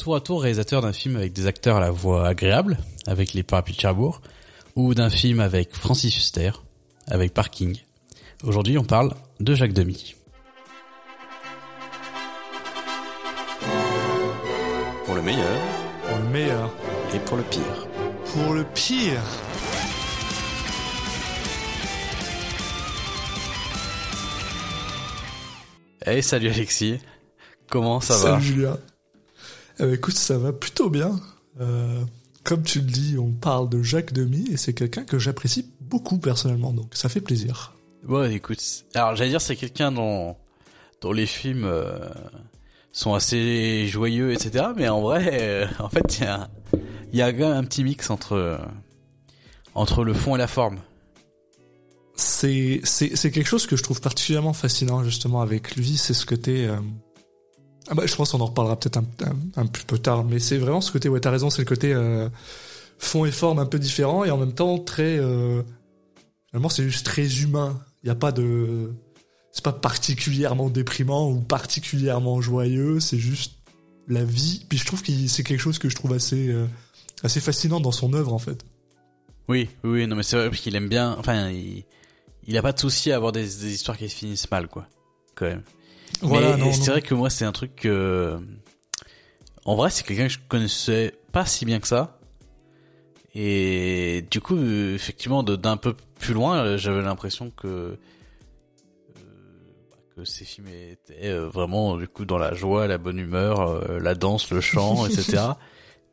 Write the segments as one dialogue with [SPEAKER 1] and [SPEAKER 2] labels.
[SPEAKER 1] tour à tour réalisateur d'un film avec des acteurs à la voix agréable, avec les parapluies de Cherbourg, ou d'un film avec Francis Huster, avec Parking. Aujourd'hui, on parle de Jacques Demy.
[SPEAKER 2] Pour le meilleur
[SPEAKER 3] Pour le meilleur.
[SPEAKER 2] et pour le pire.
[SPEAKER 3] Pour le pire.
[SPEAKER 1] Hey, salut Alexis. Comment ça
[SPEAKER 3] Salut
[SPEAKER 1] va?
[SPEAKER 3] Julien. Eh ben, écoute, ça va plutôt bien. Euh, comme tu le dis, on parle de Jacques Demy et c'est quelqu'un que j'apprécie beaucoup personnellement, donc ça fait plaisir.
[SPEAKER 1] Ouais, écoute. Alors, j'allais dire, c'est quelqu'un dont, dont les films euh, sont assez joyeux, etc. Mais en vrai, euh, en fait, il y a, il y a quand même un petit mix entre, entre le fond et la forme.
[SPEAKER 3] C'est quelque chose que je trouve particulièrement fascinant justement avec lui, c'est ce côté. Ah bah, je pense qu'on en reparlera peut-être un, un, un peu tard, mais c'est vraiment ce côté. Ouais, t'as raison, c'est le côté euh, fond et forme un peu différent et en même temps très. Euh, finalement, c'est juste très humain. Il y a pas de. C'est pas particulièrement déprimant ou particulièrement joyeux. C'est juste la vie. Puis je trouve que c'est quelque chose que je trouve assez euh, assez fascinant dans son œuvre en fait.
[SPEAKER 1] Oui, oui, oui, non, mais c'est vrai parce qu'il aime bien. Enfin, il, il a pas de souci à avoir des, des histoires qui se finissent mal, quoi. Quand même.
[SPEAKER 3] Voilà,
[SPEAKER 1] mais c'est vrai que moi, c'est un truc que. En vrai, c'est quelqu'un que je connaissais pas si bien que ça. Et du coup, effectivement, de- d'un peu plus loin, euh, j'avais l'impression que euh, bah, que ces films étaient euh, vraiment du coup dans la joie, la bonne humeur, la danse, le chant, etc.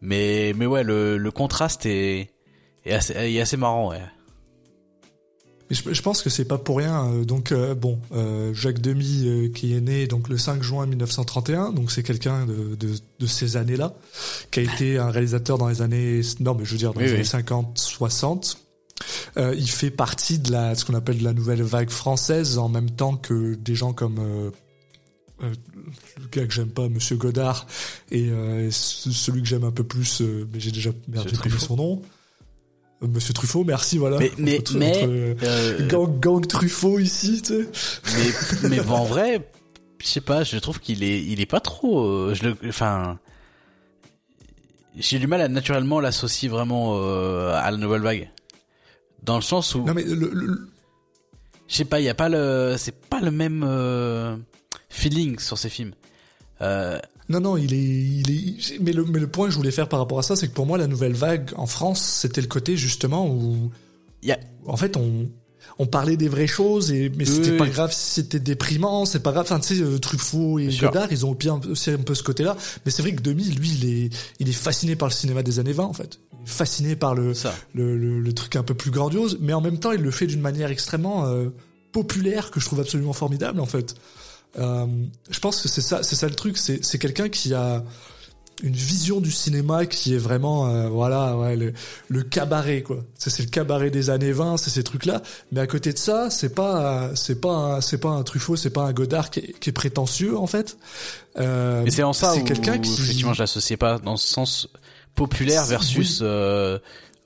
[SPEAKER 1] Mais mais ouais, le, le contraste est est assez est assez marrant. Ouais.
[SPEAKER 3] Mais Je, je pense que c'est pas pour rien. euh, Donc euh, bon, euh, Jacques Demy euh, qui est né donc le 5 juin 1931, donc c'est quelqu'un de, de, de ces années-là, qui a été un réalisateur dans les années non mais je veux dire dans
[SPEAKER 1] Oui,
[SPEAKER 3] les
[SPEAKER 1] oui.
[SPEAKER 3] années 50, 60. Euh, il fait partie de la ce qu'on appelle de la nouvelle vague française en même temps que des gens comme le gars que j'aime pas, Monsieur Godard, et ce- celui que j'aime un peu plus, mais j'ai déjà oublié
[SPEAKER 1] Truffaut.
[SPEAKER 3] son nom. Euh, Monsieur Truffaut, merci, voilà.
[SPEAKER 1] Mais mais
[SPEAKER 3] Entre-
[SPEAKER 1] mais
[SPEAKER 3] entre-
[SPEAKER 1] euh,
[SPEAKER 3] gang, gang Truffaut ici, tu sais.
[SPEAKER 1] mais mais en vrai je sais pas je trouve qu'il est il est pas trop euh, je le enfin j'ai du mal à naturellement l'associer vraiment euh, à la nouvelle vague dans le sens où
[SPEAKER 3] Non mais le, le-
[SPEAKER 1] je sais pas il y a pas le c'est pas le même euh, feeling sur ces films euh,
[SPEAKER 3] non non, il est, il est. Mais le, mais le point que je voulais faire par rapport à ça, c'est que pour moi la nouvelle vague en France, c'était le côté justement où, en fait, on on parlait des vraies choses et mais c'était
[SPEAKER 1] Oui,
[SPEAKER 3] pas grave si c'était déprimant, c'est pas grave. Enfin, tu sais, euh, Truffaut et. Godard, ils ont aussi un, aussi un peu ce côté-là. Mais c'est vrai que Demi, lui, il est, il est fasciné par le cinéma des années 20 en fait. Il est fasciné par le,
[SPEAKER 1] ça
[SPEAKER 3] le, le, le truc un peu plus grandiose, mais en même temps, il le fait d'une manière extrêmement euh, populaire que je trouve absolument formidable en fait. Euh, je pense que c'est ça, c'est ça le truc. C'est, c'est quelqu'un qui a une vision du cinéma qui est vraiment, euh, voilà, ouais, le, le cabaret quoi. C'est, c'est le cabaret des années 20, c'est ces trucs-là. Mais à côté de ça, c'est pas, c'est pas, un, c'est pas un Truffaut, c'est pas un Godard qui est, qui est prétentieux en fait. Euh,
[SPEAKER 1] et c'est en ça
[SPEAKER 3] c'est
[SPEAKER 1] où
[SPEAKER 3] quelqu'un qui,
[SPEAKER 1] effectivement je l'associais pas dans ce sens populaire versus euh,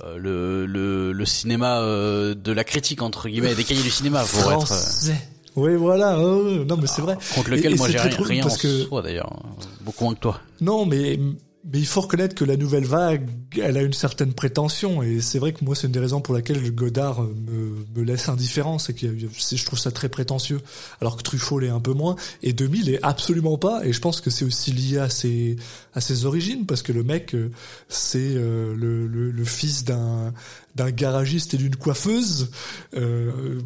[SPEAKER 1] euh, le, le le cinéma euh, de la critique entre guillemets des cahiers du cinéma pour être euh.
[SPEAKER 3] Oui, voilà. non, mais c'est vrai.
[SPEAKER 1] contre lequel
[SPEAKER 3] Et- et
[SPEAKER 1] moi j'ai rien, rien
[SPEAKER 3] parce
[SPEAKER 1] en
[SPEAKER 3] que-
[SPEAKER 1] soi d'ailleurs beaucoup moins que toi
[SPEAKER 3] Non, mais mais il faut reconnaître que la nouvelle vague, elle a une certaine prétention, et c'est vrai que moi, c'est une des raisons pour laquelle Godard me, me laisse indifférent, c'est que je trouve ça très prétentieux, alors que Truffaut l'est un peu moins, et 2000 est absolument pas, et je pense que c'est aussi lié à ses à ses origines, parce que le mec, euh, c'est euh, le, le, le fils d'un d'un garagiste et d'une coiffeuse, euh,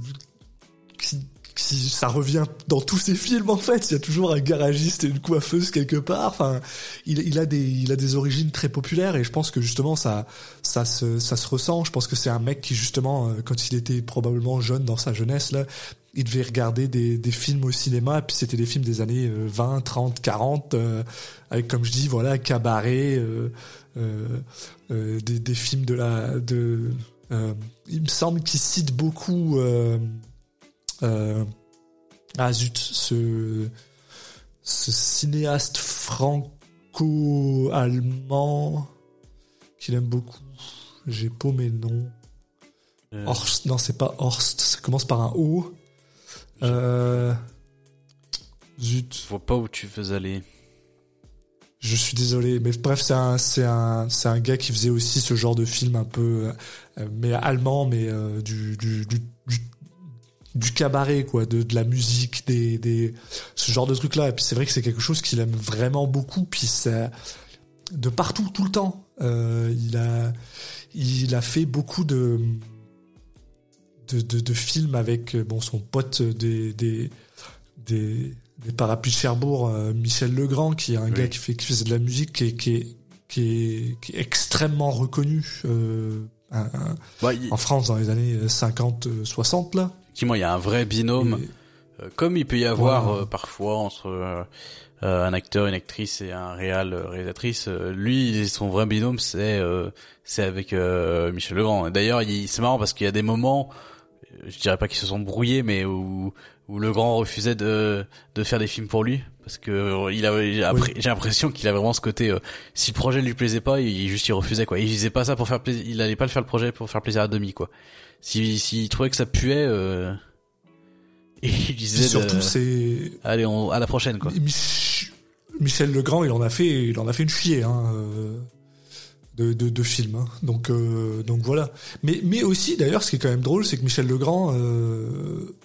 [SPEAKER 3] qui qui, ça revient dans tous ses films en fait. Il y a toujours un garagiste et une coiffeuse quelque part. Enfin, il, il a des, il a des origines très populaires et je pense que justement ça, ça se, ça se ressent. Je pense que c'est un mec qui justement, euh, quand il était probablement jeune dans sa jeunesse là, il devait regarder des, des films au cinéma. Et puis c'était des films des années euh, 20, 30, 40, euh, avec comme je dis, voilà, cabaret, euh, euh, euh, des, des films de la, de, euh, il me semble qu'il cite beaucoup. Euh, ah zut, ce, ce cinéaste franco-allemand qu'il aime beaucoup. J'ai paumé le nom.
[SPEAKER 1] Euh,
[SPEAKER 3] Horst, non, c'est pas Horst, ça commence par un O. Euh, zut,
[SPEAKER 1] je vois pas où tu veux aller
[SPEAKER 3] Je suis désolé, mais bref, c'est un, c'est un, c'est un gars qui faisait aussi ce genre de film un peu, euh, mais allemand, mais du, du, du, du, du cabaret, quoi, de, de la musique, des, des, ce genre de trucs-là. Et puis c'est vrai que c'est quelque chose qu'il aime vraiment beaucoup. Puis ça, de partout, tout le temps. Euh, il a, il a fait beaucoup de, de, de, de films avec bon son pote des, des, des des parapluies de Cherbourg, euh, Michel Legrand, qui est un
[SPEAKER 1] Oui.
[SPEAKER 3] gars qui fait qui faisait de la musique, qui est, qui est, qui est, qui est extrêmement reconnu euh, un- un-
[SPEAKER 1] Bah, il-
[SPEAKER 3] en France dans les années 50-60 là.
[SPEAKER 1] Effectivement, il y a un vrai binôme,
[SPEAKER 3] Et-
[SPEAKER 1] euh, comme il peut y avoir
[SPEAKER 3] Voilà.
[SPEAKER 1] euh, parfois entre euh, un acteur, une actrice et un réal réalisatrice. Lui, son vrai binôme, c'est euh, c'est avec euh, Michel Legrand. D'ailleurs, il- c'est marrant parce qu'il y a des moments, je dirais pas qu'ils se sont brouillés, mais où où Legrand refusait de de faire des films pour lui parce que il a il a-
[SPEAKER 3] Oui.
[SPEAKER 1] j'ai l'impression qu'il a vraiment ce côté euh, si le projet lui plaisait pas il juste il refusait quoi il faisait pas ça pour faire plaisir il allait pas le faire le projet pour faire plaisir à demi quoi si s'il trouvait que ça puait euh, il
[SPEAKER 3] Puis
[SPEAKER 1] disait
[SPEAKER 3] surtout
[SPEAKER 1] de-
[SPEAKER 3] c'est
[SPEAKER 1] allez on, à la prochaine quoi
[SPEAKER 3] Mich- Michel Legrand, il en a fait, il en a fait une chier hein, euh, de, de, de films. hein. Donc, euh, donc voilà. Mais, mais aussi, d'ailleurs, ce qui est quand même drôle, c'est que Michel Legrand euh,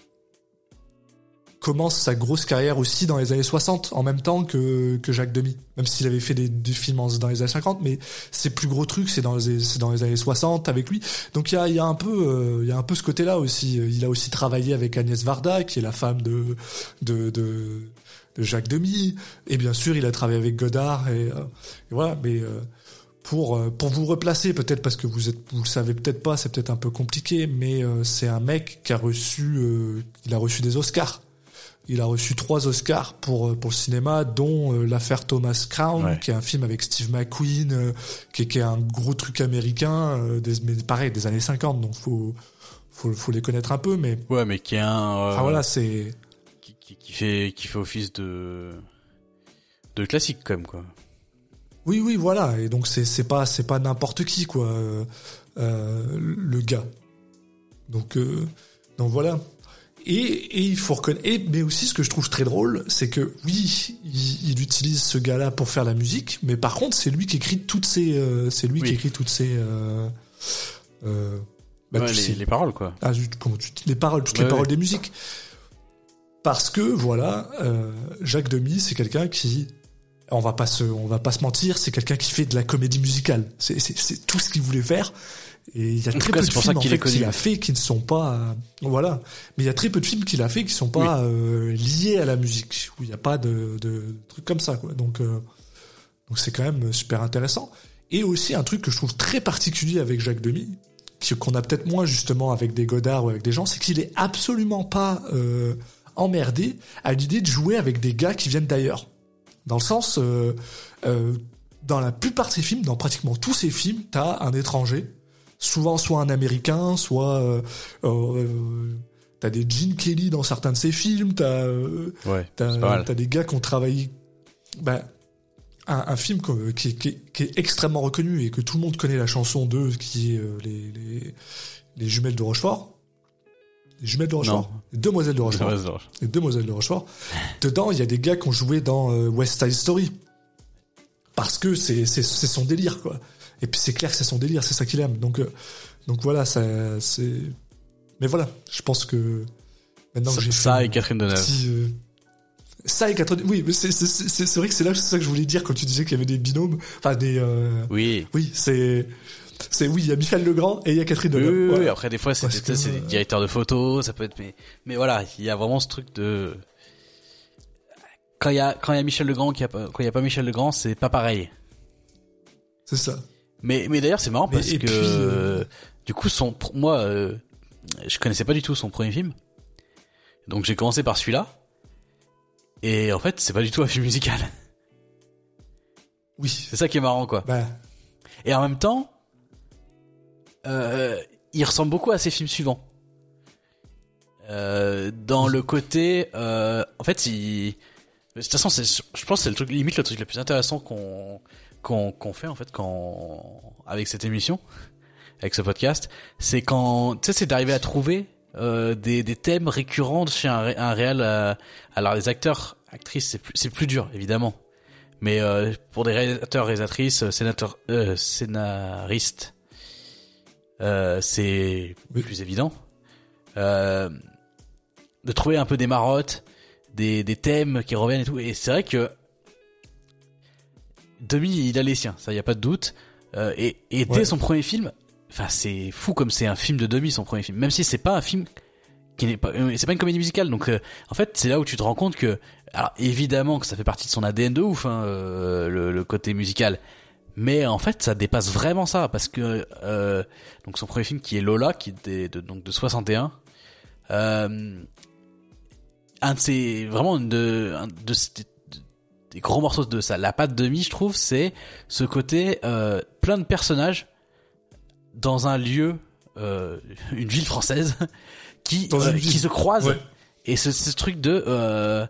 [SPEAKER 3] commence sa grosse carrière aussi dans les années 60, en même temps que, que Jacques Demy. Même s'il avait fait des, des films dans les années 50, mais ses plus gros trucs, c'est dans les, dans les années 60 avec lui. Donc il y a, y a un peu, euh, y a un peu ce côté-là aussi. Il a aussi travaillé avec Agnès Varda, qui est la femme de, de, de, de Jacques Demy. Et bien sûr, il a travaillé avec Godard. Et, euh, voilà, mais euh, pour euh, pour vous replacer, peut-être parce que vous êtes, vous le savez peut-être pas, c'est peut-être un peu compliqué, mais euh, c'est un mec qui a reçu, euh, il a reçu des Oscars. Il a reçu trois Oscars pour euh, pour le cinéma, dont euh, l'affaire Thomas Crown,
[SPEAKER 1] Ouais.
[SPEAKER 3] qui est un film avec Steve McQueen, euh, qui, est, qui est un gros truc américain, euh, des, mais pareil des années 50, donc faut faut faut les connaître un peu, mais
[SPEAKER 1] ouais mais qui est un
[SPEAKER 3] enfin voilà, c'est
[SPEAKER 1] qui, qui, qui fait qui fait office de de classique quand même quoi
[SPEAKER 3] Oui, oui, voilà. Et donc c'est c'est pas c'est pas n'importe qui quoi, le gars. Donc donc voilà. Et, et il faut reconnaître. et- mais aussi ce que je trouve très drôle, c'est que oui, il, il utilise ce gars-là pour faire la musique, mais par contre c'est lui qui écrit toutes ces euh, c'est lui
[SPEAKER 1] Oui.
[SPEAKER 3] qui écrit toutes ces euh, euh, bah,
[SPEAKER 1] Ouais,
[SPEAKER 3] tu
[SPEAKER 1] les,
[SPEAKER 3] sais,
[SPEAKER 1] les paroles quoi
[SPEAKER 3] ah, comment tu les paroles, toutes les
[SPEAKER 1] Ouais,
[SPEAKER 3] paroles des musiques. Parce que voilà, Jacques Demy, c'est quelqu'un qui, on va pas se, on va pas se mentir, c'est quelqu'un qui fait de la comédie musicale. C'est tout ce qu'il voulait faire. Et il y a
[SPEAKER 1] En
[SPEAKER 3] très
[SPEAKER 1] cas,
[SPEAKER 3] peu de films
[SPEAKER 1] qu'il
[SPEAKER 3] fait a fait qui ne sont pas, euh, voilà. Mais il y a très peu de films qu'il a fait qui sont pas euh, liés à la musique, où il n'y a pas de, de trucs comme ça, quoi. Donc, euh, donc c'est quand même super intéressant. Et aussi un truc que je trouve très particulier avec Jacques Demy, qu'on a peut-être moins justement avec des Godard ou avec des gens, c'est qu'il est absolument pas emmerdé à l'idée de jouer avec des gars qui viennent d'ailleurs. Dans le sens, dans la plupart de ses films, dans pratiquement tous ses films, t'as un étranger, souvent soit un américain, soit euh, euh, t'as des Gene Kelly dans certains de ses films, t'as euh,
[SPEAKER 1] ouais
[SPEAKER 3] T'as des gars qui ont travaillé. Ben, un, un film qui, est- qui est- qui est extrêmement reconnu et que tout le monde connaît la chanson d'eux, qui est euh, les, les, les jumelles de Rochefort. Les jumelles de Rochefort.
[SPEAKER 1] Non.
[SPEAKER 3] Les demoiselles de Rochefort.
[SPEAKER 1] Ouais, c'est vrai.
[SPEAKER 3] Les demoiselles de Rochefort. Dedans, il y a des gars qui ont joué dans euh, West Side Story. Parce que c'est son délire, quoi. Et puis c'est clair que c'est son délire, c'est ça qu'il aime. Donc, euh, donc voilà, ça, c'est. Mais voilà, je pense que maintenant que
[SPEAKER 1] ça,
[SPEAKER 3] j'ai
[SPEAKER 1] ça et Catherine Deneuve
[SPEAKER 3] euh, ça et 90 oui mais c'est c'est c'est c'est vrai que c'est là c'est ça que je voulais dire quand tu disais qu'il y avait des binômes enfin des euh,
[SPEAKER 1] oui
[SPEAKER 3] oui c'est c'est oui il y a Michel Legrand et il y a Catherine Deneuve
[SPEAKER 1] oui, oui,
[SPEAKER 3] Voilà.
[SPEAKER 1] après des fois c'est des,
[SPEAKER 3] que,
[SPEAKER 1] c'est des directeurs de photos ça peut être mais mais voilà il y a vraiment ce truc de quand il y a quand il y a Michel Legrand qui a pas- quand il y a pas Michel Legrand c'est pas pareil
[SPEAKER 3] c'est ça
[SPEAKER 1] Mais, mais d'ailleurs, c'est marrant
[SPEAKER 3] Mais-
[SPEAKER 1] parce que
[SPEAKER 3] puis, euh,
[SPEAKER 1] du coup, son, moi, euh, je connaissais pas du tout son premier film, donc j'ai commencé par celui-là. Et en fait, c'est pas du tout un film musical.
[SPEAKER 3] oui
[SPEAKER 1] C'est ça qui est marrant, quoi.
[SPEAKER 3] bah
[SPEAKER 1] Et en même temps, euh, il ressemble beaucoup à ses films suivants. Euh, dans le côté, euh, en fait, il, de toute façon, je pense, c'est le truc limite le truc le plus intéressant qu'on qu'on qu'on fait en fait quand avec cette émission, avec ce podcast, c'est quand tu sais, c'est d'arriver à trouver euh, des des thèmes récurrents chez un un réel. euh, alors les acteurs, actrices, c'est plus c'est plus dur évidemment, Mais euh, pour des réalisateurs, réalisatrices, euh, sénateurs, euh, scénaristes, euh, c'est
[SPEAKER 3] Oui.
[SPEAKER 1] plus évident. Euh, de trouver un peu des marottes, des, des thèmes qui reviennent et tout. Et c'est vrai que Demi, il a les siens, ça y a pas de doute. Euh, et et dès
[SPEAKER 3] Ouais.
[SPEAKER 1] son premier film, enfin c'est fou comme c'est un film de Demi son premier film, même si c'est pas un film qui n'est pas, euh, c'est pas une comédie musicale. Donc euh, en fait c'est là où tu te rends compte que, alors évidemment que ça fait partie de son ADN de ouf, hein, euh, le, le côté musical. Mais en fait, ça dépasse vraiment ça parce que donc son premier film qui est Lola, qui est de, donc de 61, euh, un de ses vraiment une de, un de, ses- de- des gros morceaux de ça. La patte demi, je trouve, c'est ce côté euh, plein de personnages dans un lieu, euh, une ville française, qui euh, qui se croisent
[SPEAKER 3] Ouais.
[SPEAKER 1] et ce, ce truc de euh,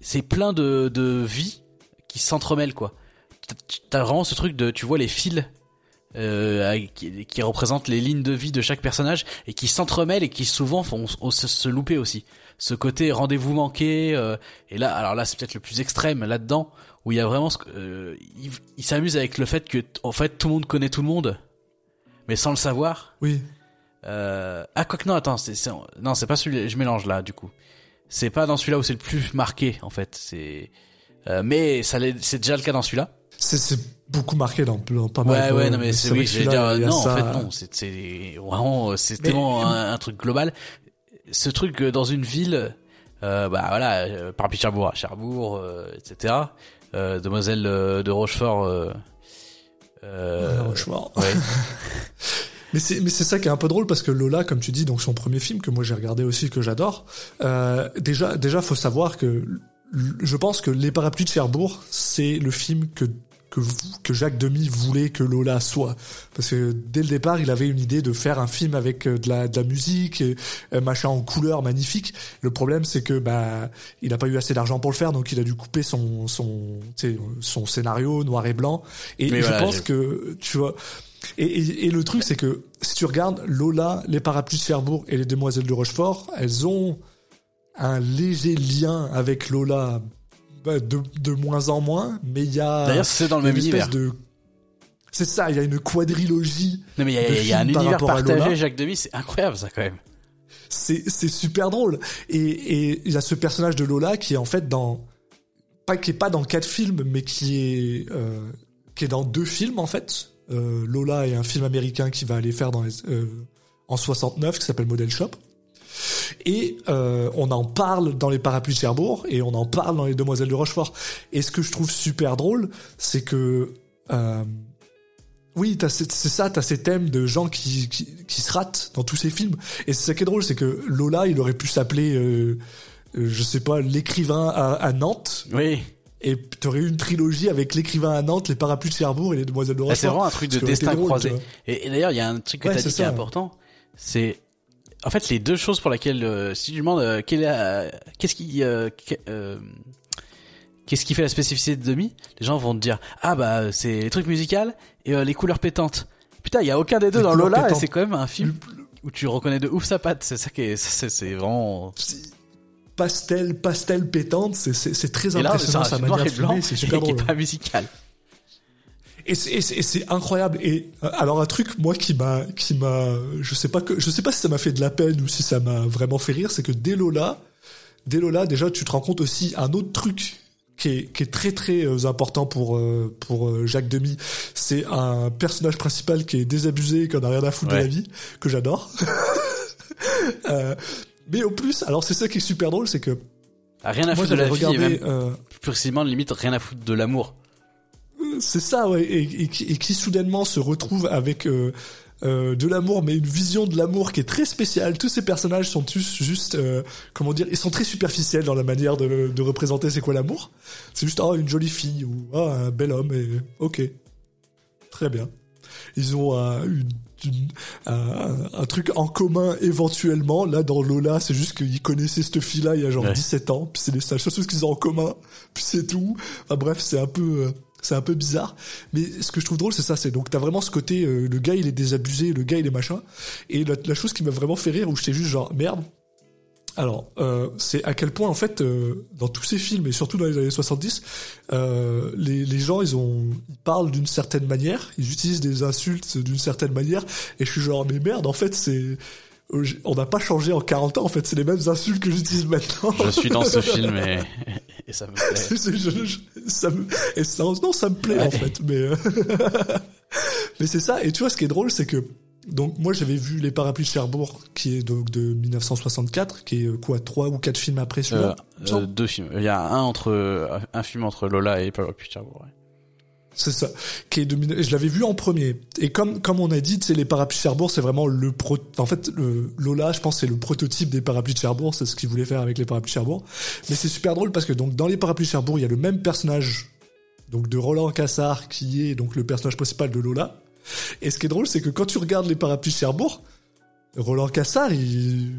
[SPEAKER 1] c'est plein de de vies qui s'entremêlent quoi. T'as- vraiment ce truc de tu vois les fils euh, qui, qui représentent les lignes de vie de chaque personnage et qui s'entremêlent et qui souvent font se louper aussi. Ce côté rendez-vous manqué euh, et là alors là c'est peut-être le plus extrême là-dedans où il y a vraiment ce euh, il, il s'amuse avec le fait que en fait tout le monde connaît tout le monde mais sans le savoir.
[SPEAKER 3] Oui.
[SPEAKER 1] Euh... Ah quoi que non attends c'est non c'est pas celui je mélange là du coup. C'est pas dans celui-là où c'est le plus marqué en fait c'est euh, mais ça c'est déjà le cas dans celui-là.
[SPEAKER 3] C'est, beaucoup marqué dans, dans pas mal.
[SPEAKER 1] Ouais,
[SPEAKER 3] de-
[SPEAKER 1] ouais, non, mais c'est oui,
[SPEAKER 3] que
[SPEAKER 1] je vais dire, non,
[SPEAKER 3] ça-
[SPEAKER 1] en fait, non, c'est, vraiment, c'est
[SPEAKER 3] Mais-
[SPEAKER 1] tellement un, un truc global. Ce truc euh, dans une ville, euh, bah voilà, euh, par Cherbourg à Cherbourg, euh, etc. Euh, Demoiselle euh, de Rochefort, euh, euh,
[SPEAKER 3] Ouais. Mais c'est mais c'est ça qui est un peu drôle parce que Lola, comme tu dis, donc son premier film que moi j'ai regardé aussi que j'adore. Euh, déjà déjà faut savoir que je pense que Les Parapluies de Cherbourg c'est le film que que Jacques Demy voulait que Lola soit. Parce que dès le départ il avait une idée de faire un film avec euh, de la de la musique et, euh, machin en couleur magnifique. Le problème c'est que bah il a pas eu assez d'argent pour le faire donc il a dû couper son son scénario noir et blanc. Et
[SPEAKER 1] Mais
[SPEAKER 3] je
[SPEAKER 1] voilà,
[SPEAKER 3] pense que tu vois et, et, et le truc, c'est que si tu regardes Lola, les parapluies de Cherbourg et les demoiselles de Rochefort, elles ont un léger lien avec Lola bah, de, de moins en moins, mais il y a
[SPEAKER 1] D'ailleurs, c'est dans le même
[SPEAKER 3] une espèce
[SPEAKER 1] univers.
[SPEAKER 3] de... C'est ça, il y a une quadrilogie.
[SPEAKER 1] Non, mais il y a, y un
[SPEAKER 3] par
[SPEAKER 1] univers partagé. Jacques Demy, c'est incroyable, ça, quand même.
[SPEAKER 3] C'est c'est super drôle. Et et il y a ce personnage de Lola qui est en fait dans... Pas, qui est pas dans quatre films, mais qui est... euh, qui est dans deux films, en fait. Euh, Lola est un film américain qui va aller faire dans les, euh, en 69 qui s'appelle Model Shop. Et euh, on en parle dans les parapluies de Cherbourg et on en parle dans les Demoiselles de Rochefort. Et ce que je trouve super drôle, c'est que euh, oui, c'est ça, t'as ces thèmes de gens qui, qui qui se ratent dans tous ces films. Et c'est ça qui est drôle, c'est que Lola, il aurait pu s'appeler, euh, euh, je sais pas, l'écrivain à, à Nantes.
[SPEAKER 1] Oui.
[SPEAKER 3] Et t'aurais eu une trilogie avec l'écrivain à Nantes, les parapluies de Cherbourg et les Demoiselles de
[SPEAKER 1] Bah,
[SPEAKER 3] Rochefort.
[SPEAKER 1] c'est vraiment un truc de destin
[SPEAKER 3] drôle,
[SPEAKER 1] croisé. Et, et d'ailleurs, il y a un truc que
[SPEAKER 3] Ouais,
[SPEAKER 1] t'as dit qui est important, c'est en fait les deux choses pour lesquelles euh, si tu demandes euh, qu'est-ce qui euh, euh, qu'est-ce qui fait la spécificité de Demi, les gens vont te dire ah bah c'est les trucs musicaux et euh, les couleurs pétantes. Putain, il y a aucun des deux
[SPEAKER 3] Les
[SPEAKER 1] dans Lola et
[SPEAKER 3] pétantes.
[SPEAKER 1] c'est quand même un film où tu reconnais de ouf sa patte. C'est ça qui est, c'est vraiment.
[SPEAKER 3] pastel, pastel pétante, c'est très
[SPEAKER 1] Et là, c'est
[SPEAKER 3] impressionnant
[SPEAKER 1] un
[SPEAKER 3] sa manière
[SPEAKER 1] noir
[SPEAKER 3] de
[SPEAKER 1] et blanc
[SPEAKER 3] filmer, c'est
[SPEAKER 1] et
[SPEAKER 3] super
[SPEAKER 1] qui
[SPEAKER 3] drôle.
[SPEAKER 1] est pas musical.
[SPEAKER 3] Et c'est- incroyable. Et euh, alors un truc moi qui m'a qui m'a je sais pas que je sais pas si ça m'a fait de la peine ou si ça m'a vraiment fait rire, c'est que dès Lola, dès Lola déjà tu te rends compte aussi un autre truc qui est qui est très très euh, important pour euh, pour Jacques Demy, c'est un personnage principal qui est désabusé, qui en a rien à foutre de la vie, que j'adore. Euh, mais au plus, alors c'est ça qui est super drôle, c'est que
[SPEAKER 1] Rien à foutre de la vie et même
[SPEAKER 3] euh,
[SPEAKER 1] plus précisément limite rien à foutre de l'amour.
[SPEAKER 3] C'est ça, ouais, et, et qui- et qui soudainement se retrouve avec euh, euh, de l'amour, mais une vision de l'amour qui est très spéciale. Tous ces personnages sont tous juste, euh, comment dire, ils sont très superficiels dans la manière de, de représenter c'est quoi l'amour. C'est juste oh une jolie fille ou oh, un bel homme et ok, très bien. Ils ont une- une- un, un truc en commun éventuellement. Là dans Lola, c'est juste qu'ils connaissaient cette fille-là il y a genre
[SPEAKER 1] Ouais.
[SPEAKER 3] 17 ans, puis c'est les seules choses qu'ils ont en commun, puis c'est tout. Enfin bref, c'est un peu, euh, c'est un peu bizarre. Mais ce que je trouve drôle, c'est ça, c'est donc t'as vraiment ce côté, euh, le gars il est désabusé, le gars il est machin. Et la, chose qui m'a vraiment fait rire, où j'étais juste genre merde. Alors, euh, c'est à quel point, en fait, euh, dans tous ces films, et surtout dans les années 70, euh, les, les gens, ils ont, ils parlent d'une certaine manière, ils utilisent des insultes d'une certaine manière, et je suis genre, mais merde, en fait, c'est... euh, On n'a pas changé en 40 ans, en fait, c'est les mêmes insultes que j'utilise maintenant.
[SPEAKER 1] Je suis dans ce film et, et ça me plaît.
[SPEAKER 3] Je- je- ça me, et ça, non, ça me plaît en fait, mais euh, mais c'est ça. Et tu vois, ce qui est drôle, c'est que donc moi j'avais vu les parapluies de Cherbourg, qui est donc de 1964, qui est euh, quoi trois ou quatre films après celui-là.
[SPEAKER 1] euh, deux films. Il y a un entre un film entre Lola et Parapluie de Cherbourg. ouais.
[SPEAKER 3] C'est ça. Qui est je l'avais vu en premier. Et comme comme on a dit, c'est les parapluies de Cherbourg, c'est vraiment le. En fait, Lola, je pense, c'est le prototype des parapluies de Cherbourg. C'est ce qu'il voulait faire avec les parapluies de Cherbourg. Mais c'est super drôle parce que donc dans les parapluies de Cherbourg, il y a le même personnage donc de Roland Cassard qui est donc le personnage principal de Lola. Et ce qui est drôle, c'est que quand tu regardes les parapluies de Cherbourg, Roland Cassard, il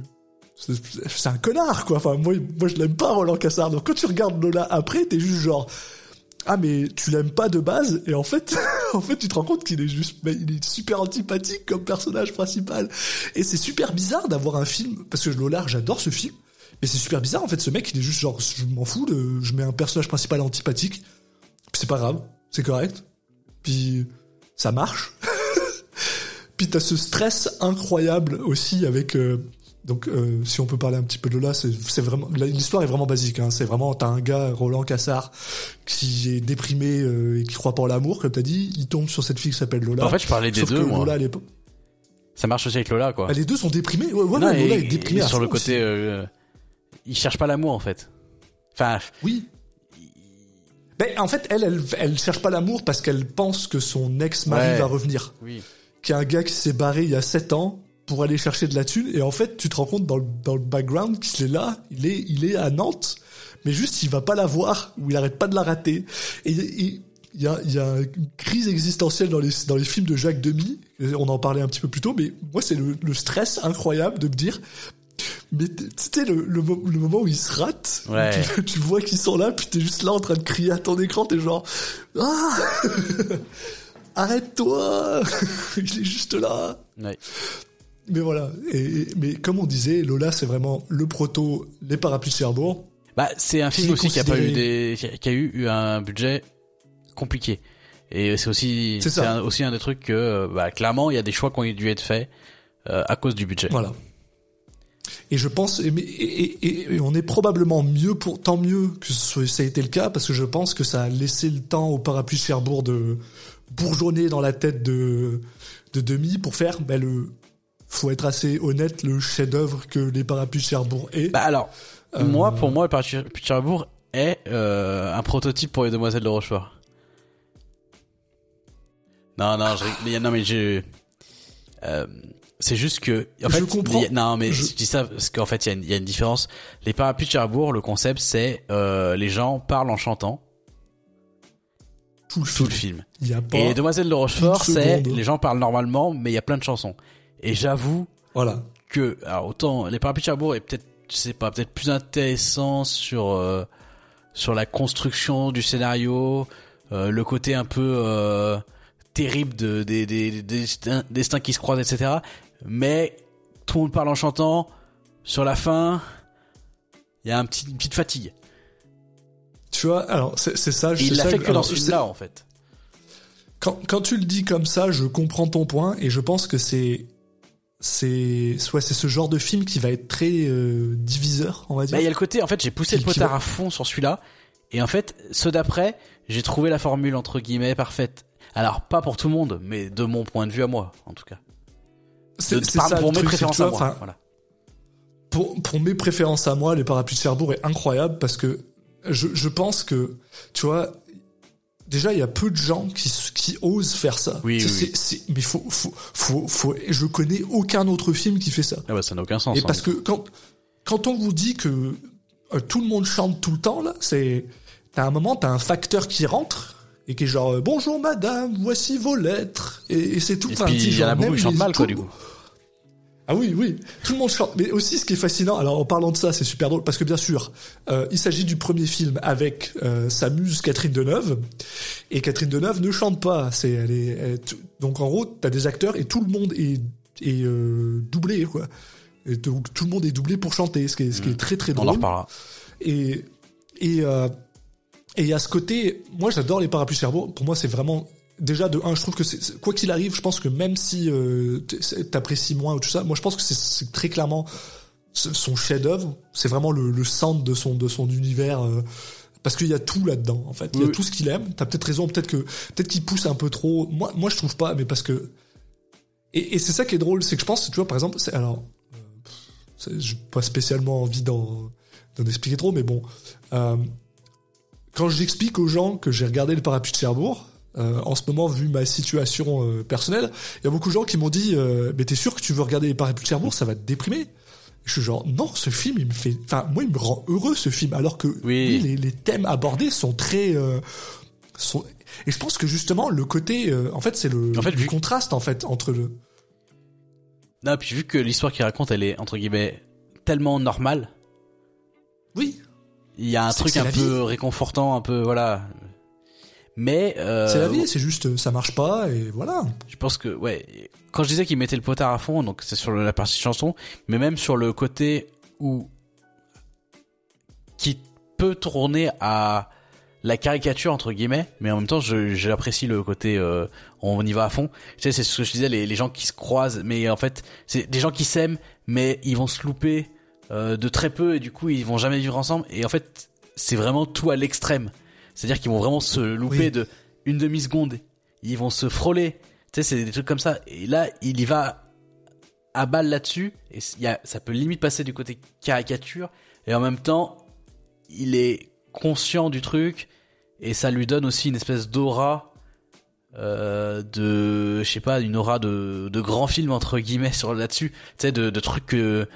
[SPEAKER 3] c'est un connard quoi. Enfin moi moi je l'aime pas Roland Cassard. Donc quand tu regardes Lola après, t'es juste genre ah mais tu l'aimes pas de base et en fait en fait tu te rends compte qu'il est juste il est super antipathique comme personnage principal. Et c'est super bizarre d'avoir un film parce que Lola j'adore ce film mais c'est super bizarre en fait ce mec il est juste genre je m'en fous je mets un personnage principal antipathique. C'est pas grave c'est correct. Puis ça marche. Puis t'as ce stress incroyable aussi avec euh, donc euh, si on peut parler un petit peu de Lola c'est vraiment l'histoire est vraiment basique hein, c'est vraiment t'as un gars Roland Cassard qui est déprimé euh, et qui croit pas en l'amour comme t'as dit il tombe sur cette fille qui s'appelle Lola
[SPEAKER 1] En fait, je parlais des deux, moi.
[SPEAKER 3] Lola à l'époque
[SPEAKER 1] Ça marche aussi avec Lola, quoi.
[SPEAKER 3] bah, les deux sont déprimés ouais, ouais,
[SPEAKER 1] Non,
[SPEAKER 3] ouais, Lola
[SPEAKER 1] et-
[SPEAKER 3] est déprimée
[SPEAKER 1] sur le côté,
[SPEAKER 3] aussi.
[SPEAKER 1] euh, il cherche pas l'amour en fait. Enfin,
[SPEAKER 3] oui ben, en fait, elle, elle, elle cherche pas l'amour parce qu'elle pense que son ex-mari
[SPEAKER 1] Ouais.
[SPEAKER 3] va revenir.
[SPEAKER 1] oui.
[SPEAKER 3] Qui est un gars qui s'est barré il y a 7 ans pour aller chercher de la thune. Et en fait, tu te rends compte dans le, dans le background qu'il est là, il est, il est à Nantes, mais juste il va pas la voir ou il arrête pas de la rater. Et il y a, y a une crise existentielle dans les, dans les films de Jacques Demy. On en parlait un petit peu plus tôt, mais moi c'est le, le stress incroyable de me dire. Mais tu sais le, le, mo- le moment où ils se ratent,
[SPEAKER 1] Ouais.
[SPEAKER 3] tu, tu vois qu'ils sont là, puis t'es juste là en train de crier à ton écran, t'es genre ah arrête-toi, il est juste là.
[SPEAKER 1] Ouais.
[SPEAKER 3] Mais voilà. Et, mais comme on disait, Lola, c'est vraiment le proto, les parapluies Cherbourg.
[SPEAKER 1] Bah, c'est un film
[SPEAKER 3] Qui
[SPEAKER 1] aussi qui a pas eu des, qui a eu un budget compliqué. Et c'est aussi,
[SPEAKER 3] C'est
[SPEAKER 1] un- aussi un des trucs que, euh, bah, clairement, il y a des choix qui ont dû être faits euh, à cause du budget.
[SPEAKER 3] Voilà. Et je pense, et, mais- et, et- et on est probablement mieux pour, tant mieux que ce- ça a été le cas, parce que je pense que ça a laissé le temps au parapluie Cherbourg de bourgeonner dans la tête de, de Demi pour faire, ben le, faut être assez honnête, le chef-d'œuvre que les parapluies de Cherbourg est.
[SPEAKER 1] Bah alors,
[SPEAKER 3] Euh,
[SPEAKER 1] moi, pour moi, le Parapluie de Cherbourg est euh, un prototype pour les Demoiselles de Rochefort. Non, non, je, mais, non, mais j'ai. Euh, c'est juste que. En
[SPEAKER 3] Je
[SPEAKER 1] fait,
[SPEAKER 3] comprends.
[SPEAKER 1] a- non, mais
[SPEAKER 3] Je-
[SPEAKER 1] je dis ça parce qu'en fait, il y, a une- il y a une différence. Les parapluies de Cherbourg, le concept, c'est les gens parlent en chantant
[SPEAKER 3] tout le
[SPEAKER 1] tout
[SPEAKER 3] film.
[SPEAKER 1] le film.
[SPEAKER 3] Il y a pas,
[SPEAKER 1] Et les Demoiselles de Rochefort, c'est les gens parlent normalement, mais il y a plein de chansons. Et j'avoue
[SPEAKER 3] voilà.
[SPEAKER 1] que alors autant les parapluies de Cherbourg est peut-être je sais pas peut-être plus intéressant sur euh, sur la construction du scénario euh, le côté un peu euh, terrible de des des des destins, destins qui se croisent etc mais tout le monde parle en chantant sur la fin il y a un petit une petite fatigue
[SPEAKER 3] Tu vois, alors c'est c'est ça. c'est
[SPEAKER 1] il l'a fait
[SPEAKER 3] que-
[SPEAKER 1] dans
[SPEAKER 3] alors,
[SPEAKER 1] ce
[SPEAKER 3] c'est-
[SPEAKER 1] film là en fait
[SPEAKER 3] Quand, quand tu le dis comme ça, je comprends ton point et je pense que c'est c'est soit c'est ce genre de film qui va être très euh, diviseur, on va dire.
[SPEAKER 1] Bah, il y a le côté, en fait, j'ai poussé
[SPEAKER 3] Qui-
[SPEAKER 1] le potard
[SPEAKER 3] va-
[SPEAKER 1] à fond sur celui-là. Et en fait, ceux d'après, j'ai trouvé la formule, entre guillemets, parfaite. Alors, pas pour tout le monde, mais de mon point de vue à moi, en tout cas.
[SPEAKER 3] c'est ça
[SPEAKER 1] pour mes
[SPEAKER 3] truc,
[SPEAKER 1] préférences à moi.
[SPEAKER 3] enfin,
[SPEAKER 1] Voilà.
[SPEAKER 3] pour pour mes préférences à moi, les parapluies de Cherbourg est incroyable parce que je je pense que tu vois déjà il y a peu de gens qui qui osent faire ça.
[SPEAKER 1] Oui,
[SPEAKER 3] C'est-
[SPEAKER 1] oui, oui.
[SPEAKER 3] c'est- mais faut faut faut faut je connais aucun autre film qui fait ça.
[SPEAKER 1] Ah bah, ça n'a aucun sens.
[SPEAKER 3] Et
[SPEAKER 1] hein.
[SPEAKER 3] parce que quand quand on vous dit que euh, tout le monde chante tout le temps là, c'est t'as un moment t'as un facteur qui rentre et qui est genre euh, bonjour madame, voici vos lettres et, et c'est tout.
[SPEAKER 1] Et
[SPEAKER 3] Enfin,
[SPEAKER 1] puis, il y en a beaucoup qui chantent mal, quoi, du coup.
[SPEAKER 3] Ah oui, oui, tout le monde chante. Mais aussi, ce qui est fascinant, alors en parlant de ça, c'est super drôle parce que bien sûr, euh, il s'agit du premier film avec euh, sa muse Catherine Deneuve et Catherine Deneuve ne chante pas. C'est elle est elle- donc en gros, t'as des acteurs et tout le monde est est euh, doublé quoi. Et donc tout le monde est doublé pour chanter, ce qui est, ce qui est très très
[SPEAKER 1] On en
[SPEAKER 3] drôle.
[SPEAKER 1] reparlera.
[SPEAKER 3] Et et euh, et a ce côté, moi j'adore les parapluies Cherbourg. Pour moi c'est vraiment déjà de un, je trouve que c'est quoi qu'il arrive, je pense que même si euh, t'apprécies moins ou tout ça, moi je pense que c'est- très clairement son chef-d'œuvre. C'est vraiment le, le centre de son de son univers. euh, parce qu'il y a tout là-dedans, en fait. Il y a tout ce qu'il aime. T'as peut-être raison, peut-être que peut-être qu'il pousse un peu trop. Moi, moi, je trouve pas, mais parce que et, et c'est ça qui est drôle, c'est que je pense, tu vois, par exemple, c'est alors, euh, j'ai pas spécialement envie d'en d'en expliquer trop, mais bon, euh, quand j'explique aux gens que j'ai regardé le parapluie de Cherbourg, euh, en ce moment, vu ma situation euh, personnelle, il y a beaucoup de gens qui m'ont dit, euh, mais t'es sûr que tu veux regarder les parapluies de Cherbourg, ça va te déprimer? Je suis genre non ce film il me fait enfin moi il me rend heureux ce film alors que
[SPEAKER 1] Oui.
[SPEAKER 3] les, les thèmes abordés sont très sont et je pense que justement le côté en fait c'est le,
[SPEAKER 1] En fait,
[SPEAKER 3] le
[SPEAKER 1] vu-
[SPEAKER 3] contraste en fait entre le
[SPEAKER 1] Non, puis vu que l'histoire qu'il raconte, elle est entre guillemets tellement normale,
[SPEAKER 3] oui
[SPEAKER 1] il y a un truc un peu réconfortant, un peu voilà. Mais euh,
[SPEAKER 3] c'est la vie c'est juste ça marche pas et voilà
[SPEAKER 1] Je pense que ouais. Quand je disais qu'il mettait le potard à fond, donc c'est sur la partie chanson, mais même sur le côté où qui peut tourner à la caricature entre guillemets, mais en même temps je- j'apprécie le côté euh, on y va à fond. Tu sais c'est ce que je disais les, les gens qui se croisent, mais en fait c'est des gens qui s'aiment, mais ils vont se louper euh, de très peu et du coup ils vont jamais vivre ensemble. Et en fait c'est vraiment tout à l'extrême. C'est-à-dire qu'ils vont vraiment se louper
[SPEAKER 3] Oui.
[SPEAKER 1] de une demi seconde, ils vont se frôler. Tu sais c'est des trucs comme ça. Et là il y va à balle là-dessus. Et il y a, ça peut limite passer du côté caricature. Et en même temps il est conscient du truc. Et ça lui donne aussi une espèce d'aura euh, de je sais pas une aura de, de grand film entre guillemets sur là-dessus. Tu sais de, de trucs que-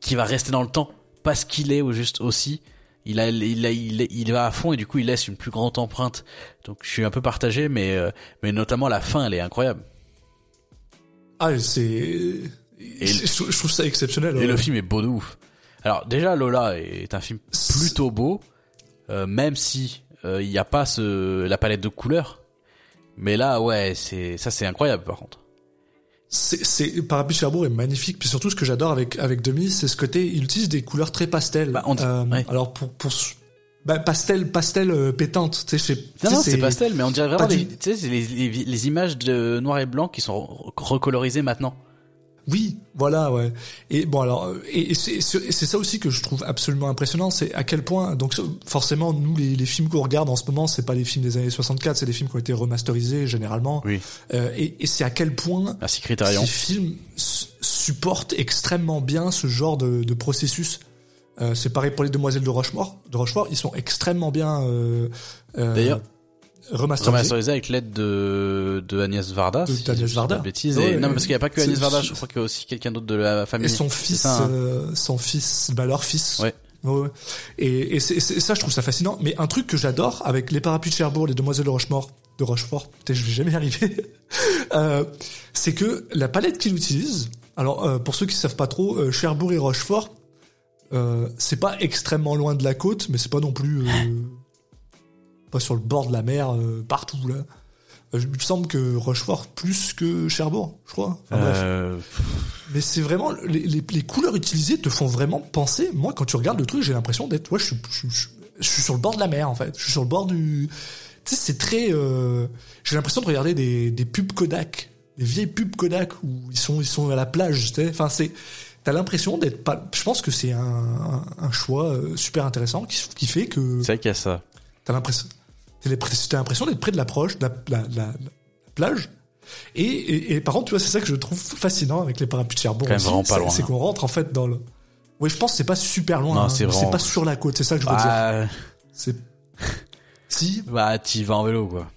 [SPEAKER 1] qui va rester dans le temps. Parce qu'il est au juste aussi il a, il a, il, est- il va à fond et du coup il laisse une plus grande empreinte donc je suis un peu partagé mais euh, mais notamment la fin elle est incroyable
[SPEAKER 3] ah c'est je, je trouve ça exceptionnel
[SPEAKER 1] Et
[SPEAKER 3] ouais.
[SPEAKER 1] le film est beau de ouf. Alors déjà Lola est un film plutôt beau, euh, même si euh, il n'y a pas ce la palette de couleurs. Mais là ouais c'est ça c'est incroyable par contre.
[SPEAKER 3] C'est Parapluie Cherbourg est magnifique puis surtout ce que j'adore avec avec Demi c'est ce côté il utilise des couleurs très pastel
[SPEAKER 1] Bah,
[SPEAKER 3] Euh,
[SPEAKER 1] ouais.
[SPEAKER 3] alors pour pour bah, pastel pastel euh, pétante tu sais
[SPEAKER 1] Non, c'est pastel mais on dirait vraiment des-
[SPEAKER 3] du-
[SPEAKER 1] les, les, les images de noir et blanc qui sont re- recolorisées maintenant.
[SPEAKER 3] Oui, voilà, ouais. Et bon alors, euh, et, et c'est ça aussi que je trouve absolument impressionnant, c'est à quel point, donc forcément, nous les, les films qu'on regarde en ce moment, c'est pas les films des années 64, c'est des films qui ont été remasterisés généralement.
[SPEAKER 1] Oui.
[SPEAKER 3] Euh, et et c'est à quel point ces films su- supportent extrêmement bien ce genre de, de processus. Euh, c'est pareil pour les Demoiselles de Rochefort. De Rochefort, ils sont extrêmement bien euh, euh,
[SPEAKER 1] D'ailleurs,
[SPEAKER 3] remasterisés.
[SPEAKER 1] Remasterisé avec l'aide de, de Agnès Varda.
[SPEAKER 3] De-
[SPEAKER 1] si dis
[SPEAKER 3] Varda.
[SPEAKER 1] Bêtises.
[SPEAKER 3] Ouais,
[SPEAKER 1] et, non,
[SPEAKER 3] ouais.
[SPEAKER 1] parce qu'il n'y a pas que Agnès Varda, je crois qu'il y a aussi quelqu'un d'autre de la famille.
[SPEAKER 3] Et son fils,
[SPEAKER 1] ça, hein.
[SPEAKER 3] euh, son fils, bah leur fils.
[SPEAKER 1] Ouais.
[SPEAKER 3] Ouais. Et, et c'est, c'est- ça, je trouve ça fascinant. Mais un truc que j'adore avec les parapluies de Cherbourg, les demoiselles de Rochefort, de Rochefort, peut-être je vais jamais y arriver, euh, c'est que la palette qu'il utilise, alors euh, pour ceux qui savent pas trop, euh, Cherbourg et Rochefort, euh, c'est pas extrêmement loin de la côte, mais c'est pas non plus euh, pas sur le bord de la mer euh, partout là. Euh, Il me semble que Rochefort plus que Cherbourg, je crois. Enfin, bref.
[SPEAKER 1] Euh,
[SPEAKER 3] Mais c'est vraiment les, les, les couleurs utilisées te font vraiment penser. Moi, quand tu regardes le truc, j'ai l'impression d'être. Ouais, je suis, je, suis- je suis- je suis sur le bord de la mer en fait. Je suis sur le bord du. Tu sais, c'est très. euh, j'ai l'impression de regarder des, des pubs Kodak, des vieilles pubs Kodak où ils sont ils sont à la plage. Tu sais. Enfin, c'est. T'as l'impression d'être pas. Je pense que c'est un, un, un choix super intéressant qui, qui fait que
[SPEAKER 1] c'est vrai qu'il y a ça.
[SPEAKER 3] T'as l'impression, t'as l'impression- d'être près de l'approche, de la, la, la- la plage. Et, et, et par contre, tu vois, c'est ça que je trouve fascinant avec les parapluies de Cherbourg. C'est-
[SPEAKER 1] hein.
[SPEAKER 3] qu'on rentre en fait dans le. Ouais, je pense que c'est pas super loin.
[SPEAKER 1] Non,
[SPEAKER 3] hein,
[SPEAKER 1] c'est vraiment-
[SPEAKER 3] pas sur la côte. C'est ça que je veux dire.
[SPEAKER 1] Bah,
[SPEAKER 3] C'est. Si.
[SPEAKER 1] bah, tu vas en vélo, quoi.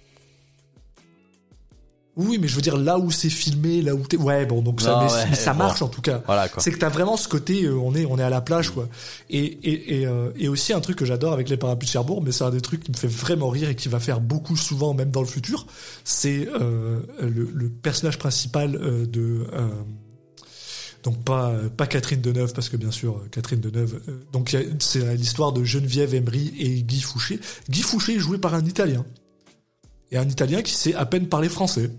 [SPEAKER 3] Oui, mais je veux dire là où c'est filmé, là où t'es. Ouais, bon, donc ça,
[SPEAKER 1] Non,
[SPEAKER 3] mais
[SPEAKER 1] ouais,
[SPEAKER 3] ça marche en tout cas.
[SPEAKER 1] Voilà, quoi.
[SPEAKER 3] C'est que t'as vraiment ce côté, euh, on est, on est à la plage, quoi. Et, et, et, euh, et aussi un truc que j'adore avec les parapluies de Cherbourg, mais c'est un des trucs qui me fait vraiment rire et qui va faire beaucoup souvent, même dans le futur, c'est euh, le, le personnage principal de. donc pas pas Catherine Deneuve parce que bien sûr Catherine Deneuve donc c'est l'histoire de Geneviève Emery et Guy Fouché. Guy Fouché est joué par un Italien et un Italien qui sait à peine parler français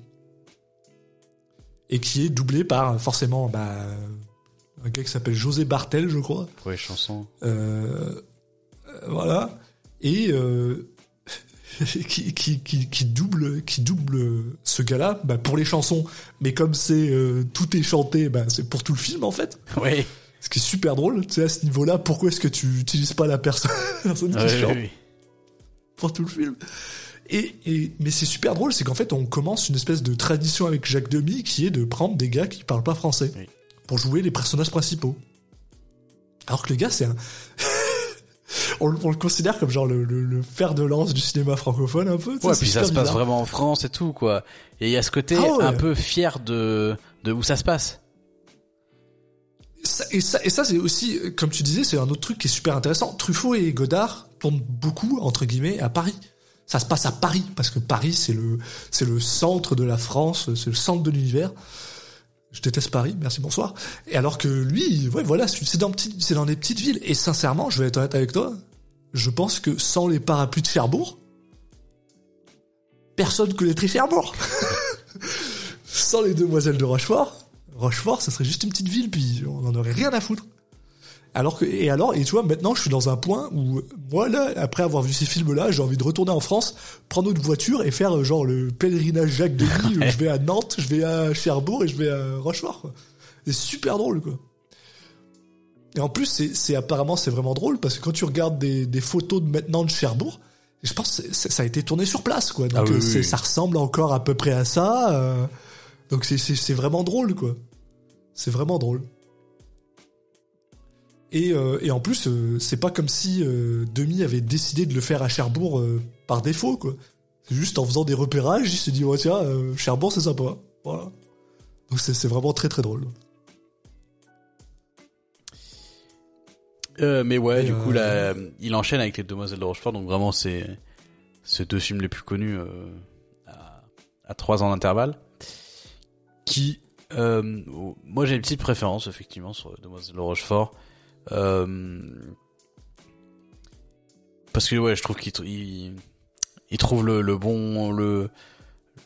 [SPEAKER 3] et qui est doublé par forcément bah, un gars qui s'appelle José Bartel, je crois.
[SPEAKER 1] Pour les chansons.
[SPEAKER 3] Euh, voilà. Et euh, qui, qui, qui, qui double qui double ce gars-là bah, pour les chansons. Mais comme c'est euh, tout est chanté, bah, c'est pour tout le film en fait.
[SPEAKER 1] Oui.
[SPEAKER 3] Ce qui est super drôle. Tu sais, à ce niveau-là, pourquoi est-ce que tu utilises pas la personne, la personne qui
[SPEAKER 1] Oui,
[SPEAKER 3] chante
[SPEAKER 1] oui.
[SPEAKER 3] pour tout le film? Et, et mais c'est super drôle, c'est qu'en fait on commence une espèce de tradition avec Jacques Demy qui est de prendre des gars qui parlent pas français
[SPEAKER 1] Oui.
[SPEAKER 3] pour jouer les personnages principaux. Alors que le gars c'est un on, le- on le considère comme genre le, le, le fer de lance du cinéma francophone un peu.
[SPEAKER 1] Ouais, puis ça se passe vraiment en France et tout, quoi. Et il y a ce côté
[SPEAKER 3] Ah ouais.
[SPEAKER 1] un peu fier de, de où ça se passe.
[SPEAKER 3] Ça- et ça, et ça c'est aussi, comme tu disais, c'est un autre truc qui est super intéressant. Truffaut et Godard tournent beaucoup entre guillemets à Paris. Ça se passe à Paris parce que Paris c'est le centre de la France, c'est le centre de l'univers. Je déteste Paris, merci bonsoir. Et alors que lui, ouais voilà, c'est dans c'est dans des petites villes. Et sincèrement, je vais être honnête avec toi, je pense que sans les parapluies de Cherbourg, personne connaîtrait Cherbourg. sans les demoiselles de Rochefort, Rochefort, ça serait juste une petite ville, puis on en aurait rien à foutre. Alors que, et alors, et tu vois, maintenant, je suis dans un point où, moi, là, après avoir vu ces films-là, j'ai envie de retourner en France, prendre une voiture et faire, euh, genre, le pèlerinage Jacques Denis, où je vais à Nantes, je vais à Cherbourg et je vais à Rochefort, quoi. C'est super drôle, quoi. Et en plus, c'est, c'est apparemment, c'est vraiment drôle, parce que quand tu regardes des, des photos de maintenant de Cherbourg, je pense que ça a été tourné sur place, quoi. Donc,
[SPEAKER 1] Ah
[SPEAKER 3] euh,
[SPEAKER 1] oui,
[SPEAKER 3] c'est-
[SPEAKER 1] oui.
[SPEAKER 3] ça ressemble encore à peu près à ça, euh, donc c'est, c'est, c'est vraiment drôle, quoi. C'est vraiment drôle. Et, euh, et en plus, euh, c'est pas comme si euh, Demi avait décidé de le faire à Cherbourg par défaut, quoi. C'est juste en faisant des repérages, il s'est dit, ouais, tiens, Cherbourg, c'est sympa. Voilà. Donc c'est vraiment très très drôle.
[SPEAKER 1] Mais ouais,
[SPEAKER 3] Et,
[SPEAKER 1] du coup, là, il enchaîne avec les Demoiselles de Rochefort, donc vraiment, c'est ces deux films les plus connus à, à trois ans d'intervalle. Qui, moi, j'ai une petite préférence effectivement sur Demoiselles de Rochefort, parce que ouais, je trouve qu'il il, il trouve le, le bon le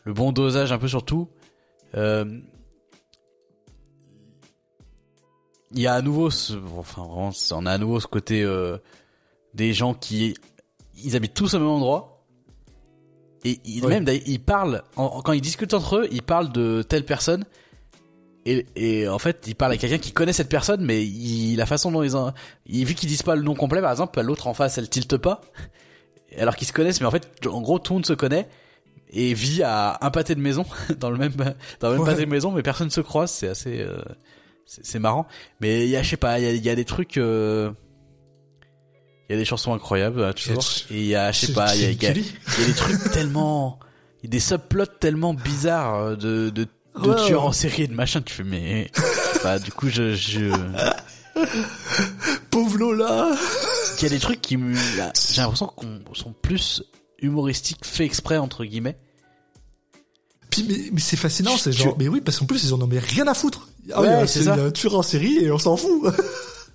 [SPEAKER 1] le bon dosage un peu sur tout. Euh, il y a à nouveau ce, enfin vraiment, on a à nouveau ce côté euh, des gens qui ils habitent tous au même endroit. Et ils, même ils parlent en- quand ils discutent entre eux, ils parlent de telle personne et, et en fait ils parlent à quelqu'un qui connaît cette personne mais il, la façon dont ils ont il, vu qu'ils disent pas le nom complet par exemple l'autre en face elle tilte pas. Alors qu'ils se connaissent mais en fait en gros tout le monde se connaît et vit à un pâté de maison dans le même dans le même
[SPEAKER 3] Ouais.
[SPEAKER 1] pâté de maison mais personne se croise c'est assez euh, c'est marrant. Mais il y a je sais pas il y a, il y a des trucs euh, il y a des chansons incroyables euh, toujours et il y a je sais pas il y a, il y a- il y a des trucs tellement il y a des subplots tellement bizarres euh, de de, de
[SPEAKER 3] Ouais,
[SPEAKER 1] tueurs
[SPEAKER 3] ouais.
[SPEAKER 1] en série et de machin tu fais mais bah du coup je je
[SPEAKER 3] Pauvre Lola
[SPEAKER 1] il y a des trucs qui me j'ai l'impression qu'on sont plus humoristiques fait exprès entre guillemets
[SPEAKER 3] Puis, mais, mais c'est fascinant, c'est genre, mais oui, parce qu'en plus, ils en ont mais rien à foutre. Ah
[SPEAKER 1] Ouais,
[SPEAKER 3] oui, euh,
[SPEAKER 1] c'est
[SPEAKER 3] un tueur en série et on s'en fout.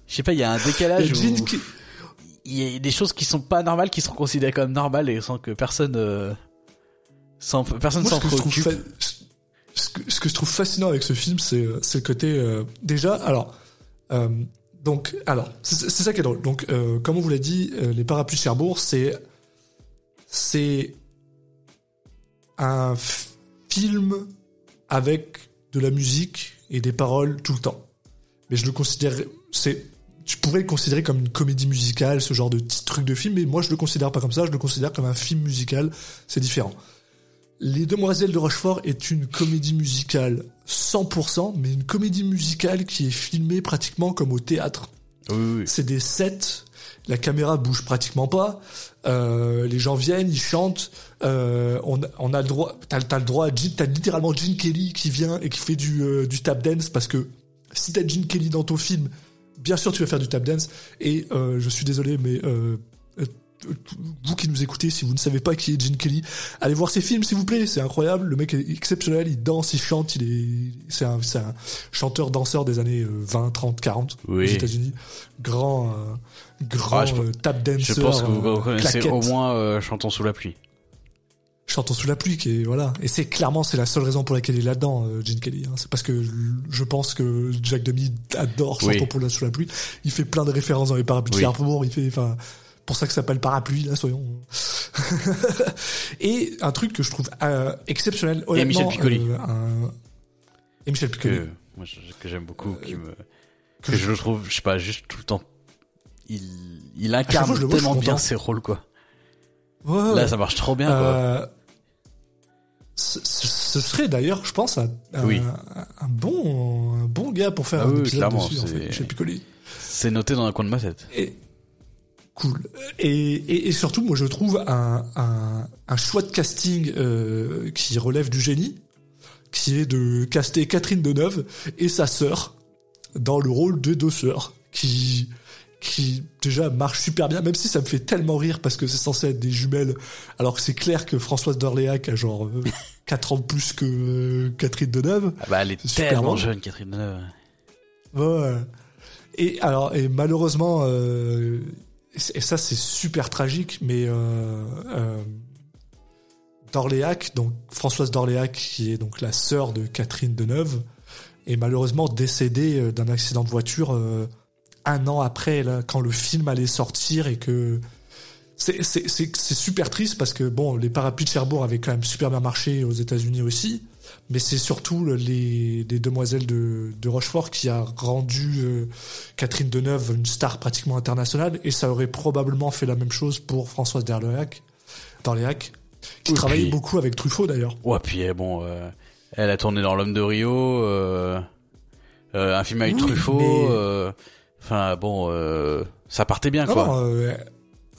[SPEAKER 1] je sais pas il y a un
[SPEAKER 3] Il
[SPEAKER 1] décalage
[SPEAKER 3] a
[SPEAKER 1] où
[SPEAKER 3] qui-
[SPEAKER 1] il y a des choses qui sont pas normales qui sont considérées comme normales et sans que personne euh, sans personne s'en
[SPEAKER 3] je
[SPEAKER 1] préoccupe
[SPEAKER 3] fa- ce, que, je trouve fascinant avec ce film, c'est euh, le côté euh, déjà. Alors, euh, donc, alors, c'est ça qui est drôle. Donc, comme on vous l'a dit, les parapluies Cherbourg, c'est c'est un film avec de la musique et des paroles tout le temps. Mais je le considère, c'est, tu pourrais le considérer comme une comédie musicale, ce genre de petit truc de film, mais moi je le considère pas comme ça, je le considère comme un film musical, c'est différent. Les Demoiselles de Rochefort est une comédie musicale 100%, mais une comédie musicale qui est filmée pratiquement comme au théâtre.
[SPEAKER 1] oui, oui.
[SPEAKER 3] C'est des sets, la caméra bouge pratiquement pas, euh, les gens viennent, ils chantent, euh, on, on a le droit, t'as, t'as le droit, à t'as littéralement Gene Kelly qui vient et qui fait du, euh, du tap dance parce que si t'as Gene Kelly dans ton film, bien sûr tu vas faire du tap dance et je suis désolé mais vous qui nous écoutez, si vous ne savez pas qui est Gene Kelly, allez voir ses films s'il vous plaît, c'est incroyable, le mec est exceptionnel, il danse, il chante, il est, c'est un, c'est un chanteur danseur des années euh, 20, 30, 40
[SPEAKER 1] Oui.
[SPEAKER 3] aux États-Unis, grand, euh, grand
[SPEAKER 1] Ah, je
[SPEAKER 3] euh, tap dancer.
[SPEAKER 1] je pense que vous
[SPEAKER 3] euh,
[SPEAKER 1] connaissez
[SPEAKER 3] claquette.
[SPEAKER 1] au moins euh, chantons sous la pluie
[SPEAKER 3] Chantons sous la pluie, qui est voilà. Et c'est clairement c'est la seule raison pour laquelle il est là-dedans, euh, Gene Kelly. hein. C'est parce que je pense que Jack Demi adore
[SPEAKER 1] Oui.
[SPEAKER 3] Chantons pour la sous la pluie. Il fait plein de références dans les parapluies
[SPEAKER 1] Oui.
[SPEAKER 3] de. Il fait, enfin, pour ça que ça s'appelle parapluie là, soyons. et un truc que je trouve euh, exceptionnel, honnêtement.
[SPEAKER 1] Michel Piccoli.
[SPEAKER 3] euh, un- Et Michel Piccoli.
[SPEAKER 1] que moi je- que j'aime beaucoup, qui me que je le trouve, je sais pas, juste tout le temps. Il il
[SPEAKER 3] chaque fois,
[SPEAKER 1] incarne
[SPEAKER 3] je vois, je
[SPEAKER 1] tellement bien ses rôles quoi.
[SPEAKER 3] Ouais.
[SPEAKER 1] Là ça marche trop bien quoi.
[SPEAKER 3] Euh, ce, ce- ce serait d'ailleurs, je pense, un, un-
[SPEAKER 1] Oui.
[SPEAKER 3] un bon, un bon gars pour faire
[SPEAKER 1] Ah
[SPEAKER 3] un
[SPEAKER 1] oui,
[SPEAKER 3] épisode dessus, en
[SPEAKER 1] c'est-
[SPEAKER 3] fait, Michel Piccoli.
[SPEAKER 1] C'est noté dans un coin de ma tête.
[SPEAKER 3] Et, cool. Et, et, et surtout, moi, je trouve un, un, un choix de casting euh, qui relève du génie, qui est de caster Catherine Deneuve et sa sœur dans le rôle de deux sœurs, qui qui déjà marche super bien, même si ça me fait tellement rire parce que c'est censé être des jumelles, alors que c'est clair que Françoise d'Orléac a genre euh, 4 ans de plus que euh, Catherine Deneuve.
[SPEAKER 1] Ah bah elle est tellement jeune Catherine Deneuve.
[SPEAKER 3] Ouais. Et alors, et malheureusement, euh, et ça c'est super tragique, mais euh, euh, d'Orléac, donc Françoise d'Orléac, qui est donc la sœur de Catherine Deneuve, est malheureusement décédée euh, d'un accident de voiture un an après, quand le film allait sortir et que c'est super triste parce que bon, les parapluies de Cherbourg avaient quand même super bien marché aux États-Unis aussi, mais c'est surtout le- les, les demoiselles de, de Rochefort qui a rendu euh, Catherine Deneuve une star pratiquement internationale et ça aurait probablement fait la même chose pour Françoise d'Orléac, d'Orléac qui
[SPEAKER 1] Oui,
[SPEAKER 3] travaillait
[SPEAKER 1] puis-
[SPEAKER 3] beaucoup avec Truffaut d'ailleurs.
[SPEAKER 1] Ouais puis eh, bon, euh, elle a tourné dans l'homme de Rio, euh, un film avec
[SPEAKER 3] Oui,
[SPEAKER 1] Truffaut.
[SPEAKER 3] mais-
[SPEAKER 1] Enfin bon, ça partait bien
[SPEAKER 3] Non,
[SPEAKER 1] quoi.
[SPEAKER 3] non,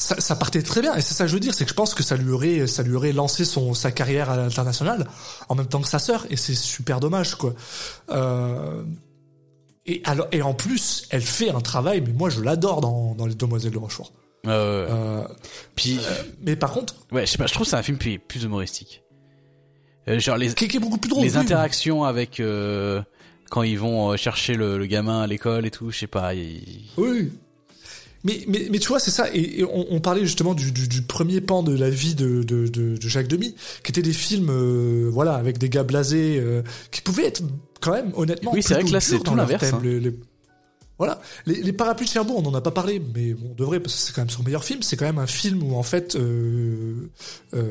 [SPEAKER 3] ça, ça partait très bien et c'est ça que je veux dire, c'est que je pense que ça lui aurait, ça lui aurait lancé son sa carrière à l'international en même temps que sa sœur et c'est super dommage quoi. Euh, et alors et en plus, elle fait un travail, mais moi je l'adore dans, dans les Demoiselles de Rochefort.
[SPEAKER 1] Ouais.
[SPEAKER 3] Euh,
[SPEAKER 1] Puis
[SPEAKER 3] mais par contre,
[SPEAKER 1] ouais, je sais pas, je trouve que c'est un film plus, plus humoristique. Euh, genre les
[SPEAKER 3] qui, qui est beaucoup plus drôle.
[SPEAKER 1] les interactions avec euh, quand ils vont euh, chercher le, le gamin à l'école et tout, je sais pas. il-
[SPEAKER 3] Oui. Mais, mais, mais tu vois, c'est ça. Et, et on, on parlait justement du, du, du premier pan de la vie de, de, de, de Jacques Demy, qui étaient des films, euh, voilà, avec des gars blasés, euh, qui pouvaient être quand même, honnêtement,
[SPEAKER 1] Oui, c'est vrai que là, c'est tout l'inverse, hein.
[SPEAKER 3] Les- les- Voilà, les, les parapluies de Cherbourg, on n'en a pas parlé, mais on devrait parce que c'est quand même son meilleur film. C'est quand même un film où en fait, euh,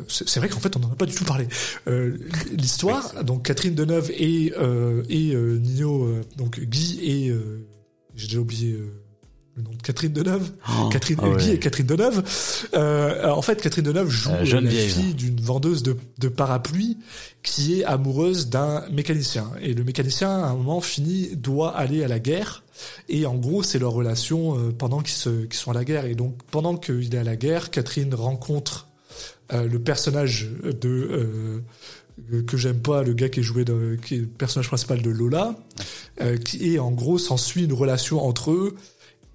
[SPEAKER 3] c'est vrai qu'en fait on n'en a pas du tout parlé. L'histoire, donc Catherine Deneuve et et Nino, donc Guy et j'ai déjà oublié le nom de Catherine Deneuve. Catherine
[SPEAKER 1] ah ouais.
[SPEAKER 3] Guy et Catherine Deneuve. Euh, en fait, Catherine Deneuve joue
[SPEAKER 1] Euh,
[SPEAKER 3] la fille d'une vendeuse de, de parapluies qui est amoureuse d'un mécanicien. Et le mécanicien, à un moment, fini, doit aller à la guerre. Et en gros, c'est leur relation euh, pendant qu'ils sont à la guerre. Et donc, pendant qu'il est à la guerre, Catherine rencontre euh, le personnage de que j'aime pas, le gars qui est joué de, qui est le personnage principal de Lola, euh, qui et en gros s'ensuit une relation entre eux.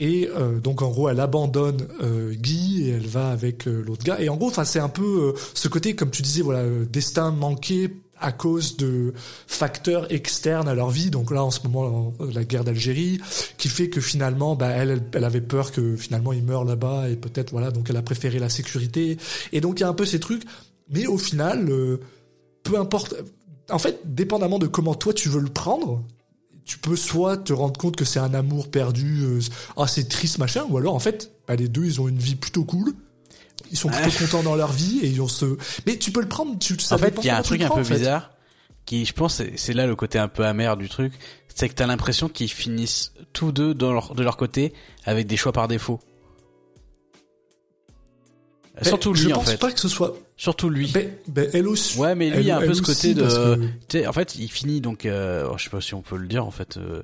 [SPEAKER 3] Et euh, donc en gros, elle abandonne euh, Guy et elle va avec euh, l'autre gars. Et en gros, enfin c'est un peu ce côté, comme tu disais, voilà, destin manqué à cause de facteurs externes à leur vie. Donc là, en ce moment, la, guerre d'Algérie, qui fait que finalement, bah, elle, elle, avait peur que finalement il meure là-bas et peut-être voilà, donc elle a préféré la sécurité. Et donc il y a un peu ces trucs. Mais au final, peu importe. En fait, dépendamment de comment toi tu veux le prendre, tu peux soit te rendre compte que c'est un amour perdu, euh, ah c'est triste machin, ou alors en fait, bah, les deux ils ont une vie plutôt cool. Ils sont plutôt contents dans leur vie et ils ont ce. Mais tu peux le prendre. Tu, ça
[SPEAKER 1] En fait, il y a un truc un peu
[SPEAKER 3] en fait.
[SPEAKER 1] bizarre qui, je pense, c'est- là le côté un peu amer du truc, c'est que t'as l'impression qu'ils finissent tous deux dans leur, de leur côté avec des choix par défaut. Surtout lui
[SPEAKER 3] je
[SPEAKER 1] en
[SPEAKER 3] pense
[SPEAKER 1] fait.
[SPEAKER 3] pas que ce soit.
[SPEAKER 1] Surtout lui.
[SPEAKER 3] Ben, ben, elle aussi.
[SPEAKER 1] Ouais, mais lui, il y a un peu ce côté de.
[SPEAKER 3] que-
[SPEAKER 1] en fait, il finit donc. Euh... oh, je sais pas si on peut le dire en fait. euh,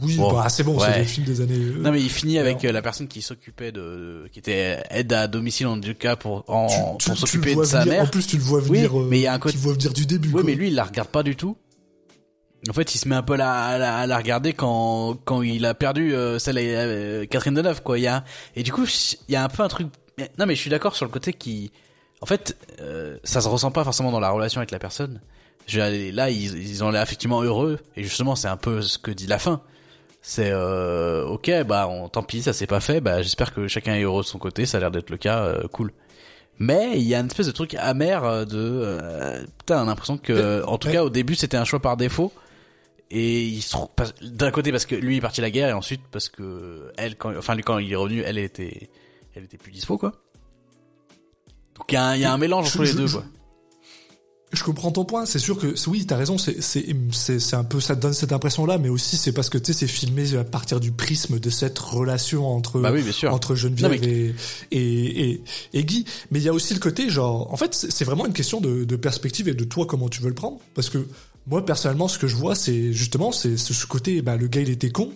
[SPEAKER 3] Oui,
[SPEAKER 1] Bon,
[SPEAKER 3] bah, c'est bon, c'est
[SPEAKER 1] ouais.
[SPEAKER 3] le film des années. euh,
[SPEAKER 1] Non, mais il finit avec
[SPEAKER 3] alors.
[SPEAKER 1] euh, la personne qui s'occupait de, qui était aide à domicile en tout cas pour en,
[SPEAKER 3] tu- tu-
[SPEAKER 1] pour s'occuper de sa
[SPEAKER 3] venir-
[SPEAKER 1] mère.
[SPEAKER 3] En plus, tu le vois
[SPEAKER 1] Oui,
[SPEAKER 3] venir. euh,
[SPEAKER 1] mais il y a un côté-
[SPEAKER 3] Tu le vois venir du début. Quoi.
[SPEAKER 1] mais lui, il la regarde pas du tout. En fait, il se met un peu à la, à la regarder quand quand il a perdu celle Catherine Deneuve quoi. Il y a et du coup, il y a un peu un truc. Non, mais je suis d'accord sur le côté qui, en fait, euh, ça se ressent pas forcément dans la relation avec la personne. Je, là, ils, ils ont l'air effectivement heureux et justement, c'est un peu ce que dit la fin. C'est euh, ok, bah on, tant pis, ça s'est pas fait. Bah j'espère que chacun est heureux de son côté. Ça a l'air d'être le cas, euh, cool. Mais il y a une espèce de truc amer euh, de euh, putain, on a l'impression que en tout
[SPEAKER 3] ouais.
[SPEAKER 1] cas au début c'était un choix par défaut et il se d'un côté parce que lui est parti à la guerre et ensuite parce que elle quand enfin lui quand il est revenu elle était elle était plus dispo quoi. Donc il y a un, il y a un mélange
[SPEAKER 3] Je-
[SPEAKER 1] entre les deux
[SPEAKER 3] je-
[SPEAKER 1] quoi.
[SPEAKER 3] Je comprends ton point. C'est sûr que oui, t'as raison. C'est c'est c'est un peu ça te donne cette impression là, mais aussi c'est parce que tu sais c'est filmé à partir du prisme de cette relation entre
[SPEAKER 1] Bah oui
[SPEAKER 3] entre Geneviève
[SPEAKER 1] Non, mais-
[SPEAKER 3] et, et, et et Guy. Mais il y a aussi le côté genre, en fait, c'est vraiment une question de, de perspective et de toi comment tu veux le prendre. Parce que moi personnellement, ce que je vois, c'est justement c'est c'est ce côté, bah le gars il était con.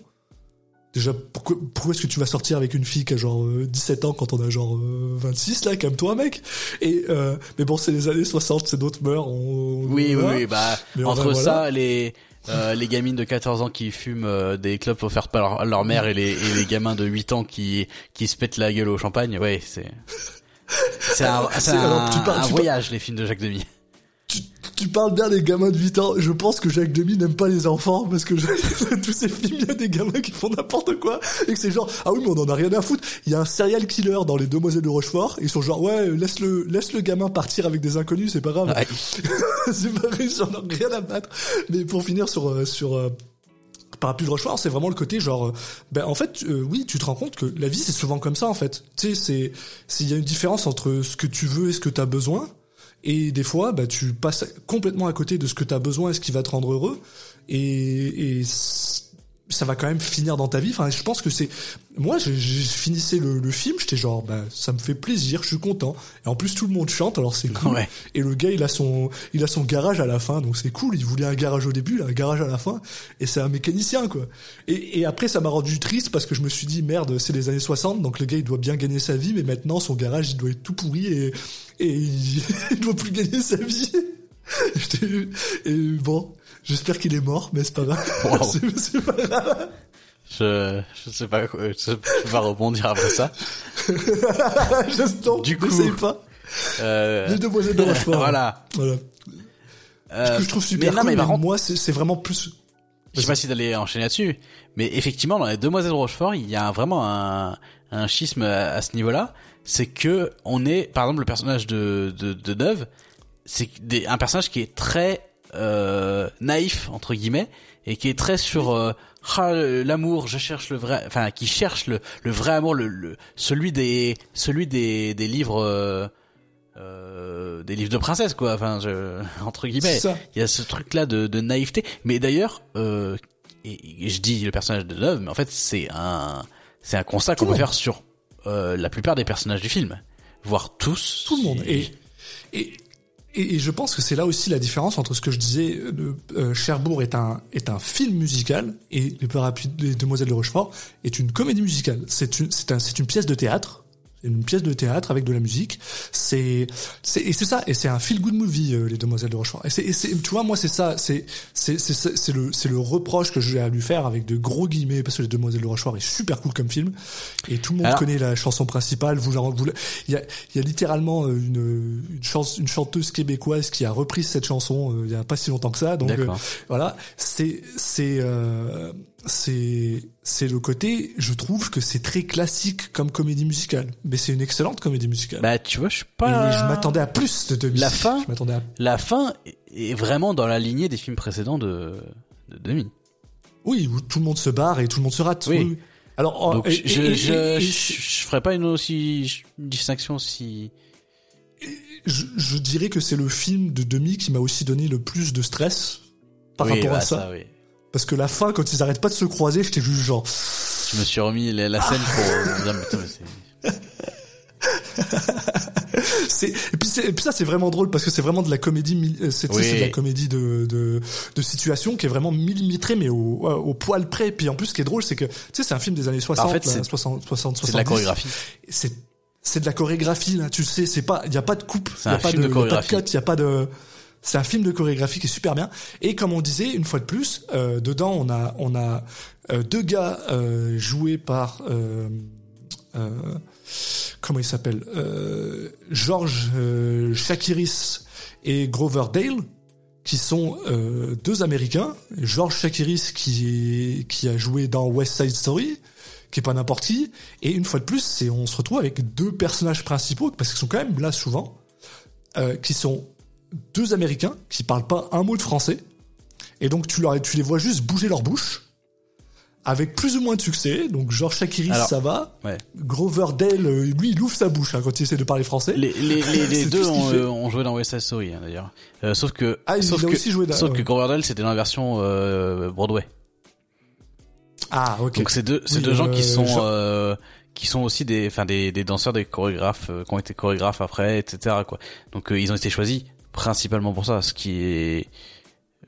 [SPEAKER 3] Déjà, pourquoi, pourquoi est-ce que tu vas sortir avec une fille qui a genre euh, 17 ans quand on a genre euh, 26 là, calme-toi mec. Et euh, mais bon, c'est les années 60, c'est d'autres mœurs. On,
[SPEAKER 1] Oui oui
[SPEAKER 3] voilà.
[SPEAKER 1] oui bah
[SPEAKER 3] Mais
[SPEAKER 1] entre ça
[SPEAKER 3] voilà.
[SPEAKER 1] les euh, les gamines de 14 ans qui fument euh, des clopes offertes par leur, leur mère et les, et les gamins de 8 ans qui qui se pètent la gueule au champagne, ouais, c'est c'est un, un, un voyage les films de Jacques Demy.
[SPEAKER 3] Tu, tu parles bien des gamins de 8 ans. Je pense que Jacques Demy n'aime pas les enfants parce que je- tous ces films, il y a des gamins qui font n'importe quoi et que c'est genre ah oui mais on en a rien à foutre. Il y a un serial killer dans les Demoiselles de Rochefort. Ils sont genre ouais laisse le laisse le gamin partir avec des inconnus c'est pas grave.
[SPEAKER 1] Ouais.
[SPEAKER 3] c'est pas vrai, j'en ai rien à battre. Mais pour finir sur euh, sur euh, Parapluie de Rochefort, c'est vraiment le côté genre, euh, ben en fait, euh, oui, tu te rends compte que la vie c'est souvent comme ça en fait. Tu sais, c'est, s'il y a une différence entre ce que tu veux et ce que tu as besoin, et des fois, bah tu passes complètement à côté de ce que tu as besoin et ce qui va te rendre heureux, et, et ça va quand même finir dans ta vie. Enfin, je pense que c'est, moi, je, je finissais le, le film, j'étais genre, bah ça me fait plaisir, je suis content. Et en plus tout le monde chante, alors c'est cool.
[SPEAKER 1] Ouais.
[SPEAKER 3] Et le gars, il a son, il a son garage à la fin, donc c'est cool. Il voulait un garage au début, a un garage à la fin, et c'est un mécanicien, quoi. Et, et après, ça m'a rendu triste parce que je me suis dit, merde, c'est les années 60, donc le gars, il doit bien gagner sa vie, mais maintenant, son garage, il doit être tout pourri et, et il, il doit plus gagner sa vie. Et bon, j'espère qu'il est mort, mais c'est pas grave.
[SPEAKER 1] Wow.
[SPEAKER 3] C'est- pas grave.
[SPEAKER 1] Je je sais pas quoi- je sais pas rebondir après ça.
[SPEAKER 3] Je- non,
[SPEAKER 1] Du coup-
[SPEAKER 3] pas.
[SPEAKER 1] Euh,
[SPEAKER 3] Les demoiselles de Rochefort.
[SPEAKER 1] voilà.
[SPEAKER 3] Voilà.
[SPEAKER 1] Euh,
[SPEAKER 3] Ce que je trouve super
[SPEAKER 1] mais non,
[SPEAKER 3] cool,
[SPEAKER 1] mais
[SPEAKER 3] mais
[SPEAKER 1] contre,
[SPEAKER 3] moi, c'est vraiment plus,
[SPEAKER 1] je sais pas si d'aller enchaîner là-dessus, mais effectivement, dans les Demoiselles de Rochefort, il y a vraiment un, un schisme à, à ce niveau-là. C'est que on est, par exemple, le personnage de, de, de Neuve, c'est un personnage qui est très euh, naïf entre guillemets et qui est très sur euh, Ah, l'amour, je cherche le vrai, enfin qui cherche le, le vrai amour, le, le celui des celui des, des livres euh, euh, des livres de princesse quoi, enfin je, entre guillemets. Il y a ce truc-là de, de naïveté. Mais d'ailleurs, euh, et, et je dis le personnage de Love, mais en fait c'est un c'est un constat qu'on peut faire sur euh, la plupart des personnages du film, voire tous.
[SPEAKER 3] tout le monde. Et, et, et, je pense que c'est là aussi la différence entre ce que je disais, euh, euh, Cherbourg est un, est un film musical et Les Parapluies des Demoiselles de Rochefort est une comédie musicale. C'est une, c'est un, c'est une pièce de théâtre. Une pièce de théâtre avec de la musique, c'est, c'est et c'est ça, et c'est un feel good movie euh, les Demoiselles de Rochefort. Et c'est, et c'est- tu vois, moi c'est ça, c'est, c'est, c'est, c'est le, c'est le reproche que j'ai à lui faire avec de gros guillemets parce que les Demoiselles de Rochefort est super cool comme film et tout le monde
[SPEAKER 1] Alors-
[SPEAKER 3] connaît la chanson principale. Vous, vous, il y a, il y a littéralement euh, une, une, chance, une chanteuse québécoise qui a repris cette chanson euh, il y a pas si longtemps que ça. Donc euh, voilà, c'est c'est euh, c'est c'est le côté. Je trouve que c'est très classique comme comédie musicale, mais c'est une excellente comédie musicale.
[SPEAKER 1] Bah tu vois, je suis
[SPEAKER 3] Et
[SPEAKER 1] pas.
[SPEAKER 3] je m'attendais à plus de demi.
[SPEAKER 1] La fin
[SPEAKER 3] Je m'attendais à.
[SPEAKER 1] La fin est vraiment dans la lignée des films précédents de de Demi.
[SPEAKER 3] Oui, où tout le monde se barre et tout le monde se rate.
[SPEAKER 1] Oui.
[SPEAKER 3] Oui. Alors,
[SPEAKER 1] Donc je,
[SPEAKER 3] et-
[SPEAKER 1] je,
[SPEAKER 3] et-
[SPEAKER 1] je, je ferais pas une aussi une distinction si.
[SPEAKER 3] je, je dirais que c'est le film de demi qui m'a aussi donné le plus de stress par
[SPEAKER 1] oui,
[SPEAKER 3] rapport
[SPEAKER 1] bah,
[SPEAKER 3] à ça.
[SPEAKER 1] oui.
[SPEAKER 3] Parce que la fin, quand ils arrêtent pas de se croiser, j'étais juste genre.
[SPEAKER 1] Je me suis remis la, la scène pour c'est-
[SPEAKER 3] C'est et puis, c'est- et puis ça c'est vraiment drôle parce que c'est vraiment de la comédie euh, c'est
[SPEAKER 1] Oui.
[SPEAKER 3] de la comédie de, de de situation qui est vraiment millimétrée mais au au poil près puis en plus ce qui est drôle c'est que tu sais c'est un film des années 60
[SPEAKER 1] Bah, fait,
[SPEAKER 3] là,
[SPEAKER 1] c'est-
[SPEAKER 3] 60 60
[SPEAKER 1] c'est de la
[SPEAKER 3] 70.
[SPEAKER 1] chorégraphie.
[SPEAKER 3] c'est c'est de la chorégraphie là tu sais c'est pas il y a pas de coupe il y a pas
[SPEAKER 1] de
[SPEAKER 3] de, il y a pas de
[SPEAKER 1] chorégraphie.
[SPEAKER 3] cut il y a pas de c'est un film de chorégraphie qui est super bien et comme on disait une fois de plus euh, dedans on a on a euh, deux gars euh, joués par euh, euh, comment il s'appelle euh, George Shakiris et Grover Dale qui sont deux Américains. George Shakiris qui qui a joué dans West Side Story, qui est pas n'importe qui. Et une fois de plus, c'est on se retrouve avec deux personnages principaux parce qu'ils sont quand même là souvent, euh, qui sont deux Américains qui parlent pas un mot de français. Et donc tu leur, tu les vois juste bouger leur bouche avec plus ou moins de succès. Donc genre Shakiri,
[SPEAKER 1] Alors,
[SPEAKER 3] ça va.
[SPEAKER 1] ouais.
[SPEAKER 3] Grover Dale, euh, lui, il ouvre sa bouche hein, quand il essaie de parler français.
[SPEAKER 1] Les, les, les, les
[SPEAKER 3] C'est
[SPEAKER 1] deux ont, euh, ont joué dans West Side Story hein, d'ailleurs. Euh, sauf que
[SPEAKER 3] Ah,
[SPEAKER 1] sauf que
[SPEAKER 3] aussi joué dans-
[SPEAKER 1] sauf que
[SPEAKER 3] ouais.
[SPEAKER 1] Coverdale c'était dans la version euh, Broadway.
[SPEAKER 3] Ah, ok.
[SPEAKER 1] Donc c'est deux
[SPEAKER 3] Oui,
[SPEAKER 1] deux gens qui sont qui sont aussi des enfin des, des danseurs des chorégraphes qui ont été chorégraphes après etc quoi. Donc ils ont été choisis principalement pour ça, ce qui est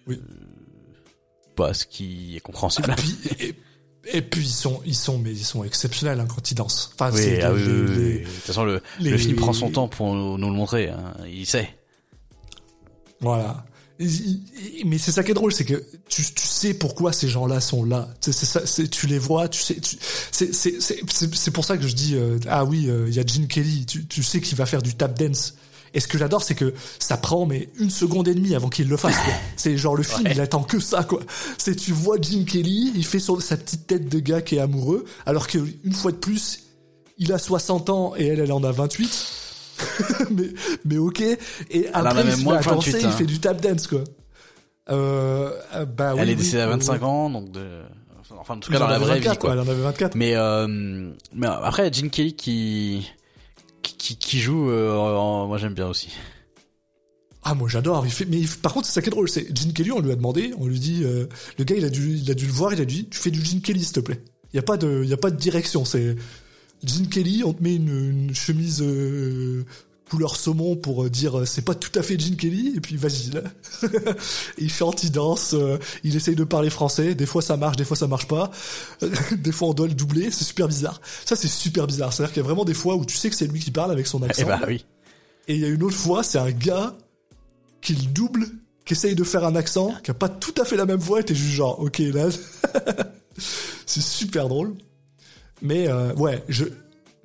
[SPEAKER 3] Oui.
[SPEAKER 1] euh, bah, ce qui est compréhensible.
[SPEAKER 3] Ah, puis, et, et puis ils sont, ils sont, mais ils sont exceptionnels hein, quand ils dansent. Enfin,
[SPEAKER 1] oui, ah
[SPEAKER 3] les-
[SPEAKER 1] oui,
[SPEAKER 3] les-.
[SPEAKER 1] De toute façon, le,
[SPEAKER 3] les-
[SPEAKER 1] le film prend son temps pour nous, nous le montrer. Hein. Il sait.
[SPEAKER 3] Voilà. Il- il- Mais c'est ça qui est drôle, c'est que tu, tu sais pourquoi ces gens-là sont là. C'est c'est tu les vois, tu sais. tu- C'est c'est c'est c'est- c'est pour ça que je dis euh, ah oui, euh, il y a Gene Kelly. Tu, tu sais qu'il va faire du tap dance. Et ce que j'adore, c'est que ça prend mais une seconde et demie avant qu'il le fasse. C'est genre le film,
[SPEAKER 1] Ouais.
[SPEAKER 3] il attend que ça quoi. C'est tu vois Gene Kelly, il fait son, sa petite tête de gars qui est amoureux, alors que une fois de plus, il a 60 ans et elle, elle en a 28. mais, mais ok. Et après, il se met à
[SPEAKER 1] que 28,
[SPEAKER 3] danser,
[SPEAKER 1] hein.
[SPEAKER 3] il fait du tap dance, quoi. Euh, euh, bah oui,
[SPEAKER 1] Elle est
[SPEAKER 3] oui,
[SPEAKER 1] décédée à
[SPEAKER 3] euh,
[SPEAKER 1] 25
[SPEAKER 3] ouais.
[SPEAKER 1] ans, donc de... enfin en tout cas dans la vraie
[SPEAKER 3] 24,
[SPEAKER 1] vie quoi.
[SPEAKER 3] Elle en avait 24.
[SPEAKER 1] Mais euh, mais après Gene Kelly qui qui, joue, euh, en- moi j'aime bien aussi.
[SPEAKER 3] Ah, moi j'adore. Il fait, mais par contre, c'est ça qui est drôle. C'est Gene Kelly, on lui a demandé, on lui dit, euh, le gars, il a dû, il a dû le voir, il a dit, tu fais du Gene Kelly, s'il te plaît. Il y a pas de, il y a pas de direction. C'est Gene Kelly, on te met une, une chemise euh, couleur saumon pour euh, dire, euh, c'est pas tout à fait Gene Kelly, et puis vas-y là. il chante, il danse, euh, il essaye de parler français. Des fois ça marche, des fois ça marche pas. des fois on doit le doubler. C'est super bizarre. Ça c'est super bizarre. C'est-à-dire qu'il y a vraiment des fois où tu sais que c'est lui qui parle avec son accent.
[SPEAKER 1] Eh bah oui.
[SPEAKER 3] Et il y a une autre fois, c'est un gars qui le double, qui essaye de faire un accent, qui a pas tout à fait la même voix, et t'es juste genre, ok, là, c'est super drôle. Mais euh, ouais, je,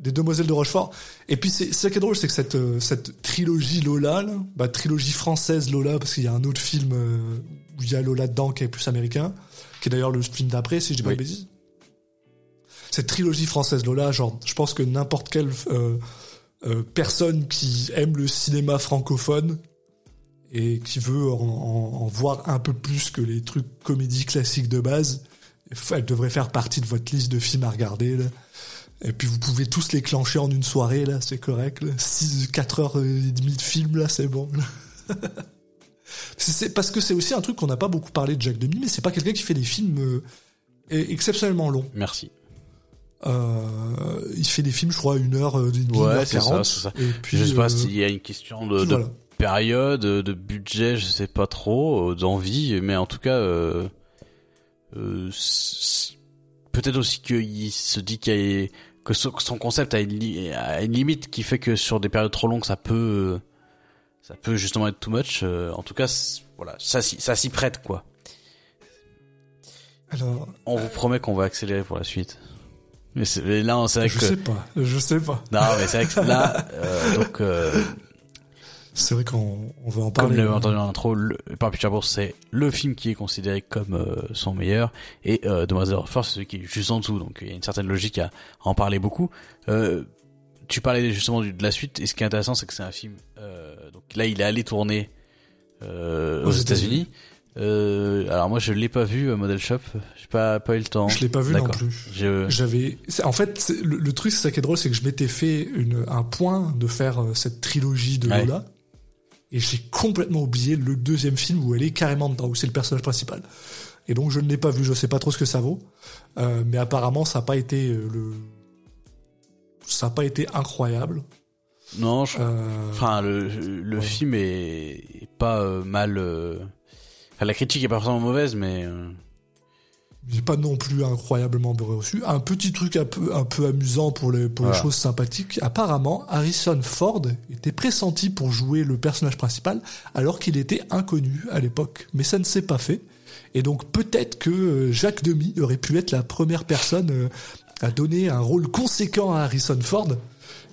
[SPEAKER 3] des Demoiselles de Rochefort. Et puis c'est ça qui est drôle, c'est que cette euh, cette trilogie Lola, là, bah trilogie française Lola, parce qu'il y a un autre film euh, où il y a Lola dedans qui est plus américain, qui est d'ailleurs le film d'après, si je dis pas de bêtises. Cette trilogie française Lola, genre, je pense que n'importe quelle euh, euh, personne qui aime le cinéma francophone et qui veut en, en- en voir un peu plus que les trucs comédies classiques de base, elle devrait faire partie de votre liste de films à regarder. Là. Et puis vous pouvez tous les clencher en une soirée, là, c'est correct. Là. 6, 4 heures et demie de film, là, c'est bon. C'est- parce que c'est aussi un truc qu'on n'a pas beaucoup parlé de Jacques Demy, mais c'est pas quelqu'un qui fait des films euh, exceptionnellement longs.
[SPEAKER 1] Merci.
[SPEAKER 3] Euh, il fait des films, je crois, une heure, une
[SPEAKER 1] Ouais,
[SPEAKER 3] heure
[SPEAKER 1] c'est ça,
[SPEAKER 3] quarante.
[SPEAKER 1] c'est ça.
[SPEAKER 3] Et puis,
[SPEAKER 1] je sais pas
[SPEAKER 3] euh,
[SPEAKER 1] s'il y a une question de,
[SPEAKER 3] puis
[SPEAKER 1] de
[SPEAKER 3] voilà.
[SPEAKER 1] période, de budget, je sais pas trop, d'envie, mais en tout cas, euh, peut-être aussi qu'il se dit qu'il y a, que son concept a une, li- a une limite qui fait que sur des périodes trop longues, ça peut, ça peut justement être too much. euh, en tout cas, voilà, ça, s'y- ça s'y prête quoi.
[SPEAKER 3] Alors,
[SPEAKER 1] On vous promet qu'on va accélérer pour la suite. Mais, mais là, c'est vrai
[SPEAKER 3] je
[SPEAKER 1] que
[SPEAKER 3] sais pas, je sais pas.
[SPEAKER 1] non, mais c'est vrai que là, euh, donc. Euh,
[SPEAKER 3] C'est vrai qu'on on va en
[SPEAKER 1] Comme
[SPEAKER 3] parler.
[SPEAKER 1] vous l'avez
[SPEAKER 3] hein.
[SPEAKER 1] entendu dans l'intro, Par Picture Bourse, c'est le film qui est considéré comme euh, son meilleur, et euh, Demoiselle Rochefort, c'est celui qui est juste en dessous, donc il y a une certaine logique à en parler beaucoup. Euh, tu parlais justement de la suite, et ce qui est intéressant, c'est que c'est un film... Euh, donc là, il est allé tourner aux,
[SPEAKER 3] Aux
[SPEAKER 1] États-Unis. Euh, alors moi, je l'ai pas vu, Model Shop, j'ai pas pas eu le temps.
[SPEAKER 3] Je l'ai pas vu non plus. J'avais, en fait, le, le truc, c'est ça qui est drôle, c'est que je m'étais fait une, un point de faire cette trilogie de
[SPEAKER 1] Ouais.
[SPEAKER 3] Et j'ai complètement oublié le deuxième film où elle est carrément dedans, où c'est le personnage principal. Et donc je ne l'ai pas vu, je sais pas trop ce que ça vaut, Euh, mais apparemment ça n'a pas été euh, le, ça n'a pas été incroyable.
[SPEAKER 1] Non, je...
[SPEAKER 3] Euh,
[SPEAKER 1] Enfin, le, le
[SPEAKER 3] Ouais.
[SPEAKER 1] film est, est pas euh, mal. Enfin, la critique est pas forcément mauvaise, mais
[SPEAKER 3] j'ai pas non plus incroyablement reçu. Un petit truc un peu, un peu amusant pour les, pour les
[SPEAKER 1] Voilà.
[SPEAKER 3] choses sympathiques. Apparemment, Harrison Ford était pressenti pour jouer le personnage principal alors qu'il était inconnu à l'époque. Mais ça ne s'est pas fait. Et donc peut-être que euh, Jacques Demy aurait pu être la première personne euh, à donner un rôle conséquent à Harrison Ford.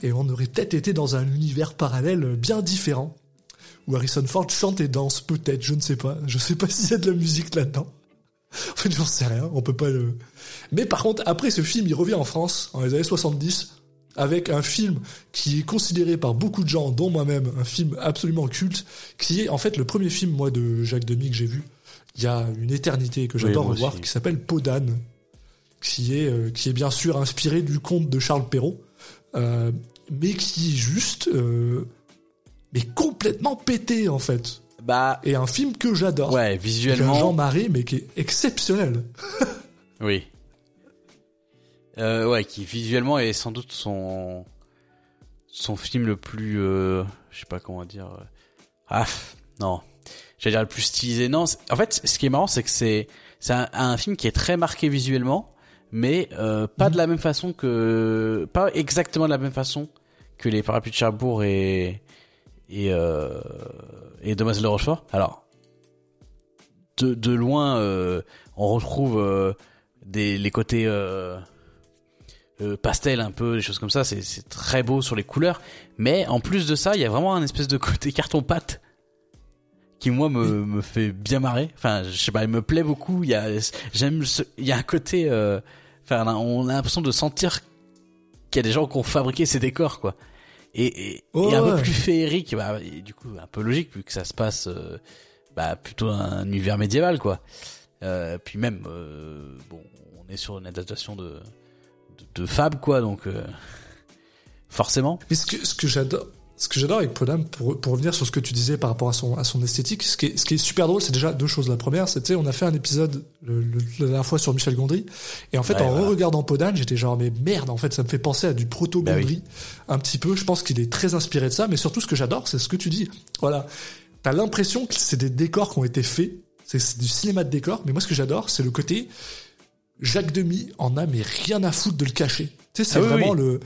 [SPEAKER 3] Et on aurait peut-être été dans un univers parallèle bien différent. Où Harrison Ford chante et danse, peut-être, je ne sais pas. Je sais pas s'il y a de la musique là-dedans. en fait, j'en sais rien. On peut pas le. Mais par contre, après ce film, il revient en France en les années 70 avec un film qui est considéré par beaucoup de gens, dont moi-même, un film absolument culte, qui est en fait le premier film moi de Jacques Demy que j'ai vu il y a une éternité que j'adore revoir, qui s'appelle Podane, qui est euh, qui est bien sûr inspiré du conte de Charles Perrault, euh, mais qui est juste euh, mais complètement pété en fait.
[SPEAKER 1] Bah
[SPEAKER 3] et un film que j'adore.
[SPEAKER 1] Ouais, visuellement.
[SPEAKER 3] Jean Marais mais qui est exceptionnel.
[SPEAKER 1] oui. Euh, ouais, qui visuellement est sans doute son son film le plus, euh, je sais pas comment dire. Euh, ah non, j'allais dire le plus stylisé. Non, en fait, ce qui est marrant, c'est que c'est c'est un, film qui est très marqué visuellement, mais euh, pas mhm. de la même façon que, pas exactement de la même façon que les parapluies de Cherbourg et et euh, et Demoiselle de Rochefort. Alors de de loin, euh, on retrouve euh, des les côtés euh, euh, pastel un peu, des choses comme ça. C'est, c'est très beau sur les couleurs. Mais en plus de ça, il y a vraiment un espèce de côté carton pâte qui moi me, me fait bien marrer. Enfin, je sais pas, il me plaît beaucoup. Il y a, j'aime, il y a un côté. Euh, enfin, on a l'impression de sentir qu'il y a des gens qui ont fabriqué ces décors, quoi. Et, et, et un peu plus féerique, bah, du coup, un peu logique vu que ça se passe, euh, bah, plutôt un univers médiéval, quoi. Euh, puis même, bon, on est sur une adaptation de de, fab quoi donc euh, forcément
[SPEAKER 3] mais ce que ce que j'adore ce que j'adore avec Podam, pour, pour revenir sur ce que tu disais par rapport à son, à son esthétique, ce qui est, ce qui est super drôle, c'est déjà deux choses. La première, c'était, on a fait un épisode le, la dernière fois sur Michel Gondry, et en fait, en re-regardant Podam, j'étais genre, mais merde, en fait, ça me fait penser à du proto-Gondry, bah un petit peu. Je pense qu'il est très inspiré de ça, mais surtout, ce que j'adore, c'est ce que tu dis. Voilà. T'as l'impression que c'est des décors qui ont été faits, c'est du cinéma de décors, mais moi, ce que j'adore, c'est le côté, Jacques Demy en a mais rien à foutre de le cacher. Tu sais, c'est ah vraiment le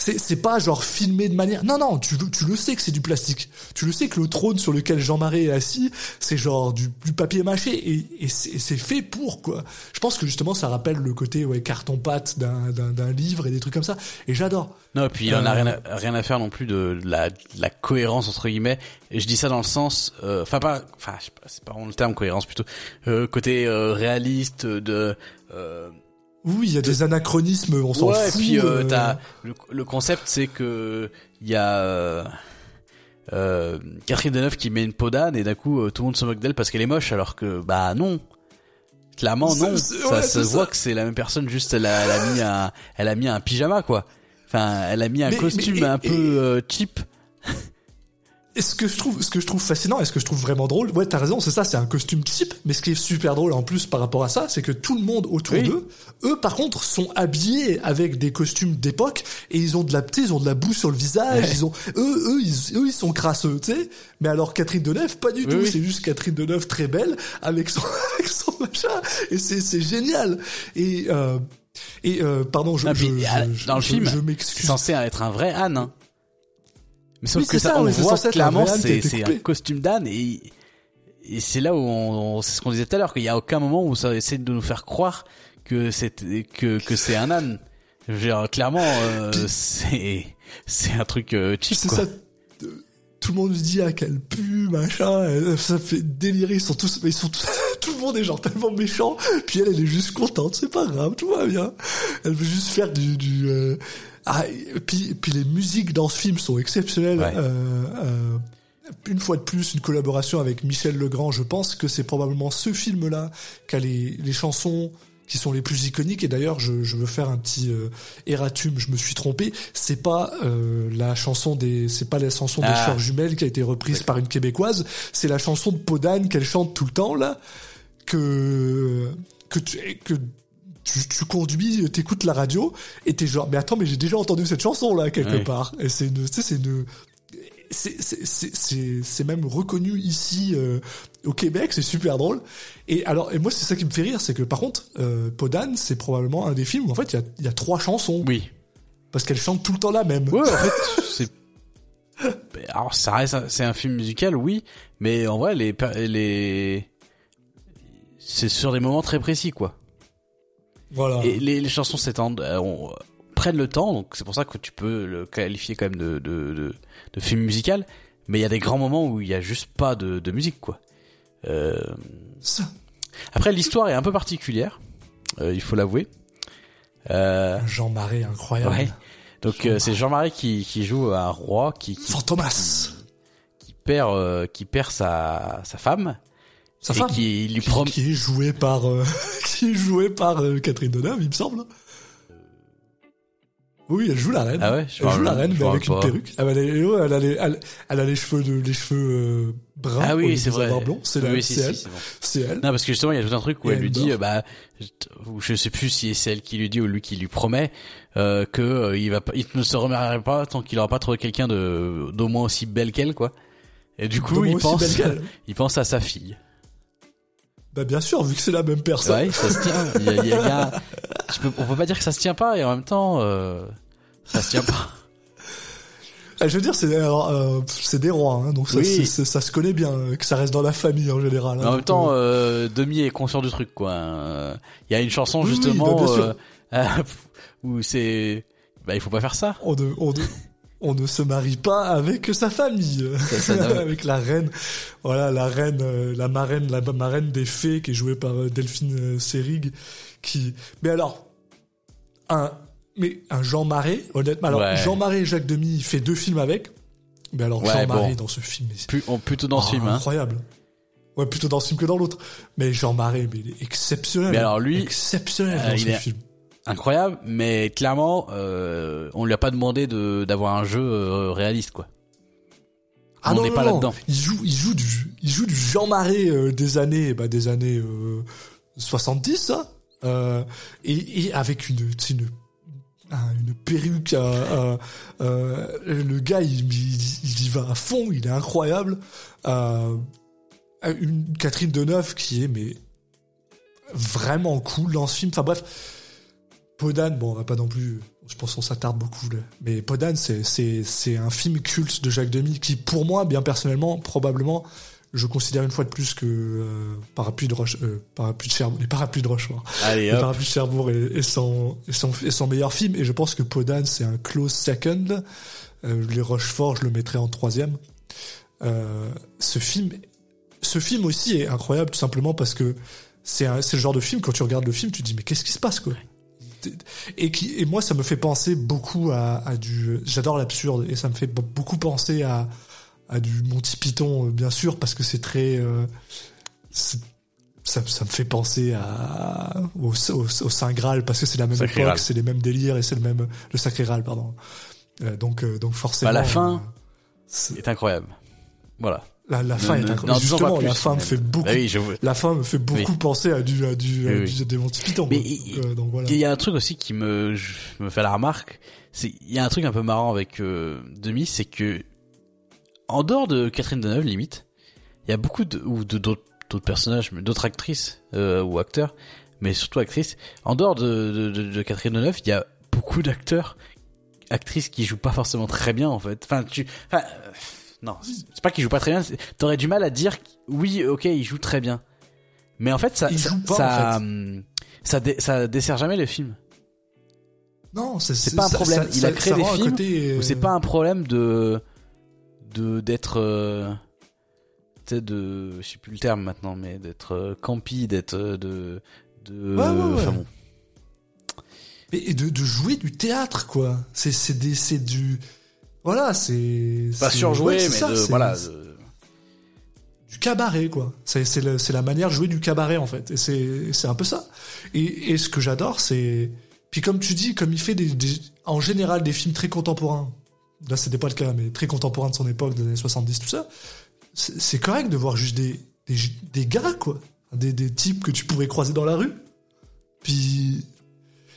[SPEAKER 3] c'est pas genre filmé de manière non non tu tu le sais que c'est du plastique. Tu le sais que le trône sur lequel Jean Marais est assis c'est genre du, du, papier mâché et, et c'est fait pour quoi. Je pense que justement ça rappelle le côté ouais carton pâte d'un d'un livre et des trucs comme ça. Et j'adore.
[SPEAKER 1] Non et puis il en a euh, rien à, rien à faire non plus de, la, la cohérence entre guillemets. Et je dis ça dans le sens euh, enfin pas enfin c'est pas le terme cohérence plutôt. Euh, côté réaliste de
[SPEAKER 3] oui, il y a des anachronismes, on s'en
[SPEAKER 1] ouais,
[SPEAKER 3] fout.
[SPEAKER 1] Et puis euh, t'as le, le, concept, c'est que il y a euh, euh, Catherine Deneuve qui met une peau d'âne et d'un coup euh, tout le monde se moque d'elle parce qu'elle est moche, alors que bah non. Clairement non, ça se voit que c'est la même personne, juste elle a, elle a mis un, elle a mis un pyjama quoi. Enfin, elle a mis un costume un peu cheap.
[SPEAKER 3] Et ce que je trouve, ce que je trouve fascinant et ce que je trouve vraiment drôle, ouais, t'as raison, c'est ça, c'est un costume cheap, mais ce qui est super drôle en plus par rapport à ça, c'est que tout le monde autour d'eux, eux par contre, sont habillés avec des costumes d'époque et ils ont de la, ils ont de la boue sur le visage, ils ont, eux, eux, ils, eux, ils sont crasseux, tu sais. Mais alors Catherine Deneuve, pas du tout, c'est juste Catherine Deneuve très belle avec son, avec son machin et c'est, c'est génial. Et euh, et euh, pardon, je, je,
[SPEAKER 1] je, dans le film,
[SPEAKER 3] je m'excuse.
[SPEAKER 1] Censé être un vrai âne. Hein. Mais sauf que ça, on voit clairement, c'est un costume d'âne et, et c'est là où on, c'est ce qu'on disait tout à l'heure, qu'il y a aucun moment où ça essaie de nous faire croire que c'est que que c'est un âne. Genre, clairement, euh, c'est c'est un truc euh, cheap. Ça,
[SPEAKER 3] tout le monde se dit ah qu'elle pue machin, ça fait délirer. Ils sont tous, ils sont tous, tout le monde est genre tellement méchant. Puis elle, elle est juste contente, c'est pas grave, tout va bien. Elle veut juste faire du du euh, ah, puis, puis les musiques dans ce film sont exceptionnelles. Euh, euh, une fois de plus, une collaboration avec Michel Legrand. Je pense que c'est probablement ce film-là qui a les, les chansons qui sont les plus iconiques. Et d'ailleurs, je, je veux faire un petit euh, erratum. Je me suis trompé. C'est pas euh, la chanson des, c'est pas la chanson des ah. sœurs jumelles qui a été reprise par une québécoise. C'est la chanson de Podane qu'elle chante tout le temps là, que que tu, que tu, tu conduis, t'écoutes la radio et t'es genre mais attends mais j'ai déjà entendu cette chanson là quelque part et c'est une, c'est une c'est même reconnu ici euh, au Québec, c'est super drôle. Et alors, et moi, c'est ça qui me fait rire, c'est que par contre, euh, Podane, c'est probablement un des films où en fait, il y a, y a trois chansons.
[SPEAKER 1] Oui.
[SPEAKER 3] Parce qu'elle chante tout le temps la même.
[SPEAKER 1] Ouais, en fait, c'est. Alors, ça reste, c'est un film musical, oui, mais en vrai, les, les, c'est sur des moments très précis, quoi.
[SPEAKER 3] Voilà.
[SPEAKER 1] Et les, les chansons s'étendent, euh, prennent le temps, donc c'est pour ça que tu peux le qualifier quand même de, de, de, de film musical. Mais il y a des grands moments où il y a juste pas de, de musique, quoi. Euh...
[SPEAKER 3] Ça.
[SPEAKER 1] Après, l'histoire est un peu particulière, euh, il faut l'avouer. Euh,
[SPEAKER 3] Jean Marais incroyable.
[SPEAKER 1] ouais. Donc euh, c'est Jean Marais qui, qui joue un roi qui, qui,
[SPEAKER 3] Fantomas.
[SPEAKER 1] qui perd euh, qui perd sa sa femme
[SPEAKER 3] Sa
[SPEAKER 1] et
[SPEAKER 3] femme.
[SPEAKER 1] qui lui promet
[SPEAKER 3] qui est joué par euh, qui est joué par Catherine Deneuve, il me semble. Oui, elle joue la reine.
[SPEAKER 1] Ah ouais, je
[SPEAKER 3] elle joue la reine, mais avec une perruque. Ah elle, a les, elle, elle a les cheveux de, les cheveux euh, bruns.
[SPEAKER 1] Ah oui, c'est
[SPEAKER 3] les
[SPEAKER 1] vrai.
[SPEAKER 3] C'est
[SPEAKER 1] Oui, si,
[SPEAKER 3] elle.
[SPEAKER 1] c'est bon.
[SPEAKER 3] C'est elle.
[SPEAKER 1] Non, parce que justement, il y a tout un truc où elle lui dit, euh, bah, je- sais plus si c'est elle qui lui dit ou lui qui lui promet euh, que euh, il va il ne se remarierait pas tant qu'il aura pas trouvé quelqu'un de d'au moins aussi belle qu'elle, quoi. Et du coup, il pense, il pense à sa fille.
[SPEAKER 3] Bah bien sûr, vu que c'est la même personne.
[SPEAKER 1] Ouais, ça se tient. Il y a, il y a- il y a- je peux- on peut pas dire que ça se tient pas et en même temps, euh, ça se tient pas.
[SPEAKER 3] Ah, Je veux dire, c'est euh, des rois, hein, donc ça,
[SPEAKER 1] Oui.
[SPEAKER 3] se connaît bien, euh, que ça reste dans la famille en général. hein,
[SPEAKER 1] en même temps,
[SPEAKER 3] euh,
[SPEAKER 1] Demi est conscient du truc, quoi. Il y a une chanson
[SPEAKER 3] Oui,
[SPEAKER 1] justement
[SPEAKER 3] bah,
[SPEAKER 1] euh, euh, où c'est, bah, il faut pas faire ça.
[SPEAKER 3] on ne, on ne, on ne se marie pas avec sa famille,
[SPEAKER 1] ça
[SPEAKER 3] avec la reine. Voilà, la reine, la marraine, la marraine des fées qui est jouée par Delphine Seyrig, qui. Mais alors, un, mais un Jean Marais, honnêtement. Alors
[SPEAKER 1] Ouais.
[SPEAKER 3] Jean Marais et Jacques Demy, il fait deux films avec. Mais alors
[SPEAKER 1] Ouais,
[SPEAKER 3] Jean Marais
[SPEAKER 1] bon.
[SPEAKER 3] dans ce film,
[SPEAKER 1] Plus, on- plutôt dans ce film, hein.
[SPEAKER 3] incroyable. Ouais, plutôt dans ce film que dans l'autre. Mais Jean Marais, mais il est exceptionnel.
[SPEAKER 1] Mais alors, lui,
[SPEAKER 3] exceptionnel
[SPEAKER 1] euh,
[SPEAKER 3] dans
[SPEAKER 1] il
[SPEAKER 3] ce
[SPEAKER 1] est-
[SPEAKER 3] film.
[SPEAKER 1] incroyable, mais clairement, euh, on lui a pas demandé de d'avoir un jeu euh, réaliste, quoi.
[SPEAKER 3] Ah
[SPEAKER 1] on
[SPEAKER 3] non,
[SPEAKER 1] n'est
[SPEAKER 3] non,
[SPEAKER 1] pas
[SPEAKER 3] non.
[SPEAKER 1] là-dedans.
[SPEAKER 3] Il joue, il joue du, il joue du Jean Marais euh, des années, bah, des années euh, 70, hein. Euh, et, et avec une, une, un- une perruque. le gars, il, y va à fond, il est incroyable. Euh, une Catherine Deneuve qui est vraiment cool dans ce film. Enfin bref, Podane, bon, on va pas non plus. Je pense qu'on s'attarde beaucoup. Mais c'est c'est un film culte de Jacques Demy qui, pour moi, bien personnellement, probablement, je considère une fois de plus que euh, Parapluie de Roche, euh, Parapluie de Cherbourg, les Parapluies de Rochefort, les. Parapluies de Cherbourg est, est son est son est son meilleur film. Et je pense que Podane, c'est un close second. Euh, les Rochefort, je le mettrais en troisième. Ce film, ce film aussi est incroyable tout simplement parce que c'est le genre de film quand tu regardes le film, tu te dis mais qu'est-ce qui se passe quoi? Et qui et moi ça me fait penser beaucoup à, à du j'adore l'absurde et ça me fait beaucoup penser à à du Monty Python euh, bien sûr parce que c'est très euh, ça, ça me fait penser à au, au, au Saint Graal parce que c'est la même
[SPEAKER 1] Sacré
[SPEAKER 3] époque c'est les mêmes délires et c'est le même le Sacré Graal pardon Euh, donc euh, donc forcément
[SPEAKER 1] Bah, la fin,
[SPEAKER 3] euh, C'est
[SPEAKER 1] incroyable. Voilà.
[SPEAKER 3] la, la fin est incroyable justement
[SPEAKER 1] plus,
[SPEAKER 3] la fin me fait beaucoup
[SPEAKER 1] Bah oui, je vois.
[SPEAKER 3] la fin me fait beaucoup
[SPEAKER 1] Oui.
[SPEAKER 3] penser à du à du, à du- des Monty Python
[SPEAKER 1] Mais il-
[SPEAKER 3] donc, donc voilà
[SPEAKER 1] Il y a un truc aussi qui me, je me fait la remarque, c'est il y a un truc un peu marrant avec Demi, c'est que en dehors de Catherine Deneuve limite, il y a beaucoup de ou de d'autres d'autres personnages, mais d'autres actrices euh, ou acteurs, mais surtout actrices. En dehors de, de, Catherine Deneuve, il y a beaucoup d'acteurs, actrices qui jouent pas forcément très bien en fait. Enfin, tu, enfin, euh, non, c'est pas qu'ils jouent pas très bien. c'est- T'aurais du mal à dire oui, ok, ils jouent très bien, mais en fait ça, ça,
[SPEAKER 3] pas,
[SPEAKER 1] ça,
[SPEAKER 3] en
[SPEAKER 1] hum, ça, dé- ça dessert jamais le film.
[SPEAKER 3] non c'est
[SPEAKER 1] C'est pas un problème.
[SPEAKER 3] ça-
[SPEAKER 1] Il a créé des films
[SPEAKER 3] côté,
[SPEAKER 1] où
[SPEAKER 3] euh,
[SPEAKER 1] c'est pas un problème de de d'être euh, de je sais plus le terme maintenant mais d'être euh, campy d'être euh, de de
[SPEAKER 3] Ouais, ouais, ouais.
[SPEAKER 1] enfin bon
[SPEAKER 3] Mais et de, de jouer du théâtre, quoi. C'est, c'est des, c'est du, voilà, c'est.
[SPEAKER 1] pas surjoué mais
[SPEAKER 3] ça,
[SPEAKER 1] de voilà de-
[SPEAKER 3] Du cabaret, quoi. C'est, c'est, c'est la manière de jouer du cabaret, en fait. Et c'est, c'est un peu ça. Et, et ce que j'adore, c'est, puis comme tu dis, comme il fait des, des- en général des films très contemporains. Là, c'était pas le cas, mais très contemporains de son époque, des années 70, tout ça. C'est, correct de voir juste des, des, des gars, quoi. Des, des types que tu pourrais croiser dans la rue. Puis,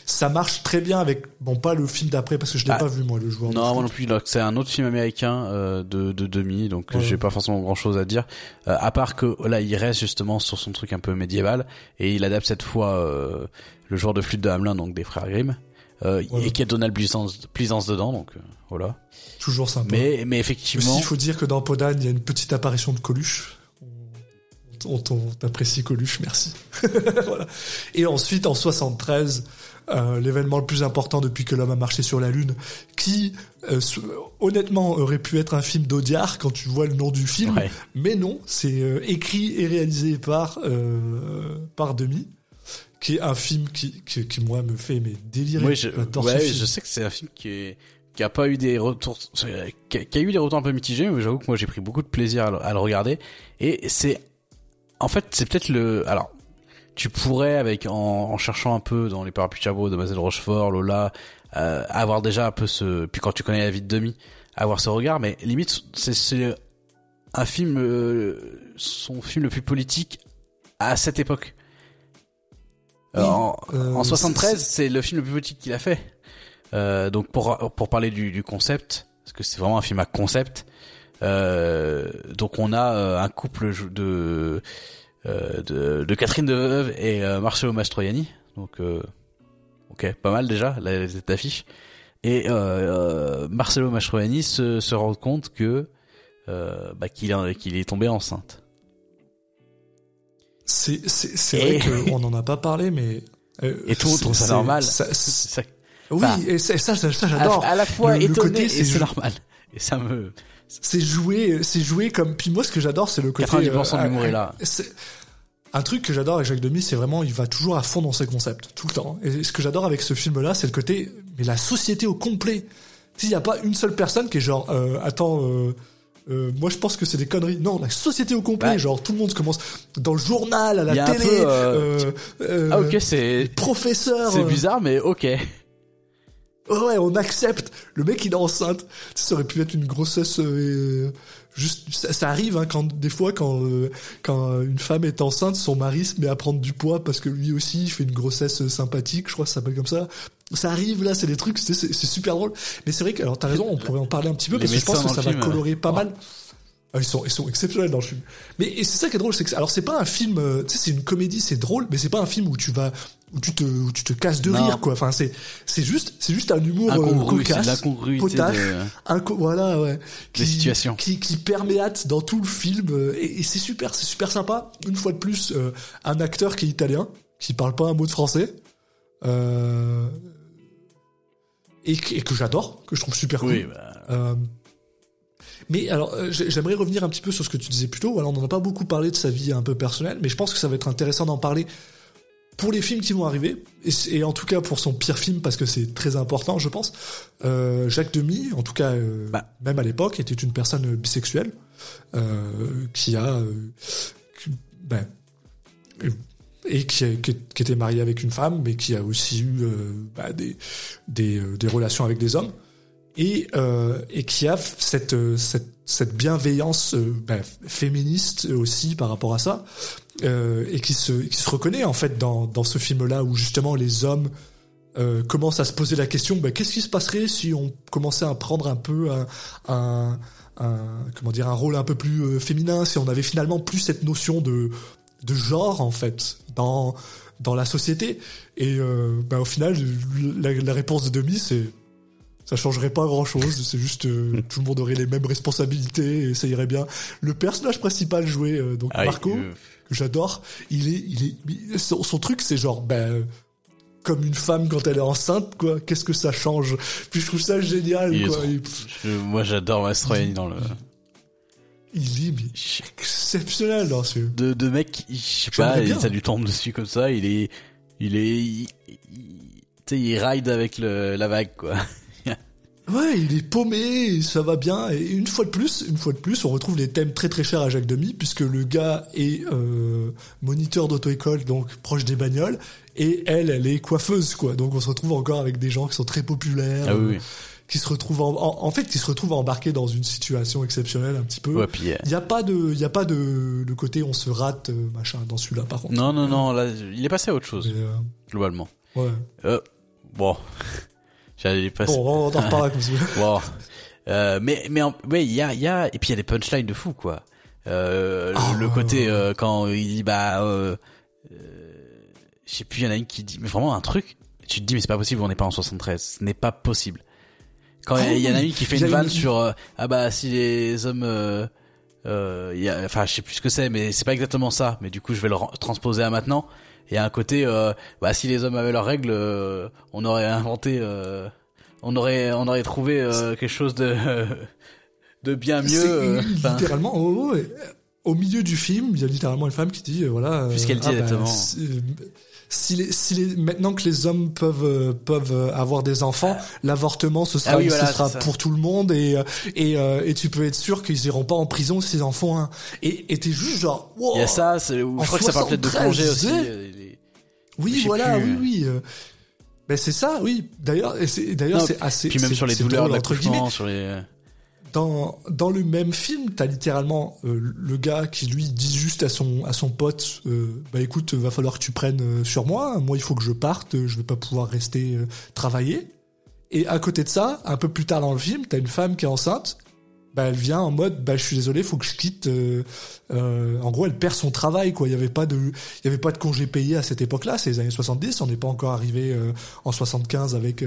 [SPEAKER 3] ça marche très bien avec, bon, pas le film d'après, parce que je l'ai
[SPEAKER 1] Ah.
[SPEAKER 3] pas vu, moi, le joueur
[SPEAKER 1] non moi non plus c'est un autre film américain euh, de de demi donc
[SPEAKER 3] Ouais.
[SPEAKER 1] j'ai pas forcément grand chose à dire Euh, à part que là il reste justement sur son truc un peu médiéval et il adapte cette fois euh, le joueur de flûte de Hamelin donc des frères Grimm euh,
[SPEAKER 3] Ouais.
[SPEAKER 1] et qui a Donald Pleasance, Pleasance dedans donc euh, voilà
[SPEAKER 3] Toujours sympa.
[SPEAKER 1] mais mais
[SPEAKER 3] Aussi,
[SPEAKER 1] effectivement
[SPEAKER 3] il faut dire que dans Podane, il y a une petite apparition de Coluche. On, on, on t'apprécie Coluche, merci. voilà. Et ensuite, en 73, euh, l'événement le plus important depuis que l'homme a marché sur la Lune, qui, euh, honnêtement, aurait pu être un film d'Audiard quand tu vois le nom du film.
[SPEAKER 1] ouais.
[SPEAKER 3] Mais non, c'est euh, écrit et réalisé par euh, par demi, qui est un film qui, qui, qui moi me fait mais délirer.
[SPEAKER 1] Oui, je, ouais, je sais que c'est un film qui est qui a pas eu des retours qui a, qui a eu des retours un peu mitigés mais j'avoue que moi j'ai pris beaucoup de plaisir à le, à le regarder et c'est en fait c'est peut-être le alors tu pourrais avec en, en cherchant un peu dans les parapluies de Chabot de Mazel Rochefort Lola euh, avoir déjà un peu ce puis quand tu connais la vie de Demi avoir ce regard mais limite c'est c'est un film euh, son film le plus politique à cette époque
[SPEAKER 3] Oui,
[SPEAKER 1] Euh, en,
[SPEAKER 3] euh,
[SPEAKER 1] en 73,
[SPEAKER 3] c'est-
[SPEAKER 1] c'est le film le plus politique qu'il a fait. Euh, donc pour pour parler du, du concept, parce que c'est vraiment un film à concept. Euh, donc on a euh, un couple de euh, de, de Catherine Deneuve et euh, Marcello Mastroianni. Donc euh, ok, pas mal déjà la tête d'affiche. Et euh, euh, Marcello Mastroianni se se rend compte que euh, bah, qu'il est- qu'il est tombé enceinte.
[SPEAKER 3] C'est c'est c'est
[SPEAKER 1] Et-
[SPEAKER 3] vrai qu'on n'en a pas parlé, mais euh,
[SPEAKER 1] Et tout le ça
[SPEAKER 3] c'est-
[SPEAKER 1] normal.
[SPEAKER 3] ça-
[SPEAKER 1] ça.
[SPEAKER 3] oui,
[SPEAKER 1] Enfin,
[SPEAKER 3] et ça, ça, ça, ça,
[SPEAKER 1] À,
[SPEAKER 3] j'adore.
[SPEAKER 1] à la fois
[SPEAKER 3] Le- le
[SPEAKER 1] étonné
[SPEAKER 3] côté,
[SPEAKER 1] et
[SPEAKER 3] c'est
[SPEAKER 1] normal. Et ça me
[SPEAKER 3] C'est joué, c'est joué comme. Puis moi, ce que j'adore, c'est le côté.
[SPEAKER 1] 90% de
[SPEAKER 3] euh,
[SPEAKER 1] l'humour
[SPEAKER 3] euh,
[SPEAKER 1] est là.
[SPEAKER 3] c'est- Un truc que j'adore avec Jacques Demy, c'est vraiment, il va toujours à fond dans ses concepts, tout le temps. Et ce que j'adore avec ce film-là, c'est le côté, mais la société au complet. S'il n'y a pas une seule personne qui est genre, euh, attends, euh, euh, moi je pense que c'est des conneries. Non, la société au complet,
[SPEAKER 1] Ouais.
[SPEAKER 3] genre tout le monde commence dans le journal, à
[SPEAKER 1] y
[SPEAKER 3] la
[SPEAKER 1] un
[SPEAKER 3] télé,
[SPEAKER 1] peu, euh,
[SPEAKER 3] euh, euh,
[SPEAKER 1] Ah ok, c'est
[SPEAKER 3] professeur.
[SPEAKER 1] c'est
[SPEAKER 3] euh,
[SPEAKER 1] bizarre, mais ok.
[SPEAKER 3] Ouais, on accepte. Le mec, il est enceinte. Ça aurait pu être une grossesse. euh, juste, ça, ça arrive hein, quand des fois quand euh, quand une femme est enceinte, son mari se met à prendre du poids parce que lui aussi il fait une grossesse sympathique. Je crois que ça s'appelle comme ça. Ça arrive là, c'est des trucs, c'est super drôle. Mais c'est vrai que alors t'as raison, on pourrait en parler un petit peu
[SPEAKER 1] Les
[SPEAKER 3] parce que je pense que ça
[SPEAKER 1] le
[SPEAKER 3] va
[SPEAKER 1] film,
[SPEAKER 3] colorer pas
[SPEAKER 1] euh,
[SPEAKER 3] mal. Ah, ils sont ils sont exceptionnels dans le film. Mais c'est ça qui est drôle, c'est que alors c'est pas un film, euh, tu sais, c'est une comédie, c'est drôle, mais c'est pas un film où tu vas où tu te où tu te casses de
[SPEAKER 1] Non.
[SPEAKER 3] rire quoi. Enfin c'est c'est juste c'est juste un humour euh,
[SPEAKER 1] Incongru, de
[SPEAKER 3] cocasse, potache,
[SPEAKER 1] de...
[SPEAKER 3] voilà ouais,
[SPEAKER 1] Des situations.
[SPEAKER 3] qui qui perméate dans tout le film euh, et, et c'est super, c'est super sympa. Une fois de plus, euh, un acteur qui est italien, qui parle pas un mot de français. Euh, et, que- j'adore, que je trouve super cool.
[SPEAKER 1] Oui, bah,
[SPEAKER 3] Euh, mais alors, euh, j'ai- j'aimerais revenir un petit peu sur ce que tu disais plus tôt. Alors, on n'en a pas beaucoup parlé de sa vie un peu personnelle, mais je pense que ça va être intéressant d'en parler pour les films qui vont arriver, et, en tout cas pour son pire film, parce que c'est très important, je pense. Euh, Jacques Demy, en tout cas, euh,
[SPEAKER 1] Bah.
[SPEAKER 3] même à l'époque, était une personne bisexuelle euh, qui a, qui- ben, et qui, était mariée avec une femme, mais qui a aussi eu euh, bah, euh, des relations avec des hommes. Et, euh, qui a cette, bienveillance bah, féministe aussi par rapport à ça, et qui se, reconnaît en fait dans, ce film-là où justement les hommes euh, commencent à se poser la question bah, qu'est-ce qui se passerait si on commençait à prendre un peu un, comment dire un rôle un peu plus féminin, si on avait finalement plus cette notion de de genre en fait dans dans la société et euh, bah, au final la, la réponse de Demi c'est ça changerait pas grand chose, c'est juste euh, tout le monde aurait les mêmes responsabilités et ça irait bien. Le personnage principal joué euh, donc
[SPEAKER 1] ah,
[SPEAKER 3] Marco
[SPEAKER 1] euh,
[SPEAKER 3] que j'adore, il est il est son, son truc c'est genre ben comme une femme quand elle est enceinte quoi, qu'est-ce que ça change? Puis je trouve ça génial quoi.
[SPEAKER 1] trop-
[SPEAKER 3] Il,
[SPEAKER 1] je- moi j'adore Mastroianni dans le
[SPEAKER 3] il est mais exceptionnel dans ce
[SPEAKER 1] de de mec, je sais pas,
[SPEAKER 3] bien.
[SPEAKER 1] ça lui tombe dessus comme ça, il est il est il, il- tu sais il ride avec le la vague quoi.
[SPEAKER 3] Ouais, il est paumé, ça va bien. Et une fois de plus, une fois de plus, on retrouve les thèmes très très chers à Jacques Demy, puisque le gars est euh, moniteur d'auto-école, donc proche des bagnoles, et elle, elle est coiffeuse, quoi. Donc on se retrouve encore avec des gens qui sont très populaires,
[SPEAKER 1] Ah oui, oui.
[SPEAKER 3] Qui se retrouvent en, en, en fait, qui se retrouvent embarqués dans une situation exceptionnelle un petit peu.
[SPEAKER 1] Ouais, euh,
[SPEAKER 3] Il y a pas de, il y a pas de, côté on se rate, euh, machin, dans celui-là, par contre.
[SPEAKER 1] non non non, là il est passé à autre chose
[SPEAKER 3] Mais, euh,
[SPEAKER 1] globalement.
[SPEAKER 3] ouais.
[SPEAKER 1] Euh, bon, j'allais passer.
[SPEAKER 3] Bon, on en reparlera comme ça.
[SPEAKER 1] Euh, mais mais ouais, il y a il y a et puis il y a des punchlines de fou quoi. Euh, le,
[SPEAKER 3] Ah,
[SPEAKER 1] le côté euh, quand il dit bah euh, je sais plus, il y en a une qui dit mais vraiment un truc, tu te dis mais c'est pas possible, on n'est pas en 73, ce n'est pas possible. Quand il y en a une qui fait une vanne sur euh, ah bah si les hommes euh, euh, il y a, enfin je sais plus ce que c'est mais c'est pas exactement ça mais du coup je vais le transposer à maintenant et à un côté euh, bah si les hommes avaient leurs règles euh, on aurait inventé euh, on aurait on aurait trouvé euh, quelque chose de de bien mieux
[SPEAKER 3] littéralement, oh, ouais. au milieu du film, il y a littéralement une femme qui dit, voilà.
[SPEAKER 1] Puisqu'elle dit
[SPEAKER 3] ah, bah,
[SPEAKER 1] exactement.
[SPEAKER 3] Si, les, si les, maintenant que les hommes peuvent euh, peuvent euh, avoir des enfants, l'avortement ce sera
[SPEAKER 1] Ah oui, voilà,
[SPEAKER 3] ce sera pour tout le monde et euh, et et tu peux être sûr qu'ils iront pas en prison s'ils en font un. Et et t'es juste genre, wow.
[SPEAKER 1] Il y a ça, je crois que ça parle peut-être de
[SPEAKER 3] 73,
[SPEAKER 1] congé aussi. les-
[SPEAKER 3] Oui, voilà,
[SPEAKER 1] plus,
[SPEAKER 3] oui, oui. Ben c'est ça, oui. D'ailleurs, et c'est d'ailleurs c'est assez.
[SPEAKER 1] Puis même sur les douleurs de
[SPEAKER 3] entre guillemets.
[SPEAKER 1] sur les.
[SPEAKER 3] Dans le même film, t'as littéralement euh, le gars qui lui dit juste à son à son pote, euh, bah écoute, va falloir que tu prennes euh, sur moi. Moi, il faut que je parte. Je vais pas pouvoir rester travailler. Et à côté de ça, un peu plus tard dans le film, t'as une femme qui est enceinte. Bah elle vient en mode, bah je suis désolé, faut que je quitte. en gros, elle perd son travail, quoi. Il y avait pas de, il y avait pas de congé payé à cette époque-là. C'est les années 70. On n'est pas encore arrivé en 75 avec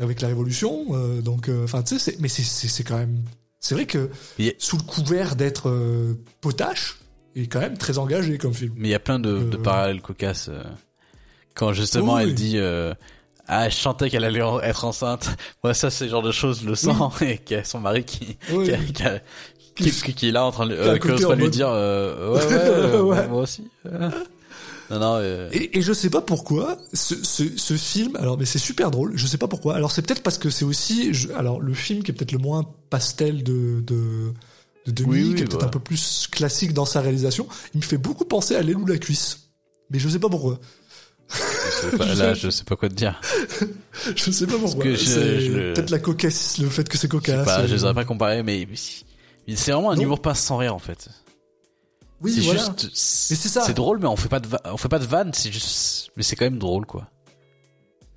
[SPEAKER 3] avec la révolution. euh, donc, euh, enfin, tu sais, mais c'est quand même, c'est vrai que sous le couvert d'être euh, potache, il est quand même très engagé comme film.
[SPEAKER 1] Mais il y a plein de, de parallèles cocasses. Quand justement elle
[SPEAKER 3] oui.
[SPEAKER 1] dit ah je chantais qu'elle allait être enceinte. Moi ça c'est le genre de choses je le sens et qu'il y a son mari qui
[SPEAKER 3] Oui.
[SPEAKER 1] qui, qui, qui, est là en train de euh,
[SPEAKER 3] en
[SPEAKER 1] lui
[SPEAKER 3] mode-
[SPEAKER 1] dire euh, ouais ouais, euh,
[SPEAKER 3] Ouais.
[SPEAKER 1] moi aussi. Euh. Non non euh,
[SPEAKER 3] Et, et je sais pas pourquoi ce, ce, ce film. Alors, mais c'est super drôle. Je sais pas pourquoi. Alors, c'est peut-être parce que c'est aussi. je- alors, le film qui est peut-être le moins pastel de de de Denis,
[SPEAKER 1] Oui, oui,
[SPEAKER 3] qui est peut-être un peu plus classique dans sa réalisation. Il me fait beaucoup penser à l'aile ou la cuisse. Mais je sais pas pourquoi.
[SPEAKER 1] je sais pas, là je sais pas quoi te dire.
[SPEAKER 3] Je sais pas pourquoi. Peut-être la cocasse, le fait que c'est
[SPEAKER 1] Je sais
[SPEAKER 3] cocasse.
[SPEAKER 1] pas, je les
[SPEAKER 3] euh,
[SPEAKER 1] aurais pas comparés mais, mais c'est vraiment un
[SPEAKER 3] Non.
[SPEAKER 1] humour pince sans rire en fait.
[SPEAKER 3] Oui,
[SPEAKER 1] c'est
[SPEAKER 3] voilà.
[SPEAKER 1] juste
[SPEAKER 3] c'est
[SPEAKER 1] drôle mais on fait pas de on fait pas de vannes, c'est juste mais c'est quand même drôle quoi.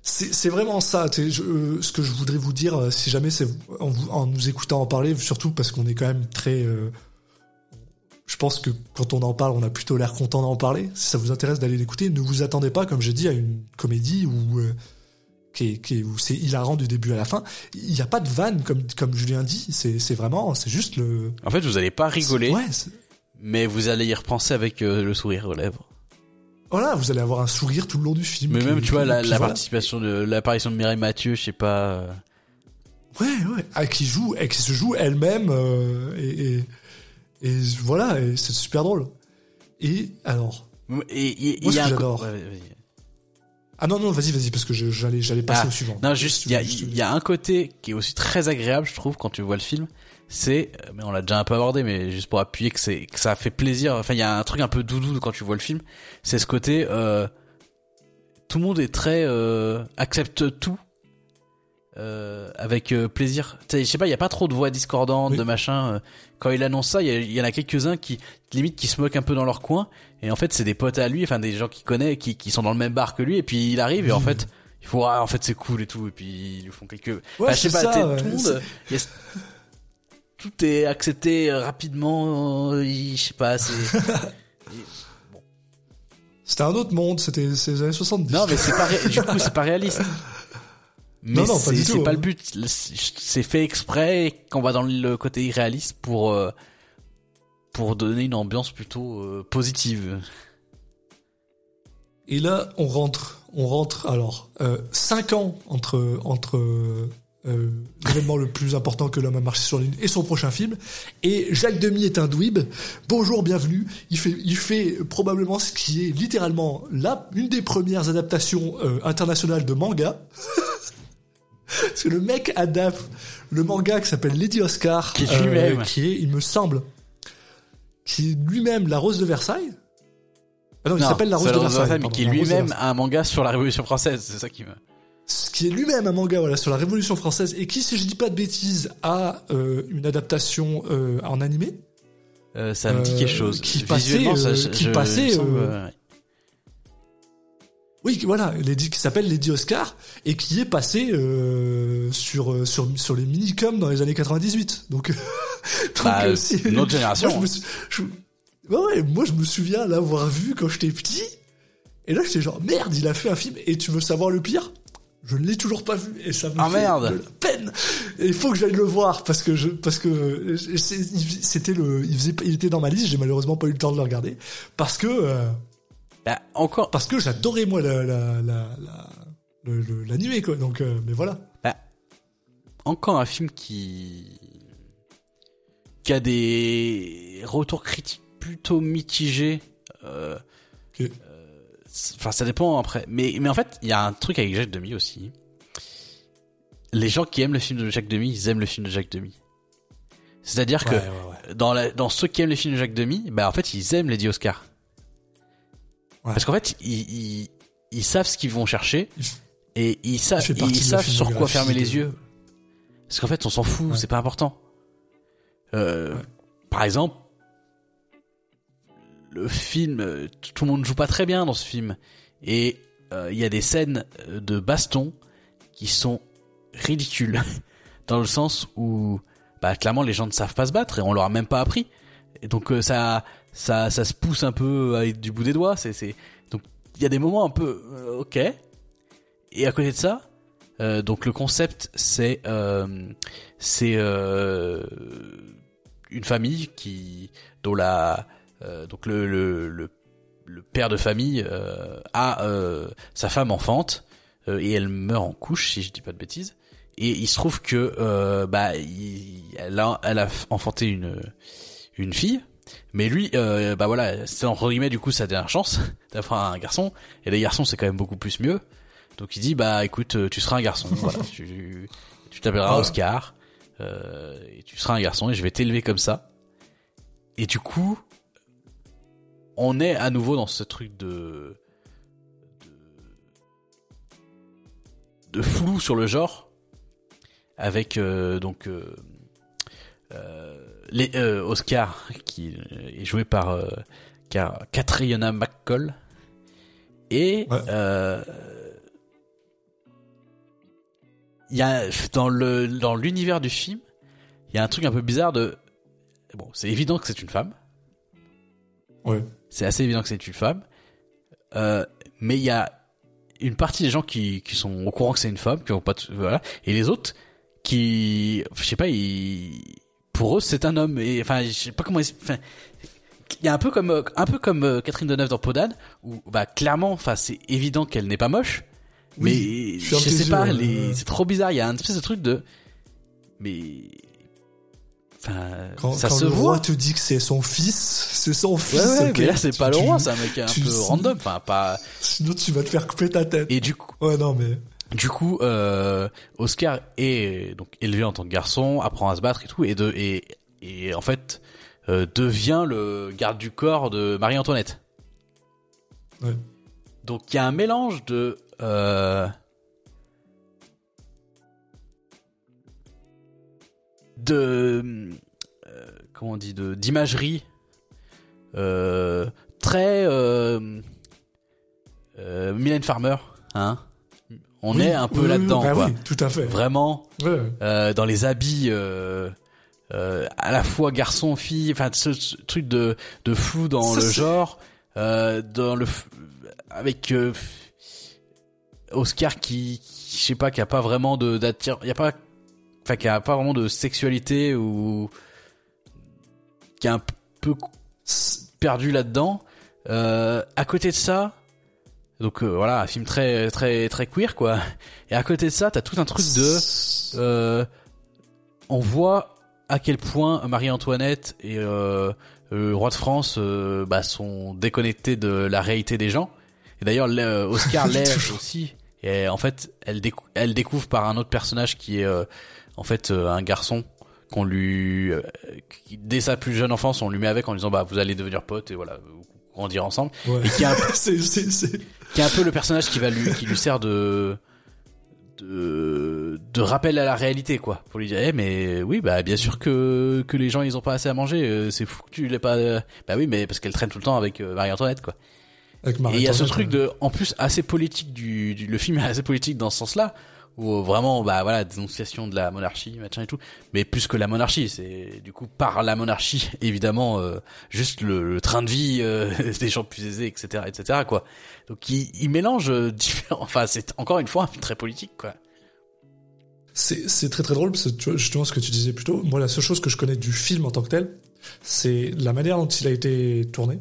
[SPEAKER 3] C'est vraiment ça. je- euh, ce que je voudrais vous dire, euh, si jamais c'est en, nous écoutant en parler, surtout parce qu'on est quand même très. euh, je pense que quand on en parle, on a plutôt l'air content d'en parler. Si ça vous intéresse d'aller l'écouter, ne vous attendez pas, comme j'ai dit, à une comédie où qui est, qui est- où c'est hilarant du début à la fin. Il n'y a pas de vanne comme comme Julien dit. C'est vraiment, c'est juste le.
[SPEAKER 1] En fait, vous allez pas rigoler,
[SPEAKER 3] Ouais.
[SPEAKER 1] Mais vous allez y repenser avec euh, le sourire aux lèvres.
[SPEAKER 3] Voilà, vous allez avoir un sourire tout le long du film.
[SPEAKER 1] Mais
[SPEAKER 3] puis-
[SPEAKER 1] même, tu vois, la,
[SPEAKER 3] puis
[SPEAKER 1] la
[SPEAKER 3] voilà.
[SPEAKER 1] participation de l'apparition de Mireille Mathieu, je sais pas. euh,
[SPEAKER 3] Ouais, ouais. Ah, qui joue, qui se joue elle-même, euh, et, et, et voilà, et c'est super drôle. Et alors,
[SPEAKER 1] Et il
[SPEAKER 3] Moi,
[SPEAKER 1] y a un
[SPEAKER 3] j'adore.
[SPEAKER 1] ouais,
[SPEAKER 3] ah non non, vas-y vas-y parce que j'allais j'allais passer
[SPEAKER 1] Ah,
[SPEAKER 3] au suivant.
[SPEAKER 1] Non, juste, il y a, il y a un côté qui est aussi très agréable, je trouve, quand tu vois le film. C'est, mais on l'a déjà un peu abordé, mais juste pour appuyer que c'est, que ça fait plaisir. Enfin, il y a un truc un peu doudou quand tu vois le film. C'est ce côté, euh, tout le monde est très, euh, accepte tout. Euh, avec euh, plaisir. Je sais pas, il y a pas trop de voix discordantes,
[SPEAKER 3] Oui.
[SPEAKER 1] de machin. euh. Quand il annonce ça, il y, en a quelques-uns qui limite qui se moquent un peu dans leur coin. Et en fait, c'est des potes à lui, enfin des gens qu'il connaît, qui, qui sont dans le même bar que lui. Et puis il arrive et en fait, il faut ah, en fait c'est cool et tout. Et puis ils lui font quelques.
[SPEAKER 3] Ouais,
[SPEAKER 1] Enfin, je sais pas,
[SPEAKER 3] ça, ouais.
[SPEAKER 1] tout le monde. Tout est accepté euh, rapidement. euh, Je sais pas, c'est.
[SPEAKER 3] C'était un autre monde, c'était c'est les années 70.
[SPEAKER 1] Non, mais c'est pas ré- du coup c'est pas réaliste. Mais
[SPEAKER 3] Non, non, pas
[SPEAKER 1] c'est
[SPEAKER 3] du
[SPEAKER 1] c'est
[SPEAKER 3] tout,
[SPEAKER 1] pas
[SPEAKER 3] hein.
[SPEAKER 1] le but. C'est fait exprès qu'on va dans le côté irréaliste pour euh, pour donner une ambiance plutôt euh, positive.
[SPEAKER 3] Et là, on rentre, on rentre. Alors, euh, cinq ans entre entre euh, euh, l'événement le plus important que l'homme a marché sur la lune et son prochain film. Et Jacques Demy est un dweeb. Bonjour, bienvenue. Il fait, il fait probablement ce qui est littéralement là une des premières adaptations euh, internationales de manga. Parce que le mec adapte le manga qui s'appelle Lady Oscar,
[SPEAKER 1] Qui est lui-même.
[SPEAKER 3] qui est, il me semble, qui est lui-même La Rose de Versailles. Ah non, il s'appelle La Rose de Versailles.
[SPEAKER 1] mais
[SPEAKER 3] pardon,
[SPEAKER 1] qui est
[SPEAKER 3] La
[SPEAKER 1] lui-même
[SPEAKER 3] Versailles.
[SPEAKER 1] un manga sur la Révolution française. C'est ça qui me.
[SPEAKER 3] Ce qui est lui-même un manga voilà sur la Révolution française et qui, si je dis pas de bêtises, a euh, une adaptation euh, en animé.
[SPEAKER 1] Euh, ça me dit quelque chose.
[SPEAKER 3] qui passait,
[SPEAKER 1] ça, je-
[SPEAKER 3] qui passait,
[SPEAKER 1] semble.
[SPEAKER 3] Oui, voilà, qui s'appelle Lady Oscar et qui est passé sur sur sur les minicums dans les années 98. Donc,
[SPEAKER 1] Bah,
[SPEAKER 3] c'est-
[SPEAKER 1] une autre génération.
[SPEAKER 3] Moi, je me suis- je- ouais, ouais, moi je me souviens l'avoir vu quand j'étais petit. Et là, j'étais genre merde, il a fait un film. Et tu veux savoir le pire? Je ne l'ai toujours pas vu et ça me
[SPEAKER 1] Ah,
[SPEAKER 3] fait
[SPEAKER 1] merde.
[SPEAKER 3] de la peine. Et il faut que j'aille le voir parce que je parce que c'était le il faisait il était dans ma liste. J'ai malheureusement pas eu le temps de le regarder parce que euh,
[SPEAKER 1] Bah, encore.
[SPEAKER 3] parce que j'adorais moi la la la, la le- le- l'animé quoi. Donc euh, mais voilà.
[SPEAKER 1] Bah, encore un film qui qui a des retours critiques plutôt mitigé. Euh, euh, Enfin, ça dépend après. Mais, mais en fait, il y a un truc avec Jacques Demy aussi. Les gens qui aiment le film de Jacques Demy, ils aiment le film de Jacques Demy. C'est-à-dire
[SPEAKER 3] Ouais,
[SPEAKER 1] que
[SPEAKER 3] ouais, ouais.
[SPEAKER 1] dans, la, dans ceux qui aiment les films de Jacques Demy, bah en fait, ils aiment Lady Oscar.
[SPEAKER 3] Ouais.
[SPEAKER 1] Parce qu'en fait, ils, ils, ils savent ce qu'ils vont chercher et ils, savent ils savent sur quoi fermer les yeux. Parce qu'en fait, on s'en fout, c'est pas important. Euh. Par exemple, le film, euh, tout le monde joue pas très bien dans ce film. Et euh, il y a des scènes euh, de baston qui sont ridicules. dans le sens où, bah, clairement, les gens ne savent pas se battre et on leur a même pas appris. Et donc, ça, ça, ça se pousse un peu avec du bout des doigts. C'est, c'est, donc, il y a des moments un peu, ok. Et à côté de ça, donc le concept, c'est, c'est une famille qui, dont la, donc le, le, le, le père de famille euh, a euh, sa femme enfante euh, et elle meurt en couche, si je dis pas de bêtises. Et il se trouve que euh, bah il, elle a elle a enfanté une une fille, mais lui euh, bah voilà c'est entre guillemets du coup sa dernière chance d'avoir un garçon. Et les garçons c'est quand même beaucoup plus mieux. Donc il dit bah écoute euh, tu seras un garçon, voilà tu tu t'appelleras
[SPEAKER 3] Ouais.
[SPEAKER 1] Oscar euh, et tu seras un garçon et je vais t'élever comme ça. Et du coup on est à nouveau dans ce truc de de, de flou sur le genre avec euh, donc euh, euh, les, Oscar qui est joué par Catriona McCall et
[SPEAKER 3] Ouais.
[SPEAKER 1] il y a dans le dans l'univers du film il y a un truc un peu bizarre de bon c'est évident que c'est une femme
[SPEAKER 3] Ouais.
[SPEAKER 1] C'est assez évident que c'est une femme. Euh, mais il y a une partie des gens qui, qui sont au courant que c'est une femme, qui ont pas, de- voilà, et les autres qui, je sais pas, ils, pour eux c'est un homme. Et enfin, je sais pas comment. ils- Enfin, il y a un peu comme, euh, un peu comme euh, Catherine Deneuve dans Podane, où bah clairement, enfin c'est évident qu'elle n'est pas moche.
[SPEAKER 3] Oui,
[SPEAKER 1] mais
[SPEAKER 3] je
[SPEAKER 1] je sais pas, les- c'est trop bizarre. Il y a un espèce de truc de, mais, enfin,
[SPEAKER 3] Quand,
[SPEAKER 1] ça
[SPEAKER 3] quand
[SPEAKER 1] se
[SPEAKER 3] le
[SPEAKER 1] voit.
[SPEAKER 3] roi te dit que c'est son fils, c'est son fils.
[SPEAKER 1] Ouais, ouais, mais là c'est pas le roi, c'est un mec un peu
[SPEAKER 3] sais.
[SPEAKER 1] random, enfin pas.
[SPEAKER 3] Sinon tu vas te faire couper ta tête.
[SPEAKER 1] Et du coup,
[SPEAKER 3] Ouais, non, mais.
[SPEAKER 1] du coup, euh, Oscar est donc élevé en tant que garçon, apprend à se battre et tout, et de et et en fait euh, devient le garde du corps de Marie-Antoinette.
[SPEAKER 3] Ouais.
[SPEAKER 1] Donc il y a un mélange de euh, de euh, comment on dit de d'imagerie euh, très euh, Mylène Farmer, hein. On
[SPEAKER 3] Oui,
[SPEAKER 1] est un peu
[SPEAKER 3] oui,
[SPEAKER 1] là-dedans,
[SPEAKER 3] bah
[SPEAKER 1] quoi.
[SPEAKER 3] oui, tout à fait.
[SPEAKER 1] Vraiment,
[SPEAKER 3] Ouais.
[SPEAKER 1] dans les habits euh, à la fois garçon fille enfin ce, ce truc de de flou dans
[SPEAKER 3] Ça,
[SPEAKER 1] le genre euh, dans le avec euh, Oscar qui, qui je sais pas qui a pas vraiment de d'attir il y a pas enfin qui a pas vraiment de sexualité ou qui est un peu perdu là-dedans euh, à côté de ça donc euh, voilà un film très très très queer quoi et à côté de ça t'as tout un truc de euh, on voit à quel point Marie-Antoinette et euh, le roi de France bah, sont déconnectés de la réalité des gens. Et d'ailleurs, le- Oscar l'est aussi. Et en fait, elle, décou- elle découvre par un autre personnage qui est en fait euh, un garçon qu'on lui, euh, dès sa plus jeune enfance, on lui met avec en lui disant bah vous allez devenir potes et voilà, vous grandir ensemble.
[SPEAKER 3] Ouais.
[SPEAKER 1] Et qui est un
[SPEAKER 3] c'est, c'est, c'est...
[SPEAKER 1] qui est un peu le personnage qui va lui qui lui sert de de de rappel à la réalité quoi pour lui dire eh mais oui bah bien sûr que que les gens ils ont pas assez à manger euh, c'est fou que tu l'aies pas bah oui mais parce qu'elle traîne tout le temps avec euh, Marie-Antoinette quoi
[SPEAKER 3] Avec
[SPEAKER 1] et il y a ce truc de en plus assez politique du, du le film est assez politique dans ce sens-là où vraiment bah voilà dénonciation de la monarchie machin et tout. Mais plus que la monarchie c'est du coup par la monarchie évidemment euh, juste le, train de vie euh, des gens plus aisés etc etc quoi. Donc il, mélange euh, différents enfin c'est encore une fois très politique quoi.
[SPEAKER 3] C'est, très très drôle parce que justement ce que tu disais plus tôt, moi la seule chose que je connais du film en tant que tel, c'est la manière dont il a été tourné,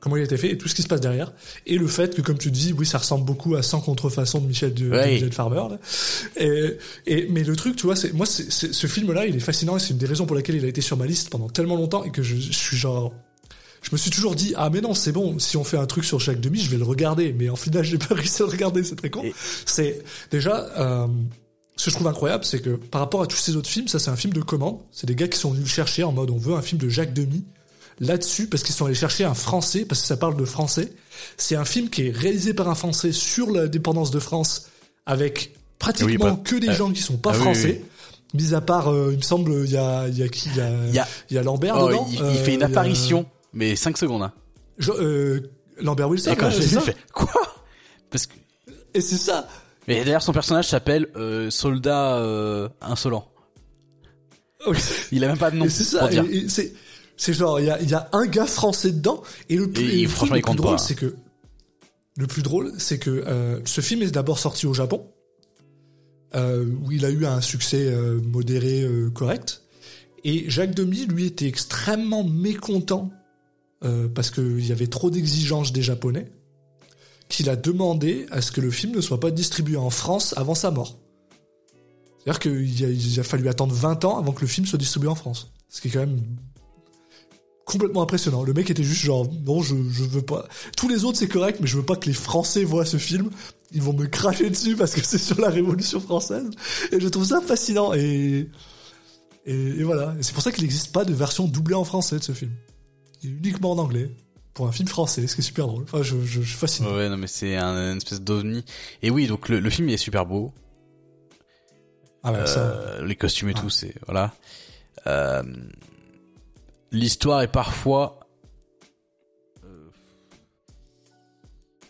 [SPEAKER 3] comment il a été fait et tout ce qui se passe derrière. Et le fait que, comme tu dis, oui, ça ressemble beaucoup à 100 contrefaçons de Michel, de. Michel Farmer. Là. Et, et, mais le truc, tu vois, c'est moi, c'est, c'est- ce film-là, il est fascinant et c'est une des raisons pour lesquelles il a été sur ma liste pendant tellement longtemps et que je, je suis genre... je me suis toujours dit ah mais non c'est bon si on fait un truc sur Jacques Demi je vais le regarder mais en final j'ai pas réussi à le regarder c'est très con
[SPEAKER 1] Et-
[SPEAKER 3] c'est déjà euh, ce que je trouve incroyable c'est que par rapport à tous ces autres films ça c'est un film de commande c'est des gars qui sont venus le chercher en mode on veut un film de Jacques Demi là-dessus parce qu'ils sont allés chercher un français parce que ça parle de français. C'est un film qui est réalisé par un français sur la dépendance de France avec pratiquement
[SPEAKER 1] Oui,
[SPEAKER 3] que des
[SPEAKER 1] euh,
[SPEAKER 3] gens qui sont pas
[SPEAKER 1] ah
[SPEAKER 3] français.
[SPEAKER 1] oui,
[SPEAKER 3] mis à part euh, il me semble il y a il y a qui il y a
[SPEAKER 1] Il y a-
[SPEAKER 3] il y a Lambert
[SPEAKER 1] Oh,
[SPEAKER 3] dedans.
[SPEAKER 1] il, il
[SPEAKER 3] Euh,
[SPEAKER 1] fait une
[SPEAKER 3] a-
[SPEAKER 1] apparition, mais 5 secondes. Hein.
[SPEAKER 3] Je- euh, Lambert Wilson
[SPEAKER 1] Et quand je fais quoi? Parce que
[SPEAKER 3] et c'est ça.
[SPEAKER 1] Mais d'ailleurs son personnage s'appelle euh, Soldat euh, insolent. Il a même pas de nom
[SPEAKER 3] c'est ça,
[SPEAKER 1] pour dire.
[SPEAKER 3] et- et c'est, genre, il y a, il y a un gars français dedans, et le plus,
[SPEAKER 1] Et
[SPEAKER 3] et
[SPEAKER 1] il-
[SPEAKER 3] le
[SPEAKER 1] franchement,
[SPEAKER 3] le plus drôle, c'est que, le plus drôle, c'est que, euh, ce film est d'abord sorti au Japon, euh, où il a eu un succès euh, modéré, correct, et Jacques Demy, lui, était extrêmement mécontent, parce qu'il y avait trop d'exigences des Japonais, qu'il a demandé à ce que le film ne soit pas distribué en France avant sa mort. C'est-à-dire qu'il a, a fallu attendre 20 ans avant que le film soit distribué en France. Ce qui est quand même complètement impressionnant. Le mec était juste genre, non, je, je veux pas. Tous les autres, c'est correct, mais je veux pas que les Français voient ce film. Ils vont me cracher dessus parce que c'est sur la Révolution française. Et je trouve ça fascinant. Et, et, et voilà. Et c'est pour ça qu'il n'existe pas de version doublée en français de ce film. Il est uniquement en anglais. Pour un film français, ce qui est super drôle. Enfin, je, je, je suis fasciné.
[SPEAKER 1] Ouais, non, mais c'est un, une espèce d'ovni. Et oui, donc le, le film il est super beau.
[SPEAKER 3] Ah ouais, ça.
[SPEAKER 1] Euh, les costumes et
[SPEAKER 3] Ah.
[SPEAKER 1] tout, c'est voilà. Euh, L'histoire est parfois euh,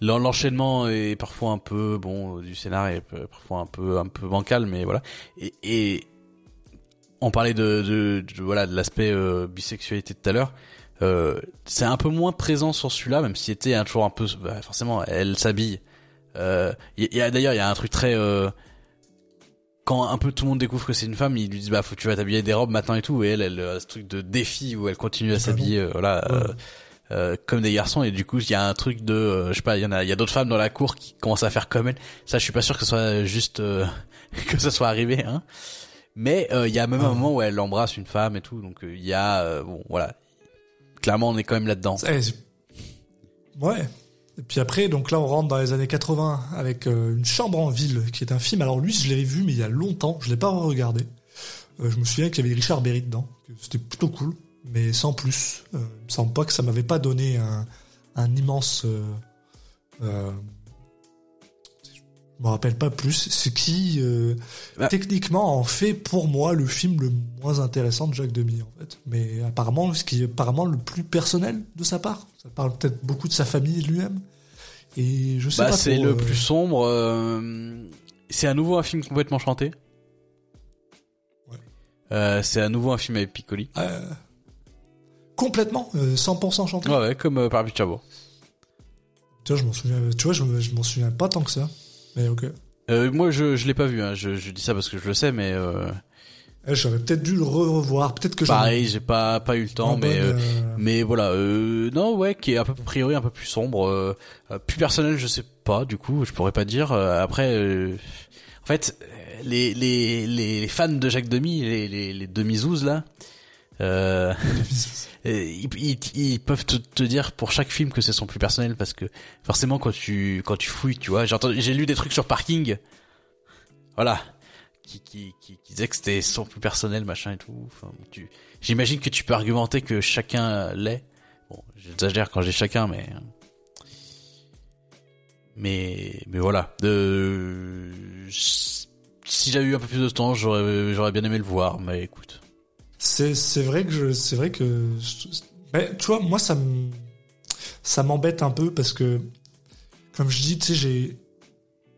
[SPEAKER 1] l'en- l'enchaînement est parfois un peu bon du scénario est parfois un peu un peu bancal, mais voilà. Et, et on parlait de, de, de- voilà de l'aspect euh, bisexualité tout à l'heure. Euh, c'est un peu moins présent sur celui-là, même s'il était toujours un peu bah, forcément elle s'habille. Euh, Il y a d'ailleurs il y a un truc très euh, quand un peu tout le monde découvre que c'est une femme, ils lui disent bah faut que tu vas t'habiller des robes maintenant et tout, et elle elle a ce truc de défi où elle continue à
[SPEAKER 3] Ah
[SPEAKER 1] s'habiller euh, voilà
[SPEAKER 3] Ouais.
[SPEAKER 1] euh, euh, comme des garçons et du coup il y a un truc de euh, je sais pas il y en a il y a d'autres femmes dans la cour qui commencent à faire comme elle. Ça je suis pas sûr que ce soit juste euh, que ça soit arrivé hein. Mais euh, il y a même un
[SPEAKER 3] Ah.
[SPEAKER 1] moment où elle embrasse une femme et tout, donc euh, il y a euh, bon voilà clairement on est quand même là-dedans.
[SPEAKER 3] Eh, c'est- ouais. Et puis après, donc là, on rentre dans les années 80 avec euh, Une chambre en ville, qui est un film. Alors lui, je l'avais vu, mais il y a longtemps. Je l'ai pas regardé. Euh, je me souviens qu'il y avait Richard Berry dedans. C'était plutôt cool, mais sans plus. Euh, il me semble pas que ça m'avait pas donné un, un immense. Je me rappelle pas plus. Ce qui, euh,
[SPEAKER 1] Bah.
[SPEAKER 3] techniquement, en fait pour moi le film le moins intéressant de Jacques Demy, en fait. Mais apparemment, ce qui est apparemment le plus personnel de sa part. Ça parle peut-être beaucoup de sa famille et de lui-même. Et je sais
[SPEAKER 1] Bah
[SPEAKER 3] pas
[SPEAKER 1] c'est le
[SPEAKER 3] euh,
[SPEAKER 1] plus sombre. euh, c'est à nouveau un film complètement chanté.
[SPEAKER 3] Ouais.
[SPEAKER 1] C'est à nouveau un film avec Piccoli.
[SPEAKER 3] complètement, euh, 100% chanté.
[SPEAKER 1] Ouais, ouais, comme par Chabot.
[SPEAKER 3] Tu vois, je m'en souviens, tu vois, je me- je m'en souviens pas tant que ça. Mais ok.
[SPEAKER 1] Euh, moi, je je l'ai pas vu. Hein. Je, je dis ça parce que je le sais, mais euh,
[SPEAKER 3] Eh, J'aurais peut-être dû le re-revoir. Peut-être que
[SPEAKER 1] pareil, j'ai pas pas eu le temps,
[SPEAKER 3] en
[SPEAKER 1] mais
[SPEAKER 3] bonne,
[SPEAKER 1] euh, mais voilà. Non, ouais, qui est un peu a priori un peu plus sombre, plus personnel, je sais pas. Du coup, je pourrais pas dire. Après, en fait, les les les, les fans de Jacques Demy, les les, les demi-zouzes là. Euh, Et ils, peuvent te, dire pour chaque film que c'est son plus personnel parce que forcément quand tu quand tu fouilles tu vois j'ai lu des trucs sur Parking. Voilà. Qui qui qui, qui disaient que c'était son plus personnel machin et tout. J'imagine que tu peux argumenter que chacun l'est. Bon j'exagère quand j'ai chacun mais mais mais voilà. De si j'avais eu un peu plus de temps j'aurais j'aurais bien aimé le voir mais écoute
[SPEAKER 3] C'est c'est vrai que je c'est vrai que mais tu vois moi ça me ça m'embête un peu parce que comme je dis tu sais j'ai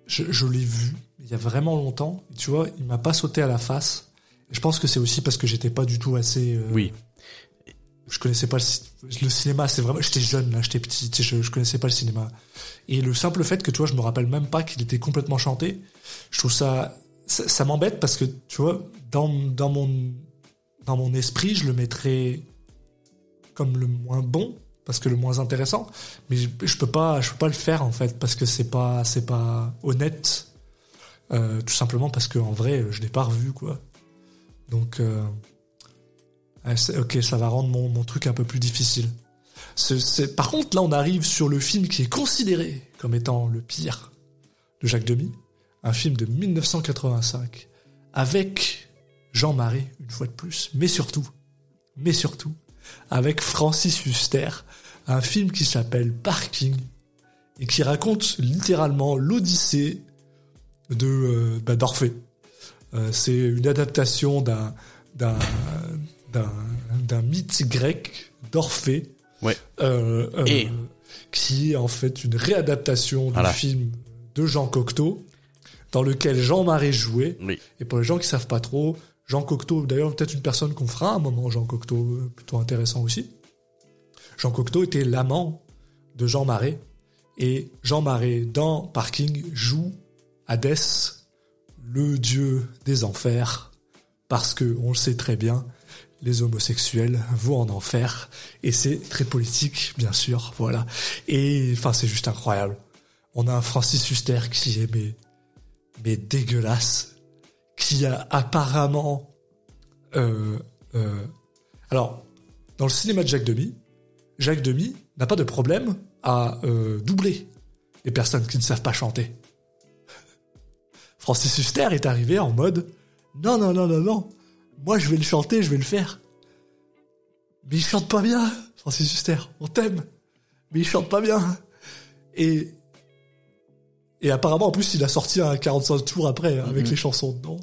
[SPEAKER 3] je, je l'ai vu il y a vraiment longtemps. Et tu vois il m'a pas sauté à la face. Et je pense que c'est aussi parce que j'étais pas du tout assez euh,
[SPEAKER 1] Oui.
[SPEAKER 3] je connaissais pas le, le cinéma c'est vraiment j'étais jeune là j'étais petit tu sais, je, je connaissais pas le cinéma. Et le simple fait que tu vois je me rappelle même pas qu'il était complètement chanté je trouve ça ça, ça m'embête parce que tu vois dans dans mon dans mon esprit, je le mettrais comme le moins bon parce que le moins intéressant, mais je, je peux pas, je peux pas le faire en fait parce que c'est pas, c'est pas honnête, euh, tout simplement parce que en vrai, je l'ai pas revu quoi. Donc, euh, c'est- ok, ça va rendre mon, mon truc un peu plus difficile. Par contre, là, on arrive sur le film qui est considéré comme étant le pire de Jacques Demy, un film de 1985, avec Jean Marais, une fois de plus, mais surtout, mais surtout, avec Francis Huster, un film qui s'appelle Parking, et qui raconte littéralement l'odyssée de euh, bah, d'Orphée. Euh, c'est une adaptation d'un d'un d'un d'un mythe grec d'Orphée.
[SPEAKER 1] Ouais.
[SPEAKER 3] Euh,
[SPEAKER 1] Et-
[SPEAKER 3] qui est en fait une réadaptation du
[SPEAKER 1] Voilà.
[SPEAKER 3] film de Jean Cocteau, dans lequel Jean Marais jouait.
[SPEAKER 1] Oui.
[SPEAKER 3] Et pour les gens qui savent pas trop, Jean Cocteau, d'ailleurs peut-être une personne qu'on fera un moment, Jean Cocteau, euh, plutôt intéressant aussi. Jean Cocteau était l'amant de Jean Marais. Et Jean Marais, dans Parking, joue Hadès, le dieu des enfers, parce que, on le sait très bien, les homosexuels vont en enfer, et c'est très politique, bien sûr, voilà. Et, enfin, c'est juste incroyable. On a un Francis Huster qui est, mais, mais dégueulasse, qui a apparemment, euh, euh, alors, dans le cinéma de Jacques Demy, Jacques Demy n'a pas de problème à euh, doubler les personnes qui ne savent pas chanter. Francis Huster est arrivé en mode non non non non non, moi je vais le chanter, je vais le faire. Mais il chante pas bien, Francis Huster, on t'aime, mais il chante pas bien. Et et apparemment en plus il a sorti un 45 tours après hein, avec
[SPEAKER 1] Mhm.
[SPEAKER 3] les chansons dedans.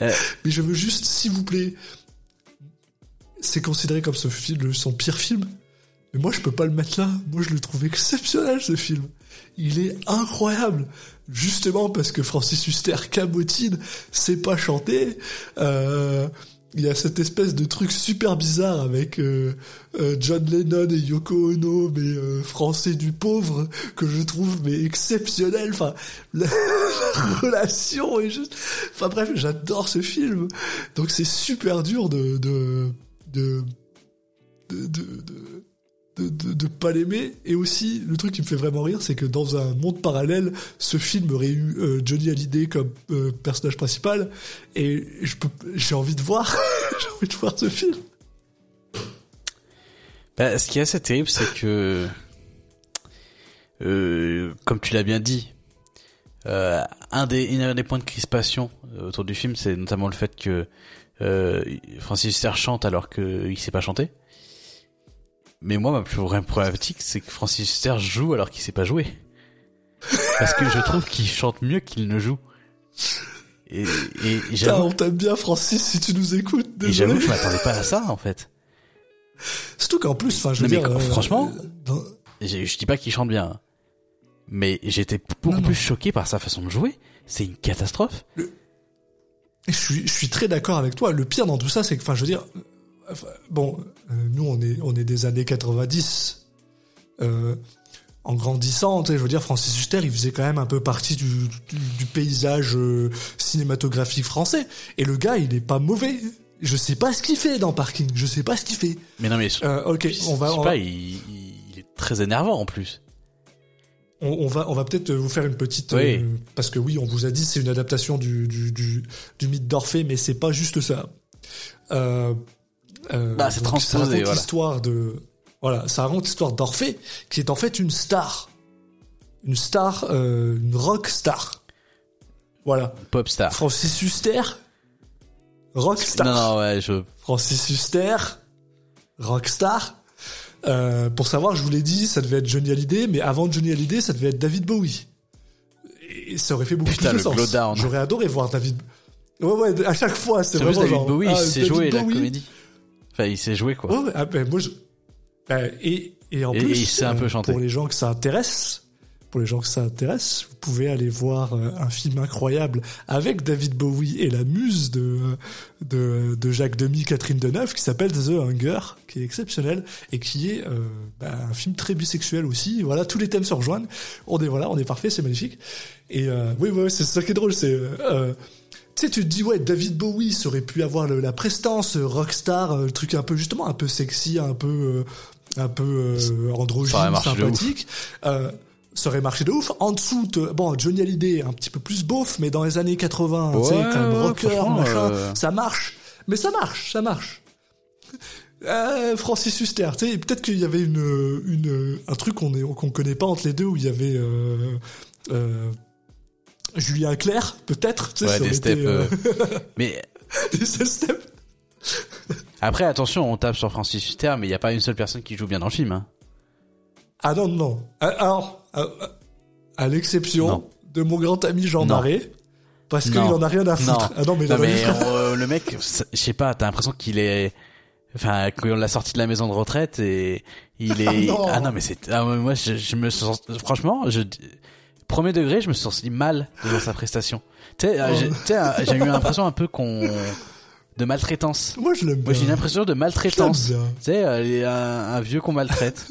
[SPEAKER 1] Euh.
[SPEAKER 3] Mais je veux juste, s'il vous plaît, c'est considéré comme ce film, son pire film. Mais moi, je peux pas le mettre là. Moi, je le trouve exceptionnel, ce film. Il est incroyable. Justement parce que Francis Huster cabotine, sait pas chanter. Euh, il y a cette espèce de truc super bizarre avec euh, euh, John Lennon et Yoko Ono, mais euh, français du pauvre, que je trouve mais exceptionnel. Enfin, la, la relation est juste. Enfin bref, j'adore ce film. Donc c'est super dur de de de, de, de de, de, pas l'aimer et aussi le truc qui me fait vraiment rire c'est que dans un monde parallèle ce film aurait eu Johnny Hallyday comme euh, personnage principal et j'ai envie de voir j'ai envie de voir ce film
[SPEAKER 1] Bah, ce qui est assez terrible, c'est que, euh, comme tu l'as bien dit, euh, un des un des points de crispation autour du film, c'est notamment le fait que Francis Huster chante alors qu'il sait pas chanter. Mais moi, ma plus grande problématique, c'est que Francis Huster joue alors qu'il sait pas jouer. Parce que je trouve qu'il chante mieux qu'il ne joue. Et, et, j'avoue,
[SPEAKER 3] on t'aime bien Francis si tu nous écoutes
[SPEAKER 1] et j'avoue que je m'attendais pas à ça, en fait.
[SPEAKER 3] surtout qu'en plus enfin je veux dire
[SPEAKER 1] quand- franchement,
[SPEAKER 3] dans-
[SPEAKER 1] Je, je dis pas qu'il chante bien, hein. mais j'étais beaucoup
[SPEAKER 3] Non, non.
[SPEAKER 1] plus choqué par sa façon de jouer. C'est une catastrophe.
[SPEAKER 3] je suis je suis très d'accord avec toi le pire dans tout ça c'est que enfin je veux dire euh, enfin, bon euh, nous on est on est des années 90 euh, en grandissant, je veux dire, Francis Huster, il faisait quand même un peu partie du, du, du paysage euh, cinématographique français. Et le gars, il est pas mauvais. Je sais pas ce qu'il fait dans Parking. Je sais pas ce qu'il fait.
[SPEAKER 1] Mais non, mais
[SPEAKER 3] Euh, ok, on va,
[SPEAKER 1] je sais
[SPEAKER 3] on,
[SPEAKER 1] pas, il, est très énervant en plus.
[SPEAKER 3] on, on va, on va peut-être vous faire une petite,
[SPEAKER 1] Oui.
[SPEAKER 3] euh, parce que oui, on vous a dit c'est une adaptation du, du mythe d'Orphée, mais c'est pas juste ça. Euh,
[SPEAKER 1] Bah, c'est
[SPEAKER 3] donc, ça
[SPEAKER 1] transposé,
[SPEAKER 3] raconte
[SPEAKER 1] voilà.
[SPEAKER 3] l'histoire de, voilà, ça raconte l'histoire d'Orphée, qui est en fait une star, une star, euh, une rock star. Voilà.
[SPEAKER 1] Pop star.
[SPEAKER 3] Francis Huster, rockstar.
[SPEAKER 1] Non, non, ouais, je.
[SPEAKER 3] Francis Huster, rockstar. Euh, pour savoir, je vous l'ai dit, ça devait être Johnny Hallyday, mais avant Johnny Hallyday, ça devait être David Bowie. Et ça aurait fait beaucoup
[SPEAKER 1] Putain,
[SPEAKER 3] plus de
[SPEAKER 1] le
[SPEAKER 3] sens. J'aurais adoré voir David. Ouais, ouais, à chaque fois, c'est
[SPEAKER 1] C'est
[SPEAKER 3] vraiment
[SPEAKER 1] David
[SPEAKER 3] genre.
[SPEAKER 1] Bowie,
[SPEAKER 3] ah,
[SPEAKER 1] sait
[SPEAKER 3] David
[SPEAKER 1] jouer la
[SPEAKER 3] Bowie.
[SPEAKER 1] comédie. Enfin, il sait jouer quoi.
[SPEAKER 3] Ah, ben, moi, je... ben, et, et en
[SPEAKER 1] Et-
[SPEAKER 3] plus,
[SPEAKER 1] et il sait un peu
[SPEAKER 3] euh,
[SPEAKER 1] chanter.
[SPEAKER 3] pour les gens que ça intéresse, pour les gens que ça intéresse, vous pouvez aller voir euh, un film incroyable avec David Bowie et la muse de de, de Jacques Demy, Catherine Deneuve, qui s'appelle The Hunger, qui est exceptionnel et qui est euh, ben, un film très bisexuel aussi. Voilà, tous les thèmes se rejoignent. On est voilà, on est parfait, c'est magnifique. Et euh, oui, ouais, c'est ça qui est drôle, c'est euh, tu sais, tu te dis, ouais, David Bowie aurait pu avoir le- la prestance euh, rockstar, euh, le truc un peu, justement, un peu sexy, un peu, euh, un peu euh, androgyne, sympathique. Ça aurait marché de ouf. En dessous, te- bon, Johnny Hallyday, un petit peu plus beauf, mais dans les années 80, tu sais,
[SPEAKER 1] Ouais,
[SPEAKER 3] rocker, machin,
[SPEAKER 1] euh,
[SPEAKER 3] ça marche. Mais ça marche, ça marche. Euh, Francis Huster, tu sais, peut-être qu'il y avait une, une, un truc qu'on est, qu'on connaît pas entre les deux où il y avait euh, euh, Julien Clerc, peut-être. tu sais,
[SPEAKER 1] Ouais, des steps.
[SPEAKER 3] euh,
[SPEAKER 1] euh, Mais
[SPEAKER 3] des steps.
[SPEAKER 1] après, attention, on tape sur Francis Huster, mais il n'y a pas une seule personne qui joue bien dans le film. Hein.
[SPEAKER 3] Ah non, non. Ah, Alors, à, à l'exception de mon grand ami Jean
[SPEAKER 1] Non.
[SPEAKER 3] Marais, parce qu'il
[SPEAKER 1] Non.
[SPEAKER 3] en a rien à foutre.
[SPEAKER 1] Non.
[SPEAKER 3] Ah non, mais,
[SPEAKER 1] Non, mais euh, le mec, je sais pas, t'as l'impression qu'il est, enfin, qu'on l'a sorti de la maison de retraite et il est,
[SPEAKER 3] Ah non.
[SPEAKER 1] mais c'est, ah, moi, je, je me sens, franchement, je, premier degré, je me suis senti mal devant sa prestation. Tu sais, euh, j'ai euh, j'ai eu l'impression un peu qu'on, de maltraitance.
[SPEAKER 3] Moi, je l'aime bien.
[SPEAKER 1] Moi, j'ai une impression de maltraitance. Tu sais, euh, il y a un, un vieux qu'on maltraite.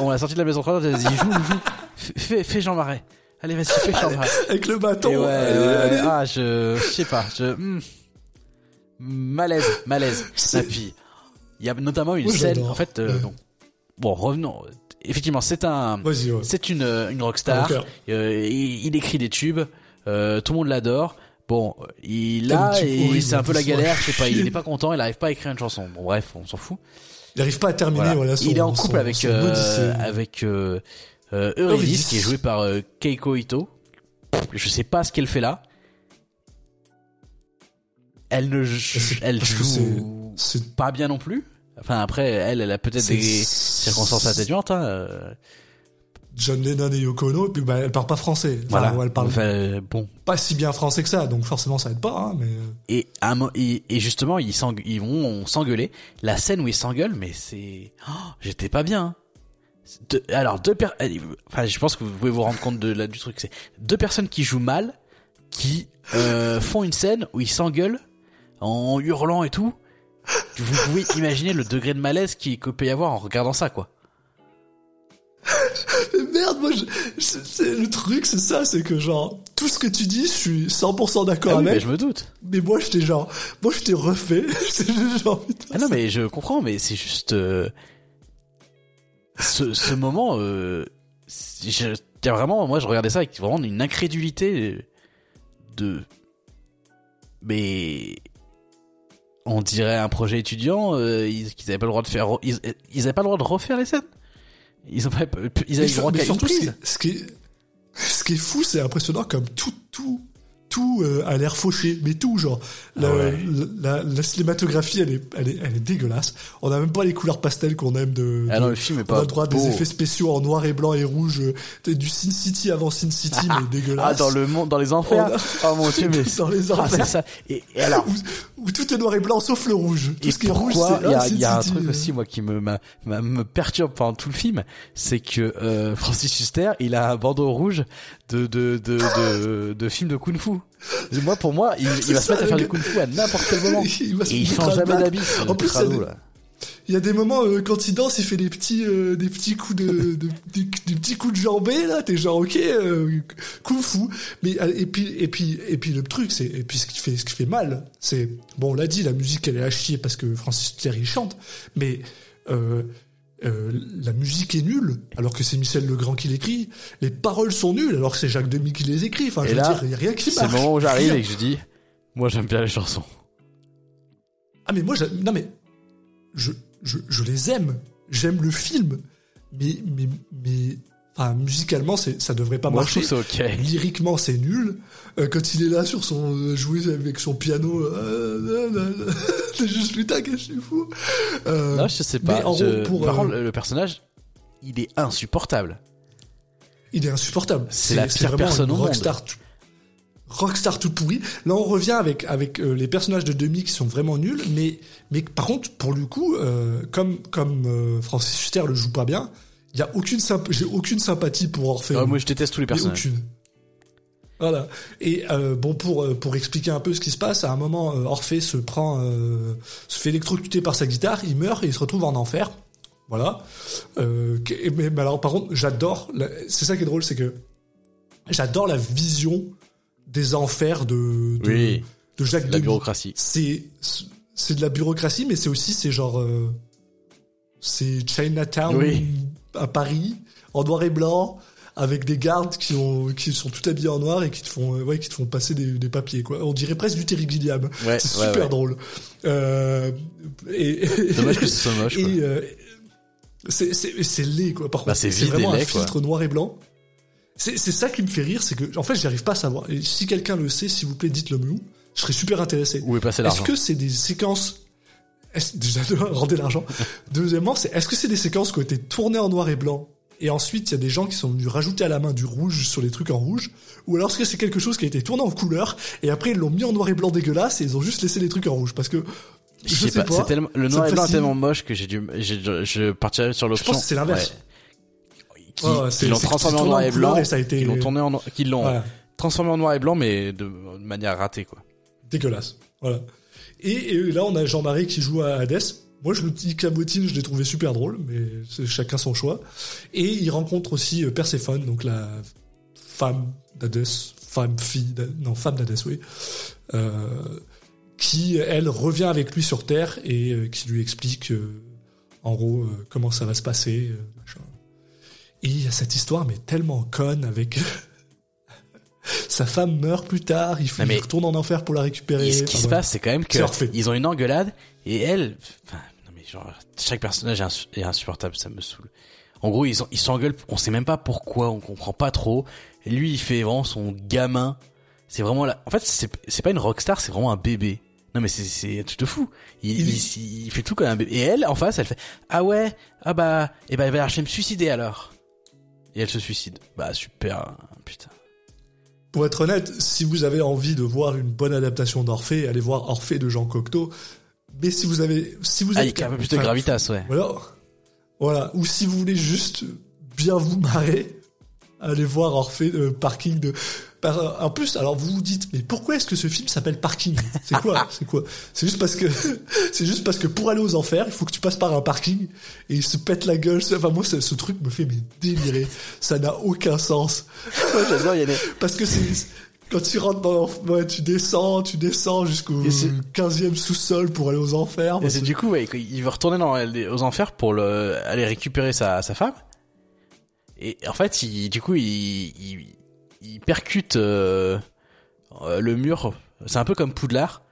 [SPEAKER 1] on l'a sorti de la maison de retraite, on a dit, joue, joue, fais, fais Jean Marais. Allez, vas-y, fais Jean Marais.
[SPEAKER 3] Avec le bâton.
[SPEAKER 1] Et ouais,
[SPEAKER 3] allez,
[SPEAKER 1] ouais,
[SPEAKER 3] allez.
[SPEAKER 1] ah, je, je sais pas, je, hmm. malaise, malaise. Et puis, il y a notamment une scène, en fait, euh,
[SPEAKER 3] Ouais.
[SPEAKER 1] donc, bon, revenons. Effectivement, c'est un,
[SPEAKER 3] ouais.
[SPEAKER 1] c'est une, euh, une rockstar. Euh, il, il écrit des tubes, euh, tout le monde l'adore. Bon, il a, c'est un peu la galère, je sais pas,
[SPEAKER 3] chier.
[SPEAKER 1] il est pas content, il arrive pas à écrire une chanson. Bon, bref, on s'en fout.
[SPEAKER 3] Il n'arrive pas à terminer,
[SPEAKER 1] Voilà.
[SPEAKER 3] voilà. son-
[SPEAKER 1] il est en
[SPEAKER 3] son-
[SPEAKER 1] couple avec
[SPEAKER 3] son
[SPEAKER 1] euh, avec euh, Eurydice, qui est joué par Keiko Ito. Je sais pas ce qu'elle fait là. Elle ne elle joue pas bien non plus. Enfin après elle elle a peut-être des circonstances atténuantes hein. euh,
[SPEAKER 3] John Lennon et Yoko Ono, puis bah, elle parle pas français. Enfin,
[SPEAKER 1] Voilà.
[SPEAKER 3] ouais, elle parle
[SPEAKER 1] Enfin, euh, bon.
[SPEAKER 3] pas si bien français que ça, donc forcément ça aide pas. Hein, mais
[SPEAKER 1] Et, mo- et, et justement, ils, ils vont s'engueuler. La scène où ils s'engueulent, mais c'est... Oh, J'étais pas bien. Deux- alors, deux per... allez, Enfin, je pense que vous pouvez vous rendre compte de, là, du truc. C'est deux personnes qui jouent mal, qui euh, font une scène où ils s'engueulent en hurlant et tout. Vous pouvez imaginer le degré de malaise qu'il peut y avoir en regardant ça, quoi.
[SPEAKER 3] Merde, moi, je, je- c'est le truc, c'est ça, c'est que genre tout ce que tu dis, je suis 100% d'accord
[SPEAKER 1] Ah oui, mais
[SPEAKER 3] avec.
[SPEAKER 1] je me doute.
[SPEAKER 3] Mais moi, je t'ai genre, moi, je t'ai refait. c'est juste genre, putain,
[SPEAKER 1] Ah non, mais je comprends, mais c'est juste euh, ce, ce moment. Euh, je, il y a vraiment, moi, je regardais ça avec vraiment une incrédulité de. Mais on dirait un projet étudiant. euh, ils, qu'ils avaient pas le droit de faire. Ils, ils avaient pas le droit de refaire les scènes. Ils. Ils avaient
[SPEAKER 3] Mais
[SPEAKER 1] le droit qu'à une
[SPEAKER 3] surtout, ce qui,
[SPEAKER 1] prise.
[SPEAKER 3] ce qui est, ce qui est fou, c'est impressionnant comme tout, tout, tout euh, a l'air fauché, mais tout genre. La,
[SPEAKER 1] Ah ouais.
[SPEAKER 3] la, la- la cinématographie, elle est, elle est, elle est dégueulasse. On a même pas les couleurs pastel qu'on aime de.
[SPEAKER 1] Ah non, le film est
[SPEAKER 3] on a
[SPEAKER 1] pas.
[SPEAKER 3] le droit à
[SPEAKER 1] beau.
[SPEAKER 3] des effets spéciaux en noir et blanc et rouge, euh, du Sin City avant Sin City, mais dégueulasse.
[SPEAKER 1] Ah dans le monde, dans les enfers.
[SPEAKER 3] On
[SPEAKER 1] Oh mon dieu, mais
[SPEAKER 3] Dans les
[SPEAKER 1] Ah, c'est
[SPEAKER 3] enfers.
[SPEAKER 1] ça. Et, et alors.
[SPEAKER 3] où, où tout est noir et blanc sauf le rouge. Tout
[SPEAKER 1] Et
[SPEAKER 3] ce qui est rouge, c'est
[SPEAKER 1] il y a,
[SPEAKER 3] ah,
[SPEAKER 1] il y a un
[SPEAKER 3] City,
[SPEAKER 1] truc
[SPEAKER 3] euh.
[SPEAKER 1] aussi moi qui me m'a- m'a- me perturbe pendant tout le film, c'est que euh, Francis Huster, il a un bandeau rouge de de de de, de film de kung-fu. Et Moi pour moi, il, il va se mettre à faire
[SPEAKER 3] le
[SPEAKER 1] du kung-fu à n'importe quel moment.
[SPEAKER 3] Il va se
[SPEAKER 1] Et il change jamais d'habit.
[SPEAKER 3] En plus,
[SPEAKER 1] crado,
[SPEAKER 3] il y a des-
[SPEAKER 1] là.
[SPEAKER 3] Il y a des moments euh, quand il danse, il fait des petits, euh, des petits coups de, de- des, des petits coups de jambée là. T'es genre ok, euh, kung fu. Mais euh, et puis et puis et puis le truc c'est et puis ce qui fait ce qui fait mal, c'est bon on l'a dit, la musique elle est à chier parce que Francis il chante, mais euh, la musique est nulle alors que c'est Michel Legrand qui l'écrit. Les paroles sont nulles alors que c'est Jacques Demy qui les écrit. Enfin
[SPEAKER 1] Et
[SPEAKER 3] je veux dire, il y a rien qui
[SPEAKER 1] C'est
[SPEAKER 3] marche.
[SPEAKER 1] le moment où j'arrive et que je dis, moi j'aime bien les chansons.
[SPEAKER 3] Ah mais moi non mais je je, je les aime, j'aime le film, mais mais mais enfin musicalement c'est ça devrait pas
[SPEAKER 1] Moi je
[SPEAKER 3] marcher.
[SPEAKER 1] c'est ok.
[SPEAKER 3] Lyriquement c'est nul. Euh, quand il est là sur son euh, jouer avec son piano, euh, là, là, là, c'est juste putain que je suis fou. Euh,
[SPEAKER 1] Non, je sais
[SPEAKER 3] mais
[SPEAKER 1] pas.
[SPEAKER 3] en
[SPEAKER 1] je-
[SPEAKER 3] gros, pour,
[SPEAKER 1] Par
[SPEAKER 3] euh,
[SPEAKER 1] contre, le personnage, il est insupportable.
[SPEAKER 3] il est insupportable.
[SPEAKER 1] C'est la pire
[SPEAKER 3] vraiment
[SPEAKER 1] personne au monde.
[SPEAKER 3] rockstar tout- Rockstar tout pourri. Là, on revient avec avec euh, les personnages de Demi qui sont vraiment nuls, mais mais par contre, pour le coup, euh, comme comme euh, Francis Huster le joue pas bien, il y a aucune symp- j'ai aucune sympathie pour Orphée.
[SPEAKER 1] Ah, moi je déteste tous les personnages.
[SPEAKER 3] aucune. Voilà. Et euh, bon pour euh, pour expliquer un peu ce qui se passe, à un moment euh, Orphée se prend euh, se fait électrocuter par sa guitare, il meurt et il se retrouve en enfer. Voilà. Euh, mais, mais alors par contre, j'adore. la- C'est ça qui est drôle, c'est que j'adore la vision des enfers de de,
[SPEAKER 1] Oui,
[SPEAKER 3] de Jacques
[SPEAKER 1] la
[SPEAKER 3] Demy.
[SPEAKER 1] bureaucratie.
[SPEAKER 3] C'est c'est de la bureaucratie, mais c'est aussi c'est genre c'est Chinatown
[SPEAKER 1] Oui.
[SPEAKER 3] À Paris en noir et blanc avec des gardes qui ont qui sont tout habillés en noir et qui te font euh, ouais qui te font passer des, des papiers quoi. On dirait presque du Terry Gilliam.
[SPEAKER 1] Ouais,
[SPEAKER 3] c'est super
[SPEAKER 1] ouais.
[SPEAKER 3] drôle. Euh, et,
[SPEAKER 1] Dommage que ce soit moche.
[SPEAKER 3] et euh, c'est c'est c'est laid quoi. Par
[SPEAKER 1] Bah,
[SPEAKER 3] contre,
[SPEAKER 1] c'est
[SPEAKER 3] vraiment un
[SPEAKER 1] quoi.
[SPEAKER 3] filtre noir et blanc. C'est c'est ça qui me fait rire, c'est que en fait j'arrive pas à savoir. Et si quelqu'un le sait, s'il vous plaît, dites-le nous. Je serais super intéressé.
[SPEAKER 1] Où est passé
[SPEAKER 3] Est-ce
[SPEAKER 1] l'argent
[SPEAKER 3] que c'est des séquences est-ce- déjà de rendez l'argent. Deuxièmement, c'est est-ce que c'est des séquences qui ont été tournées en noir et blanc et ensuite il y a des gens qui sont venus rajouter à la main du rouge sur les trucs en rouge? Ou alors est-ce que c'est quelque chose qui a été tourné en couleur et après ils l'ont mis en noir et blanc dégueulasse et ils ont juste laissé les trucs en rouge? Parce que
[SPEAKER 1] Je
[SPEAKER 3] je
[SPEAKER 1] sais
[SPEAKER 3] sais
[SPEAKER 1] pas, tellement, le noir et blanc est tellement moche que j'ai dû, je partirais sur l'option.
[SPEAKER 3] pense que c'est l'inverse.
[SPEAKER 1] Ouais. Qui, qui l'ont transformé en noir et blanc,
[SPEAKER 3] et ça a été-
[SPEAKER 1] qui l'ont tourné en, qui l'ont transformé en noir et blanc, mais de, de manière ratée, quoi.
[SPEAKER 3] dégueulasse. Voilà. Et, là, on a Jean-Marie qui joue à Hades. Moi, je me dis Cabotine, je l'ai trouvé super drôle, mais c'est chacun son choix. Et il rencontre aussi euh, Perséphone, donc la femme d'Hadès, femme, fille, non, femme d'Hadès, oui, euh, qui, elle, revient avec lui sur Terre et euh, qui lui explique, en gros, comment ça va se passer. Et il y a cette histoire, mais tellement conne, avec... Sa femme meurt plus tard, il, faut,
[SPEAKER 1] Non, mais-
[SPEAKER 3] il retourne en enfer pour la récupérer.
[SPEAKER 1] Et ce qui se passe, c'est quand même que ils ont une engueulade et elle, enfin, non mais genre, chaque personnage est, insu- est insupportable, ça me saoule. En gros, ils s'engueulent, on sait même pas pourquoi, on comprend pas trop. Et lui, il fait vraiment son gamin. C'est vraiment là. En fait, c'est pas une rockstar, c'est vraiment un bébé. Non mais c'est truc de fou. Il,
[SPEAKER 3] Il-
[SPEAKER 1] il, il fait tout comme un bébé. Et elle, en face, elle fait ah ouais, ah bah, et bah, je vais me suicider alors. Et elle se suicide. Bah super, putain.
[SPEAKER 3] Pour être honnête, si vous avez envie de voir une bonne adaptation d'Orphée, allez voir Orphée de Jean Cocteau. Mais si vous avez, si vous
[SPEAKER 1] Ah,
[SPEAKER 3] êtes,
[SPEAKER 1] y a un peu plus de gravitas, ouais.
[SPEAKER 3] Voilà, voilà. Ou si vous voulez juste bien vous marrer, allez voir Orphée de Parking de. En plus, alors vous vous dites, mais pourquoi est-ce que ce film s'appelle Parking? C'est quoi? C'est quoi? C'est juste parce que c'est juste parce que pour aller aux enfers, il faut que tu passes par un parking et il se pète la gueule. Enfin moi, ce, ce truc me fait mais délirer. Ça n'a aucun sens.
[SPEAKER 1] J'adore, y.
[SPEAKER 3] Parce que c'est quand tu rentres dans ouais, tu descends, tu descends jusqu'au
[SPEAKER 1] Et c'est-
[SPEAKER 3] 15e sous-sol pour aller aux enfers.
[SPEAKER 1] Et c'est du coup, ouais, il veut retourner dans, aux enfers pour le, aller récupérer sa, sa femme. Et en fait, il, du coup, il, il, il percute euh, euh, le mur. C'est un peu comme Poudlard.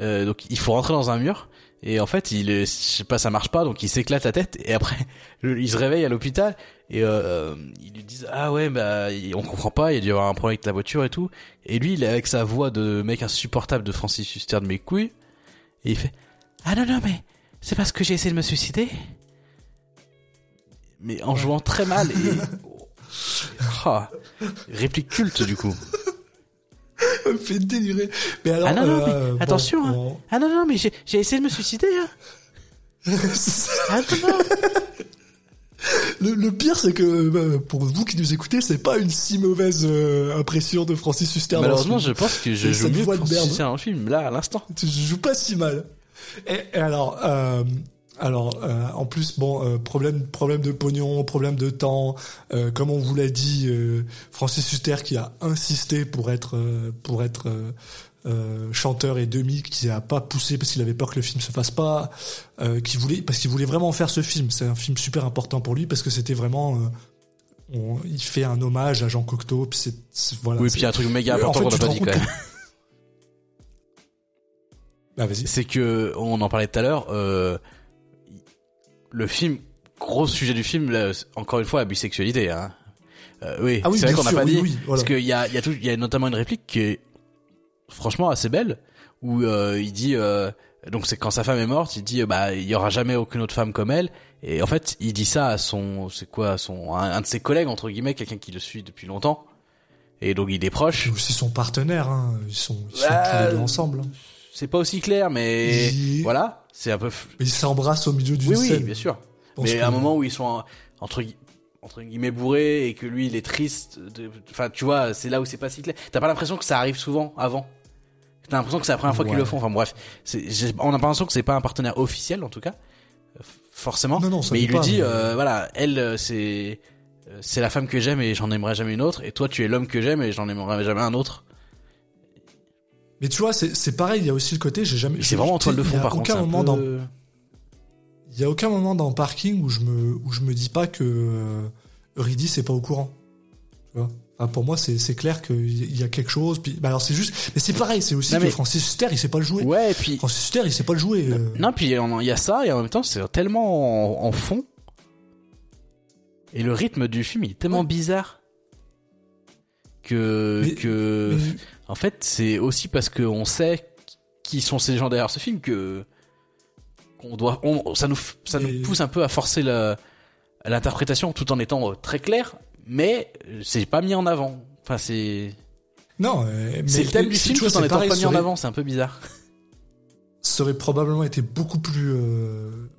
[SPEAKER 1] Euh, donc, il faut rentrer dans un mur. Et en fait, il, je sais pas, ça marche pas, donc il s'éclate la tête. Et après, il se réveille à l'hôpital et euh, ils lui disent ah ouais, bah on comprend pas, il y a dû y avoir un problème avec la voiture et tout. Et lui, il est avec sa voix de mec insupportable de Francis Huster de mes couilles. Et il fait Ah non, non, mais c'est parce que j'ai essayé de me suicider. Mais en jouant très mal et. Ah, réplique culte du coup.
[SPEAKER 3] Me fait délirer. Mais alors,
[SPEAKER 1] Ah non, non,
[SPEAKER 3] euh,
[SPEAKER 1] mais
[SPEAKER 3] bon,
[SPEAKER 1] attention, hein.
[SPEAKER 3] bon.
[SPEAKER 1] Ah non, non, mais j'ai j'ai essayé de me suicider. Hein. Ah non,
[SPEAKER 3] le, le pire, c'est que euh, pour vous qui nous écoutez, c'est pas une si mauvaise euh, impression de Francis Huster.
[SPEAKER 1] Malheureusement, je pense que je joue mieux
[SPEAKER 3] merde.
[SPEAKER 1] suicider dans le film, là, à l'instant.
[SPEAKER 3] Tu joues pas si mal. Et, et alors, euh, alors, euh, en plus, bon, euh, problème, problème de pognon, problème de temps. euh, comme on vous l'a dit, Francis Huster qui a insisté pour être, pour être chanteur et demi, qui a pas poussé parce qu'il avait peur que le film se fasse pas, qui voulait, parce qu'il voulait vraiment faire ce film. C'est un film super important pour lui parce que c'était vraiment. on- il fait un hommage à Jean Cocteau, puis c'est, voilà.
[SPEAKER 1] Oui, puis il y a un truc méga important qu'on n'a pas dit quand même.
[SPEAKER 3] Bah, vas-y.
[SPEAKER 1] C'est que, on en parlait tout à l'heure, euh, le film, gros sujet du film, là, c'est- encore une fois, la bisexualité, hein. Euh, oui,
[SPEAKER 3] Ah oui,
[SPEAKER 1] c'est vrai qu'on n'a pas
[SPEAKER 3] oui,
[SPEAKER 1] dit.
[SPEAKER 3] oui, voilà.
[SPEAKER 1] Parce qu'il y a, il y a tout, y a notamment une réplique qui est franchement assez belle, où euh, il dit, euh, donc c'est quand sa femme est morte, il dit, euh, bah, il y aura jamais aucune autre femme comme elle. Et en fait, il dit ça à son, c'est quoi, à son, un, un de ses collègues entre guillemets, quelqu'un qui le suit depuis longtemps. Et donc il est proche.
[SPEAKER 3] Aussi son partenaire, hein. ils sont, ils sont tous les deux ensemble.
[SPEAKER 1] C'est pas aussi clair, mais
[SPEAKER 3] Il-
[SPEAKER 1] voilà, c'est un peu.
[SPEAKER 3] ils s'embrassent au milieu d'une
[SPEAKER 1] Oui, oui, bien sûr. Mais à un moment où ils sont en- entre entre guillemets bourrés et que lui il est triste, de- enfin tu vois, c'est là où c'est pas si clair. T'as pas l'impression que ça arrive souvent avant? T'as l'impression que c'est la première fois qu'ils le font? Enfin bref, on a pas l'impression que c'est pas un partenaire officiel en tout cas, forcément.
[SPEAKER 3] Non, non, ça
[SPEAKER 1] mais il lui dit,
[SPEAKER 3] mais-
[SPEAKER 1] euh, voilà, elle euh, c'est euh, c'est la femme que j'aime et j'en aimerai jamais une autre. Et toi tu es l'homme que j'aime et j'en aimerai jamais un autre.
[SPEAKER 3] Mais tu vois, c'est pareil, il y a aussi le côté, j'ai jamais.
[SPEAKER 1] C'est vraiment en toile de fond
[SPEAKER 3] a
[SPEAKER 1] par contre.
[SPEAKER 3] aucun moment
[SPEAKER 1] peu-
[SPEAKER 3] dans, il y a aucun moment dans Parking où je me, où je me dis pas que, euh, Ridley c'est pas au courant. Tu vois? Enfin, pour moi, c'est clair qu'il y a quelque chose. Puis, bah alors c'est juste, mais c'est pareil, c'est aussi
[SPEAKER 1] Non,
[SPEAKER 3] que
[SPEAKER 1] mais-
[SPEAKER 3] Francis Huster, il sait pas le jouer.
[SPEAKER 1] Ouais, et puis
[SPEAKER 3] Francis Huster, il sait pas le jouer. euh.
[SPEAKER 1] non, puis il y a- il y a ça et en même temps c'est tellement en, en fond et le rythme du film il est tellement
[SPEAKER 3] Ouais.
[SPEAKER 1] bizarre que
[SPEAKER 3] Mais-
[SPEAKER 1] que
[SPEAKER 3] Mais-
[SPEAKER 1] en fait c'est aussi parce que on sait qui sont ces gens derrière ce film que qu'on doit on, ça nous ça nous pousse un peu à forcer la l'interprétation tout en étant euh, très clair mais c'est pas mis en avant enfin c'est
[SPEAKER 3] Non, euh,
[SPEAKER 1] c'est le thème du film tout en
[SPEAKER 3] c'est
[SPEAKER 1] étant
[SPEAKER 3] pareil,
[SPEAKER 1] pas mis en avant c'est un peu bizarre
[SPEAKER 3] Ça aurait probablement été beaucoup plus euh,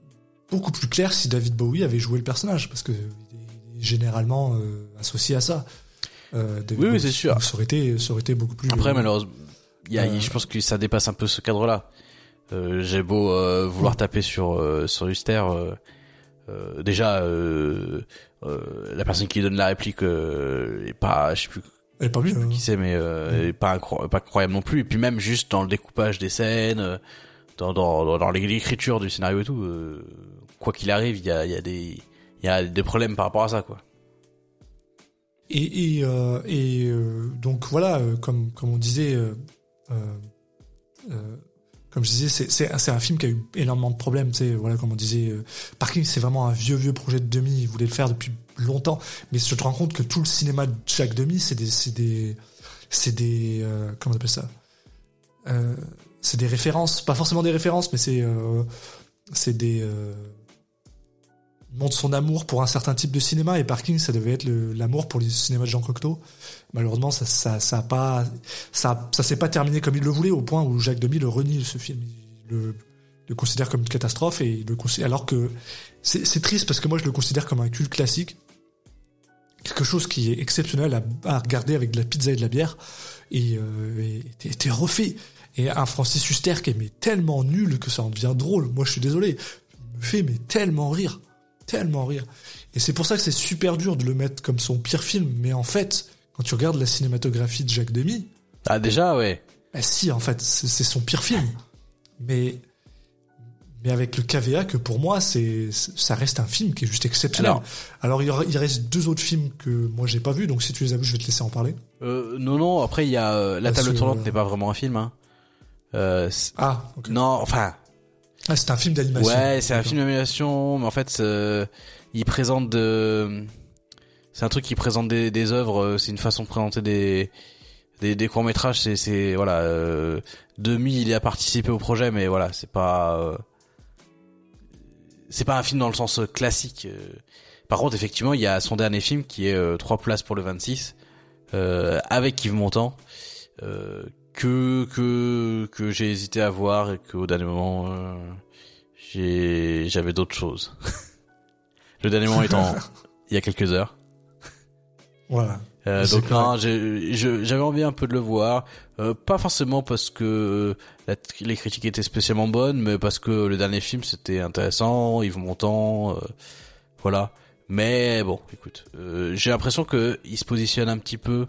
[SPEAKER 3] beaucoup plus clair si David Bowie avait joué le personnage, parce que il est généralement euh, associé à ça. Euh,
[SPEAKER 1] Oui, oui, c'est sûr.
[SPEAKER 3] Ça aurait été, ça aurait été beaucoup plus.
[SPEAKER 1] Après,
[SPEAKER 3] euh,
[SPEAKER 1] malheureusement, il y a,
[SPEAKER 3] euh,
[SPEAKER 1] je pense que ça dépasse un peu ce cadre-là. J'ai beau vouloir taper sur sur euh, déjà la personne qui donne la réplique est pas, je sais plus
[SPEAKER 3] Elle est pas mieux. hein.
[SPEAKER 1] qui c'est, mais euh, est pas pas incroyable non plus. Et puis même juste dans le découpage des scènes, dans dans dans, dans l'écriture du scénario et tout, euh, quoi qu'il arrive, il y a il y a des il y a des problèmes par rapport à ça, quoi.
[SPEAKER 3] Et, euh, euh, donc voilà, euh, comme, on disait, comme je disais, c'est, un film qui a eu énormément de problèmes. Voilà, comme on disait, Parking, c'est vraiment un vieux, vieux projet de Demi. Il voulait le faire depuis longtemps. Mais je te rends compte que tout le cinéma de Jacques Demi, c'est des, c'est des, c'est des, comment on appelle ça C'est des références, pas forcément des références, mais c'est, c'est des montre son amour pour un certain type de cinéma et Parking ça devait être l'amour pour le cinéma de Jean Cocteau. Malheureusement ça ça ça a pas ça ça s'est pas terminé comme il le voulait au point où Jacques Demy le renie ce film. Il le, le considère comme une catastrophe et il le alors que c'est triste parce que moi je le considère comme un culte classique. Quelque chose qui est exceptionnel à, regarder avec de la pizza et de la bière et, euh, était refait. Et un Francis Huster qui est mais tellement nul que ça en devient drôle. Moi je suis désolé. Fait mais tellement rire tellement rire et c'est pour ça que c'est super dur de le mettre comme son pire film mais en fait quand tu regardes la cinématographie de Jacques Demy
[SPEAKER 1] Ah déjà, ouais.
[SPEAKER 3] bah si en fait c'est son pire film mais mais avec le KVA que pour moi c'est ça reste un film qui est juste exceptionnel
[SPEAKER 1] Alors-
[SPEAKER 3] alors, il, y aura- il reste deux autres films que moi j'ai pas vu donc si tu les as vus je vais te laisser en parler
[SPEAKER 1] Euh, non, non. Après, il y a euh, la
[SPEAKER 3] Parce
[SPEAKER 1] table tournante n'est pas vraiment un film. Hein. Euh,
[SPEAKER 3] ah
[SPEAKER 1] non, enfin,
[SPEAKER 3] ah c'est un film d'animation
[SPEAKER 1] ouais, c'est un film d'animation, mais en fait, euh, il présente de, c'est un truc qui présente des, des œuvres. euh, C'est une façon de présenter des des, des courts métrages. C'est c'est voilà. Euh, Demi, il a participé au projet, mais voilà, c'est pas euh, c'est pas un film dans le sens euh, classique. euh. Par contre, effectivement, il y a son dernier film qui est trois places pour le 26 euh, avec Yves Montand. Euh, que que que j'ai hésité à voir et que au dernier moment euh, j'ai j'avais d'autres choses. le dernier moment étant il y a quelques heures.
[SPEAKER 3] voilà
[SPEAKER 1] Euh, donc non, j'avais envie un peu de le voir, Euh, pas forcément parce que la- les critiques étaient spécialement bonnes, mais parce que le dernier film c'était intéressant, Yves Montand, euh, voilà. Mais bon, écoute, euh, j'ai l'impression que il se positionne un petit peu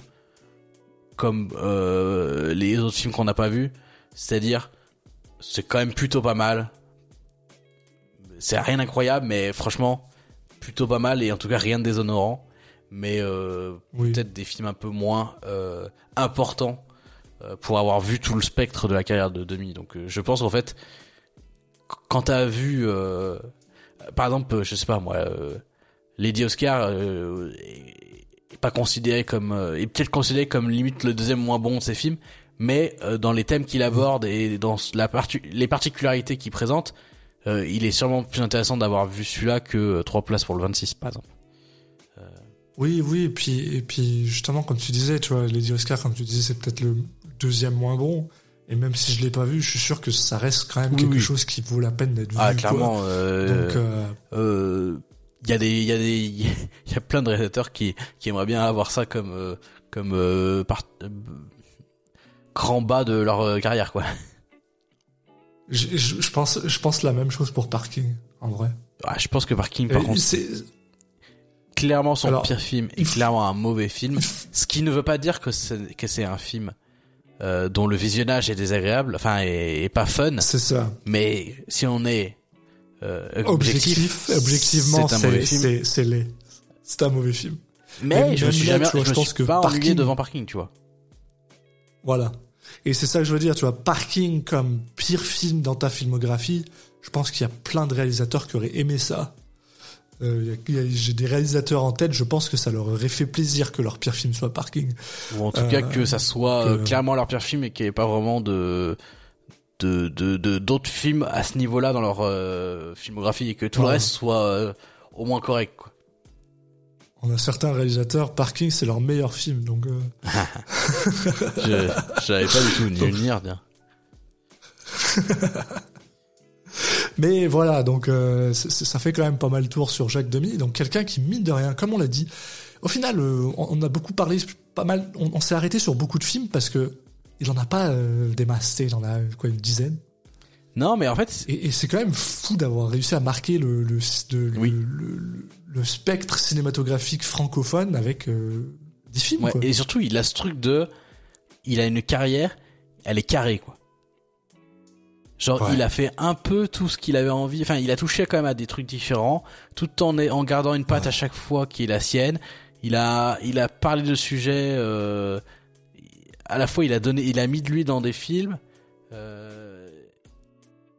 [SPEAKER 1] comme euh, les autres films qu'on n'a pas vus, c'est-à-dire c'est quand même plutôt pas mal. C'est rien d'incroyable, mais franchement plutôt pas mal et en tout cas rien de déshonorant. Mais euh,
[SPEAKER 3] oui
[SPEAKER 1] peut-être des films un peu moins euh, importants euh, pour avoir vu tout le spectre de la carrière de Demi. Donc euh, je pense qu'en fait, qu- quand t'as vu, euh, par exemple, je sais pas moi, euh, Lady Oscar euh, pas considéré comme, euh, est peut-être considéré comme limite le deuxième moins bon de ses films, mais euh, dans les thèmes qu'il aborde et dans la parti- les particularités qu'il présente, euh, il est sûrement plus intéressant d'avoir vu celui-là que euh, trois places pour le 26 par exemple.
[SPEAKER 3] Oui, oui, et puis, et puis justement, comme tu disais, tu vois, Lady Oscar, comme tu disais, c'est peut-être le deuxième moins bon. Et même si je l'ai pas vu, je suis sûr que ça reste quand même
[SPEAKER 1] Oui,
[SPEAKER 3] quelque
[SPEAKER 1] oui.
[SPEAKER 3] chose qui vaut la peine d'être vu.
[SPEAKER 1] Ah clairement. euh,
[SPEAKER 3] Donc, euh,
[SPEAKER 1] euh, il y a des il y a des il y a plein de réalisateurs qui qui aimeraient bien avoir ça comme euh, comme euh, par, euh, grand bas de leur carrière quoi.
[SPEAKER 3] je, je, je pense, je pense la même chose pour Parking, en vrai.
[SPEAKER 1] Ah, je pense que Parking par
[SPEAKER 3] Et
[SPEAKER 1] contre
[SPEAKER 3] c'est-
[SPEAKER 1] clairement son
[SPEAKER 3] Alors,
[SPEAKER 1] pire film
[SPEAKER 3] faut-
[SPEAKER 1] clairement un mauvais film, ce qui ne veut pas dire que c'est que c'est un film euh, dont le visionnage est désagréable, enfin est, est pas fun,
[SPEAKER 3] c'est ça.
[SPEAKER 1] mais si on est objectif,
[SPEAKER 3] Objectif, objectivement,
[SPEAKER 1] c'est un mauvais
[SPEAKER 3] c'est,
[SPEAKER 1] film.
[SPEAKER 3] c'est, c'est laid. C'était un mauvais film.
[SPEAKER 1] Mais je me suis jamais,
[SPEAKER 3] vois,
[SPEAKER 1] je
[SPEAKER 3] je
[SPEAKER 1] me
[SPEAKER 3] pense
[SPEAKER 1] suis
[SPEAKER 3] que
[SPEAKER 1] pas ennuyé
[SPEAKER 3] Parking-
[SPEAKER 1] devant Parking, tu vois.
[SPEAKER 3] Voilà. Et c'est ça que je veux dire, tu vois, Parking comme pire film dans ta filmographie, je pense qu'il y a plein de réalisateurs qui auraient aimé ça. Euh, J'ai des réalisateurs en tête, je pense que ça leur aurait fait plaisir que leur pire film soit Parking.
[SPEAKER 1] Ou en tout
[SPEAKER 3] Euh,
[SPEAKER 1] cas que ça soit euh,
[SPEAKER 3] que-
[SPEAKER 1] clairement leur pire film et qu'il n'y ait pas vraiment de de de d'autres films à ce niveau-là dans leur euh, filmographie et que tout le reste soit euh, au moins correct. Quoi.
[SPEAKER 3] On a certains réalisateurs, Parking c'est leur meilleur film, donc euh,
[SPEAKER 1] Je j'avais pas du tout ni une ni rien.
[SPEAKER 3] Mais voilà, donc ça fait quand même pas mal tour sur Jacques Demy. Donc quelqu'un qui mine de rien, comme on l'a dit. Au final, on, on a beaucoup parlé, pas mal. On, on s'est arrêté sur beaucoup de films parce que il en a pas euh, des masses, il en a quoi une dizaine.
[SPEAKER 1] Non, mais en fait,
[SPEAKER 3] Et, et c'est quand même fou d'avoir réussi à marquer le le, le,
[SPEAKER 1] Oui.
[SPEAKER 3] le, le- le spectre cinématographique francophone avec euh, des films.
[SPEAKER 1] ouais,
[SPEAKER 3] quoi.
[SPEAKER 1] et surtout il a ce truc de, il a une carrière, elle est carrée quoi. Genre
[SPEAKER 3] Ouais.
[SPEAKER 1] il a fait un peu tout ce qu'il avait envie, enfin il a touché quand même à des trucs différents, tout en en gardant une patte
[SPEAKER 3] Ouais.
[SPEAKER 1] à chaque fois qui est la sienne. Il a il a parlé de sujets, euh, à la fois il a donné, il a mis de lui dans des films. Euh,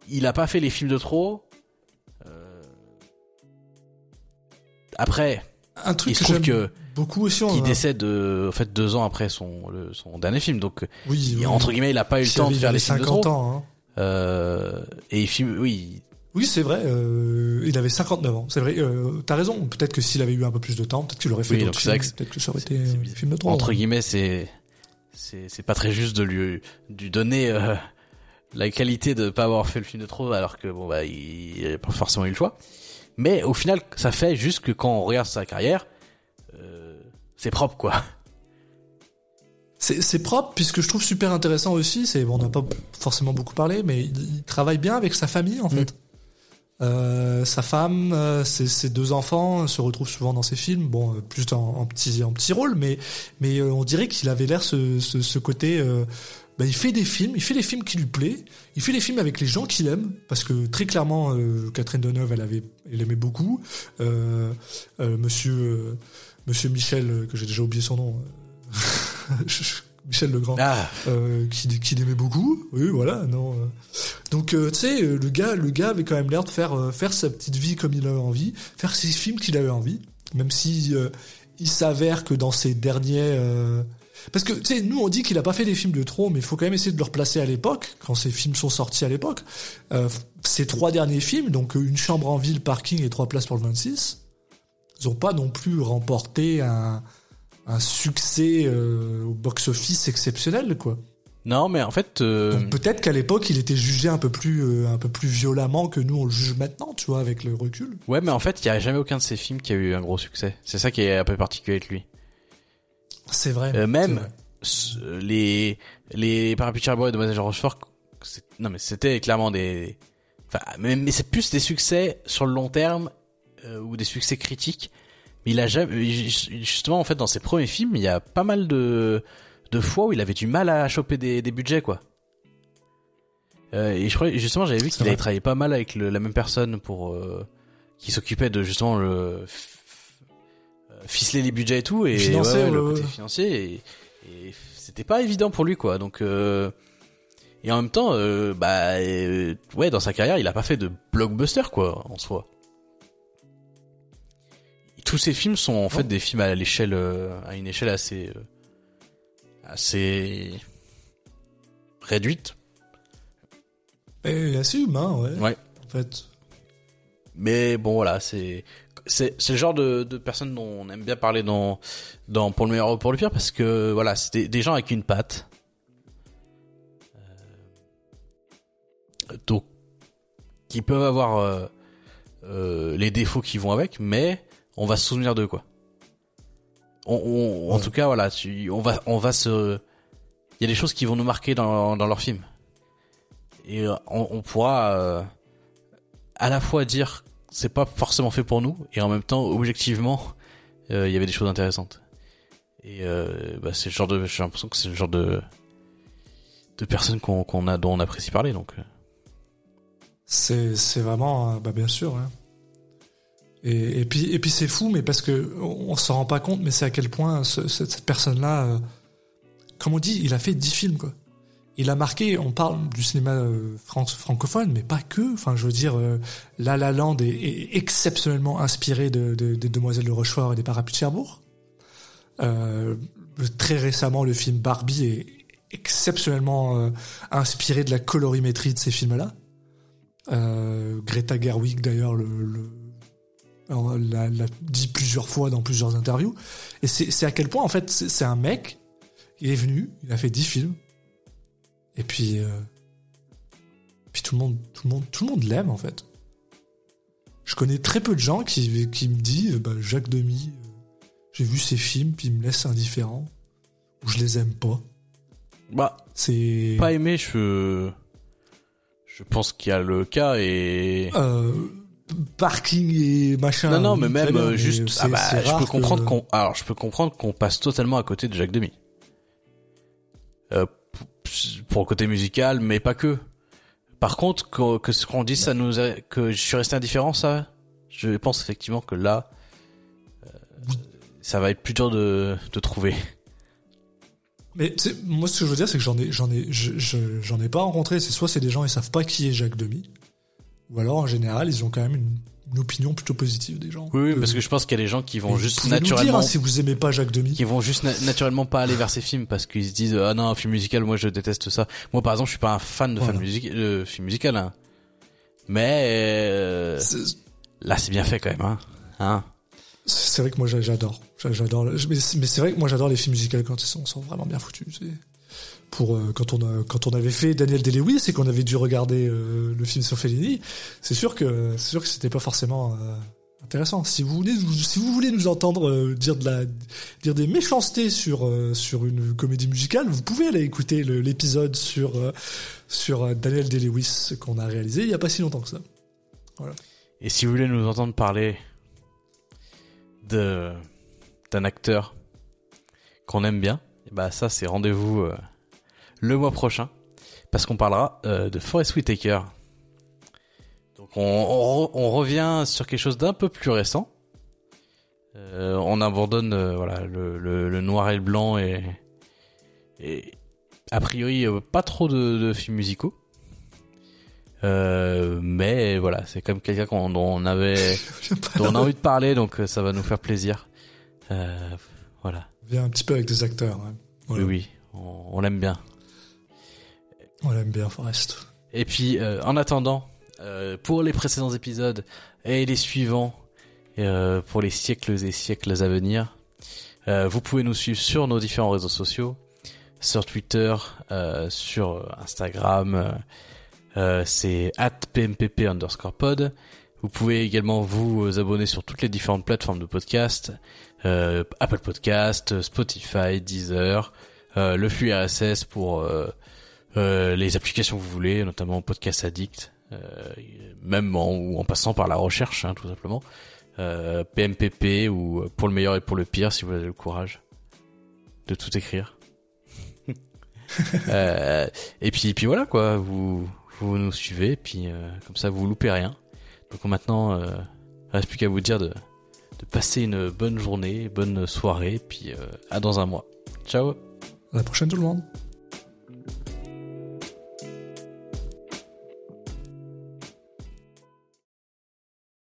[SPEAKER 1] il a pas fait les films de trop. Euh, après,
[SPEAKER 3] Un truc
[SPEAKER 1] il se
[SPEAKER 3] que
[SPEAKER 1] trouve que
[SPEAKER 3] beaucoup aussi.
[SPEAKER 1] qui décède euh, en fait deux ans après son le- son dernier film donc euh,
[SPEAKER 3] oui,
[SPEAKER 1] il-
[SPEAKER 3] oui.
[SPEAKER 1] entre guillemets il a pas eu le temps de faire les films de
[SPEAKER 3] 50
[SPEAKER 1] trop
[SPEAKER 3] ans. Hein.
[SPEAKER 1] euh, et il filme oui
[SPEAKER 3] Oui, c'est vrai. euh, il avait 59 ans. C'est vrai. Euh, T'as raison. Peut-être que s'il avait eu un peu plus de temps, peut-être qu'il aurait fait
[SPEAKER 1] Oui,
[SPEAKER 3] d'autres films. Peut-être que ça aurait été un
[SPEAKER 1] bizarre.
[SPEAKER 3] film de trop.
[SPEAKER 1] entre
[SPEAKER 3] hein.
[SPEAKER 1] guillemets c'est c'est c'est pas très juste de lui lui donner euh, la qualité de pas avoir fait le film de trop alors que bon bah il, a pas forcément eu le choix mais au final ça fait juste que quand on regarde sa carrière euh, c'est propre quoi
[SPEAKER 3] C'est c'est propre puisque je trouve super intéressant aussi. C'est bon, on n'a pas forcément beaucoup parlé, mais il, il travaille bien avec sa famille en fait. Euh, sa femme, euh, ses, deux enfants se retrouvent souvent dans ses films. Bon, euh, plus en, en petit en petit rôle, mais mais euh, on dirait qu'il avait l'air ce, ce, côté. euh, bah, il fait des films, il fait des films qui lui plaît, il fait des films avec les gens qu'il aime, parce que très clairement, euh, Catherine Deneuve, elle avait, elle aimait beaucoup. Euh, euh, Monsieur euh, Monsieur Michel, euh, que j'ai déjà oublié son nom, euh, Michel Legrand
[SPEAKER 1] ah
[SPEAKER 3] euh, qui, qui l'aimait beaucoup. Oui, voilà, non. euh. Donc, euh, tu sais, le gars, le gars avait quand même l'air de faire euh, faire sa petite vie comme il avait envie, faire ses films qu'il avait envie, même si il s'avère que dans ses derniers, parce que tu sais, nous on dit qu'il a pas fait des films de trop, mais il faut quand même essayer de le replacer à l'époque, quand ces films sont sortis à l'époque. Ces trois derniers films, donc une chambre en ville, parking et trois places pour le 26, ils ont pas non plus remporté un un succès euh, au box-office exceptionnel, quoi.
[SPEAKER 1] non mais en fait euh,
[SPEAKER 3] Donc peut-être qu'à l'époque, il était jugé un peu plus, euh, un peu plus violemment que nous on le juge maintenant, tu vois, avec le recul.
[SPEAKER 1] ouais mais en fait il y a jamais aucun de ses films qui a eu un gros succès c'est ça qui est un peu particulier avec lui
[SPEAKER 3] C'est vrai.
[SPEAKER 1] Euh, même-
[SPEAKER 3] vrai.
[SPEAKER 1] Les les parapluies de Cherbourg et Demoiselle Rochefort non mais c'était clairement des enfin mais, mais c'est plus des succès sur le long terme ou des succès critiques il a jamais justement en fait dans ses premiers films il y a pas mal de de fois où il avait du mal à choper des, des budgets quoi. Euh, et je crois justement j'avais vu qu'il avait travaillé pas mal avec le- la même personne pour euh, qui s'occupait de justement le euh, ficeler les budgets et tout et
[SPEAKER 3] Financer,
[SPEAKER 1] ouais, ouais, le côté financier et, et c'était pas évident pour lui quoi. Donc euh, et en même temps euh, bah euh, ouais dans sa carrière il a pas fait de blockbuster quoi en soi tous ces films sont en fait des films à l'échelle euh, à une échelle assez euh, assez réduite
[SPEAKER 3] Et assez humain, ouais.
[SPEAKER 1] ouais
[SPEAKER 3] En fait.
[SPEAKER 1] mais bon voilà c'est c'est c'est le genre de de personnes dont on aime bien parler dans dans pour le meilleur ou pour le pire parce que voilà c'est des, des gens avec une patte Euh, donc qui peuvent avoir euh, les défauts qui vont avec mais on va se souvenir d'eux quoi on, on- en tout cas voilà tu, on va on va se il y a des choses qui vont nous marquer dans dans leurs films et euh, on, on pourra euh, à la fois dire c'est pas forcément fait pour nous et en même temps objectivement euh, il y avait des choses intéressantes et euh, bah, c'est le genre de j'ai l'impression que c'est le genre de de personnes qu'on qu'on a dont on apprécie parler donc euh.
[SPEAKER 3] C'est, c'est vraiment, bah bien sûr. hein. Et, puis, et puis c'est fou, mais parce que on, s'en rend pas compte, mais c'est à quel point ce- ce- cette personne-là, euh, comme on dit, il a fait dix films, quoi. Il a marqué, on parle du cinéma euh, fran- francophone, mais pas que. Enfin, je veux dire, euh, La La Land est, exceptionnellement inspiré de, de- des Demoiselles de Rochefort et des Parapluies de Cherbourg. Très récemment, le film Barbie est exceptionnellement inspiré de la colorimétrie de ces films-là. Greta Gerwig, d'ailleurs, le, le- alors, l'a, l'a dit plusieurs fois dans plusieurs interviews. Et c'est, c'est à quel point, en fait, c'est, c'est un mec, il est venu, il a fait 10 films, et puis, euh, puis tout le monde, tout le monde, tout le monde l'aime, en fait. Je connais très peu de gens qui, qui me disent, bah, Jacques Demy, euh, j'ai vu ses films, puis il me laisse indifférent, ou je les aime pas.
[SPEAKER 1] Bah,
[SPEAKER 3] C'est...
[SPEAKER 1] pas aimé, je. Je pense qu'il y a le cas et.
[SPEAKER 3] Euh, parking et machin.
[SPEAKER 1] non, non, mais même euh, juste. Ah bah, je peux comprendre qu'on. Alors, je peux comprendre qu'on passe totalement à côté de Jacques Demy. Euh, pour le côté musical, mais pas que. Par contre, que, que ce qu'on dit, ça nous a- que je suis resté indifférent, ça, je pense effectivement que là, euh, ça va être plus dur de, de trouver.
[SPEAKER 3] Mais moi, ce que je veux dire, c'est que j'en ai, j'en ai, je- je- j'en ai pas rencontré. C'est soit c'est des gens ils savent pas qui est Jacques Demy, ou alors en général ils ont quand même une, une opinion plutôt positive des gens.
[SPEAKER 1] Oui, oui,
[SPEAKER 3] Euh,
[SPEAKER 1] parce que je pense qu'il y a des gens qui vont juste
[SPEAKER 3] nous dire,
[SPEAKER 1] naturellement,
[SPEAKER 3] hein, si vous aimez pas Jacques Demy.
[SPEAKER 1] qui vont juste na- naturellement pas aller vers ces films parce qu'ils se disent ah non un film musical moi je déteste ça. Moi par exemple je suis pas un fan de
[SPEAKER 3] Voilà.
[SPEAKER 1] fan music de film musical hein. Mais euh, là c'est bien fait quand même hein. hein.
[SPEAKER 3] C'est vrai que moi j'a- j'adore, J'a- j'adore. le- Mais c'est mais c'est vrai que moi j'adore les films musicaux quand ils sont, sont vraiment bien foutus. Pour euh, quand on avait fait Daniel Day-Lewis et qu'on avait dû regarder euh, le film sur Fellini, c'est sûr que c'est sûr c'était pas forcément euh, intéressant. Si vous voulez, si vous voulez nous entendre dire des méchancetés sur une comédie musicale, vous pouvez aller écouter l'épisode sur Daniel Day-Lewis qu'on a réalisé il y a pas si longtemps que ça.
[SPEAKER 1] Et si vous voulez nous entendre parler d'un acteur qu'on aime bien, bah ça c'est rendez-vous le mois prochain parce qu'on parlera euh, de Forest Whitaker. Donc on, on, re- on revient sur quelque chose d'un peu plus récent. Euh, on abandonne euh, voilà le, le, le noir et le blanc et, et a priori pas trop de, de films musicaux. Mais voilà, c'est comme quelqu'un dont on avait dont on a envie de parler, donc ça va nous faire plaisir. Voilà.
[SPEAKER 3] Viens un petit peu avec des acteurs. hein. Voilà.
[SPEAKER 1] Oui, oui, on, on l'aime bien.
[SPEAKER 3] On l'aime bien Forrest.
[SPEAKER 1] Et puis, euh, en attendant, euh, pour les précédents épisodes et les suivants, euh, pour les siècles et siècles à venir, vous pouvez nous suivre sur nos différents réseaux sociaux, sur Twitter, sur Instagram, c'est pmpp underscore. Vous pouvez également vous abonner sur toutes les différentes plateformes de podcast, Apple Podcast, Spotify, Deezer, le flux RSS pour euh, euh, les applications que vous voulez, notamment Podcast Addict, euh, même en, ou en passant par la recherche, hein, tout simplement. Euh, PMPP ou pour le meilleur et pour le pire, si vous avez le courage de tout écrire. Euh, et puis, puis voilà quoi, vous, vous nous suivez, et puis euh, comme ça vous loupez rien. Donc maintenant, euh, reste plus qu'à vous dire de, de passer une bonne journée, bonne soirée, puis euh, à dans un mois. Ciao
[SPEAKER 3] À la prochaine tout le monde.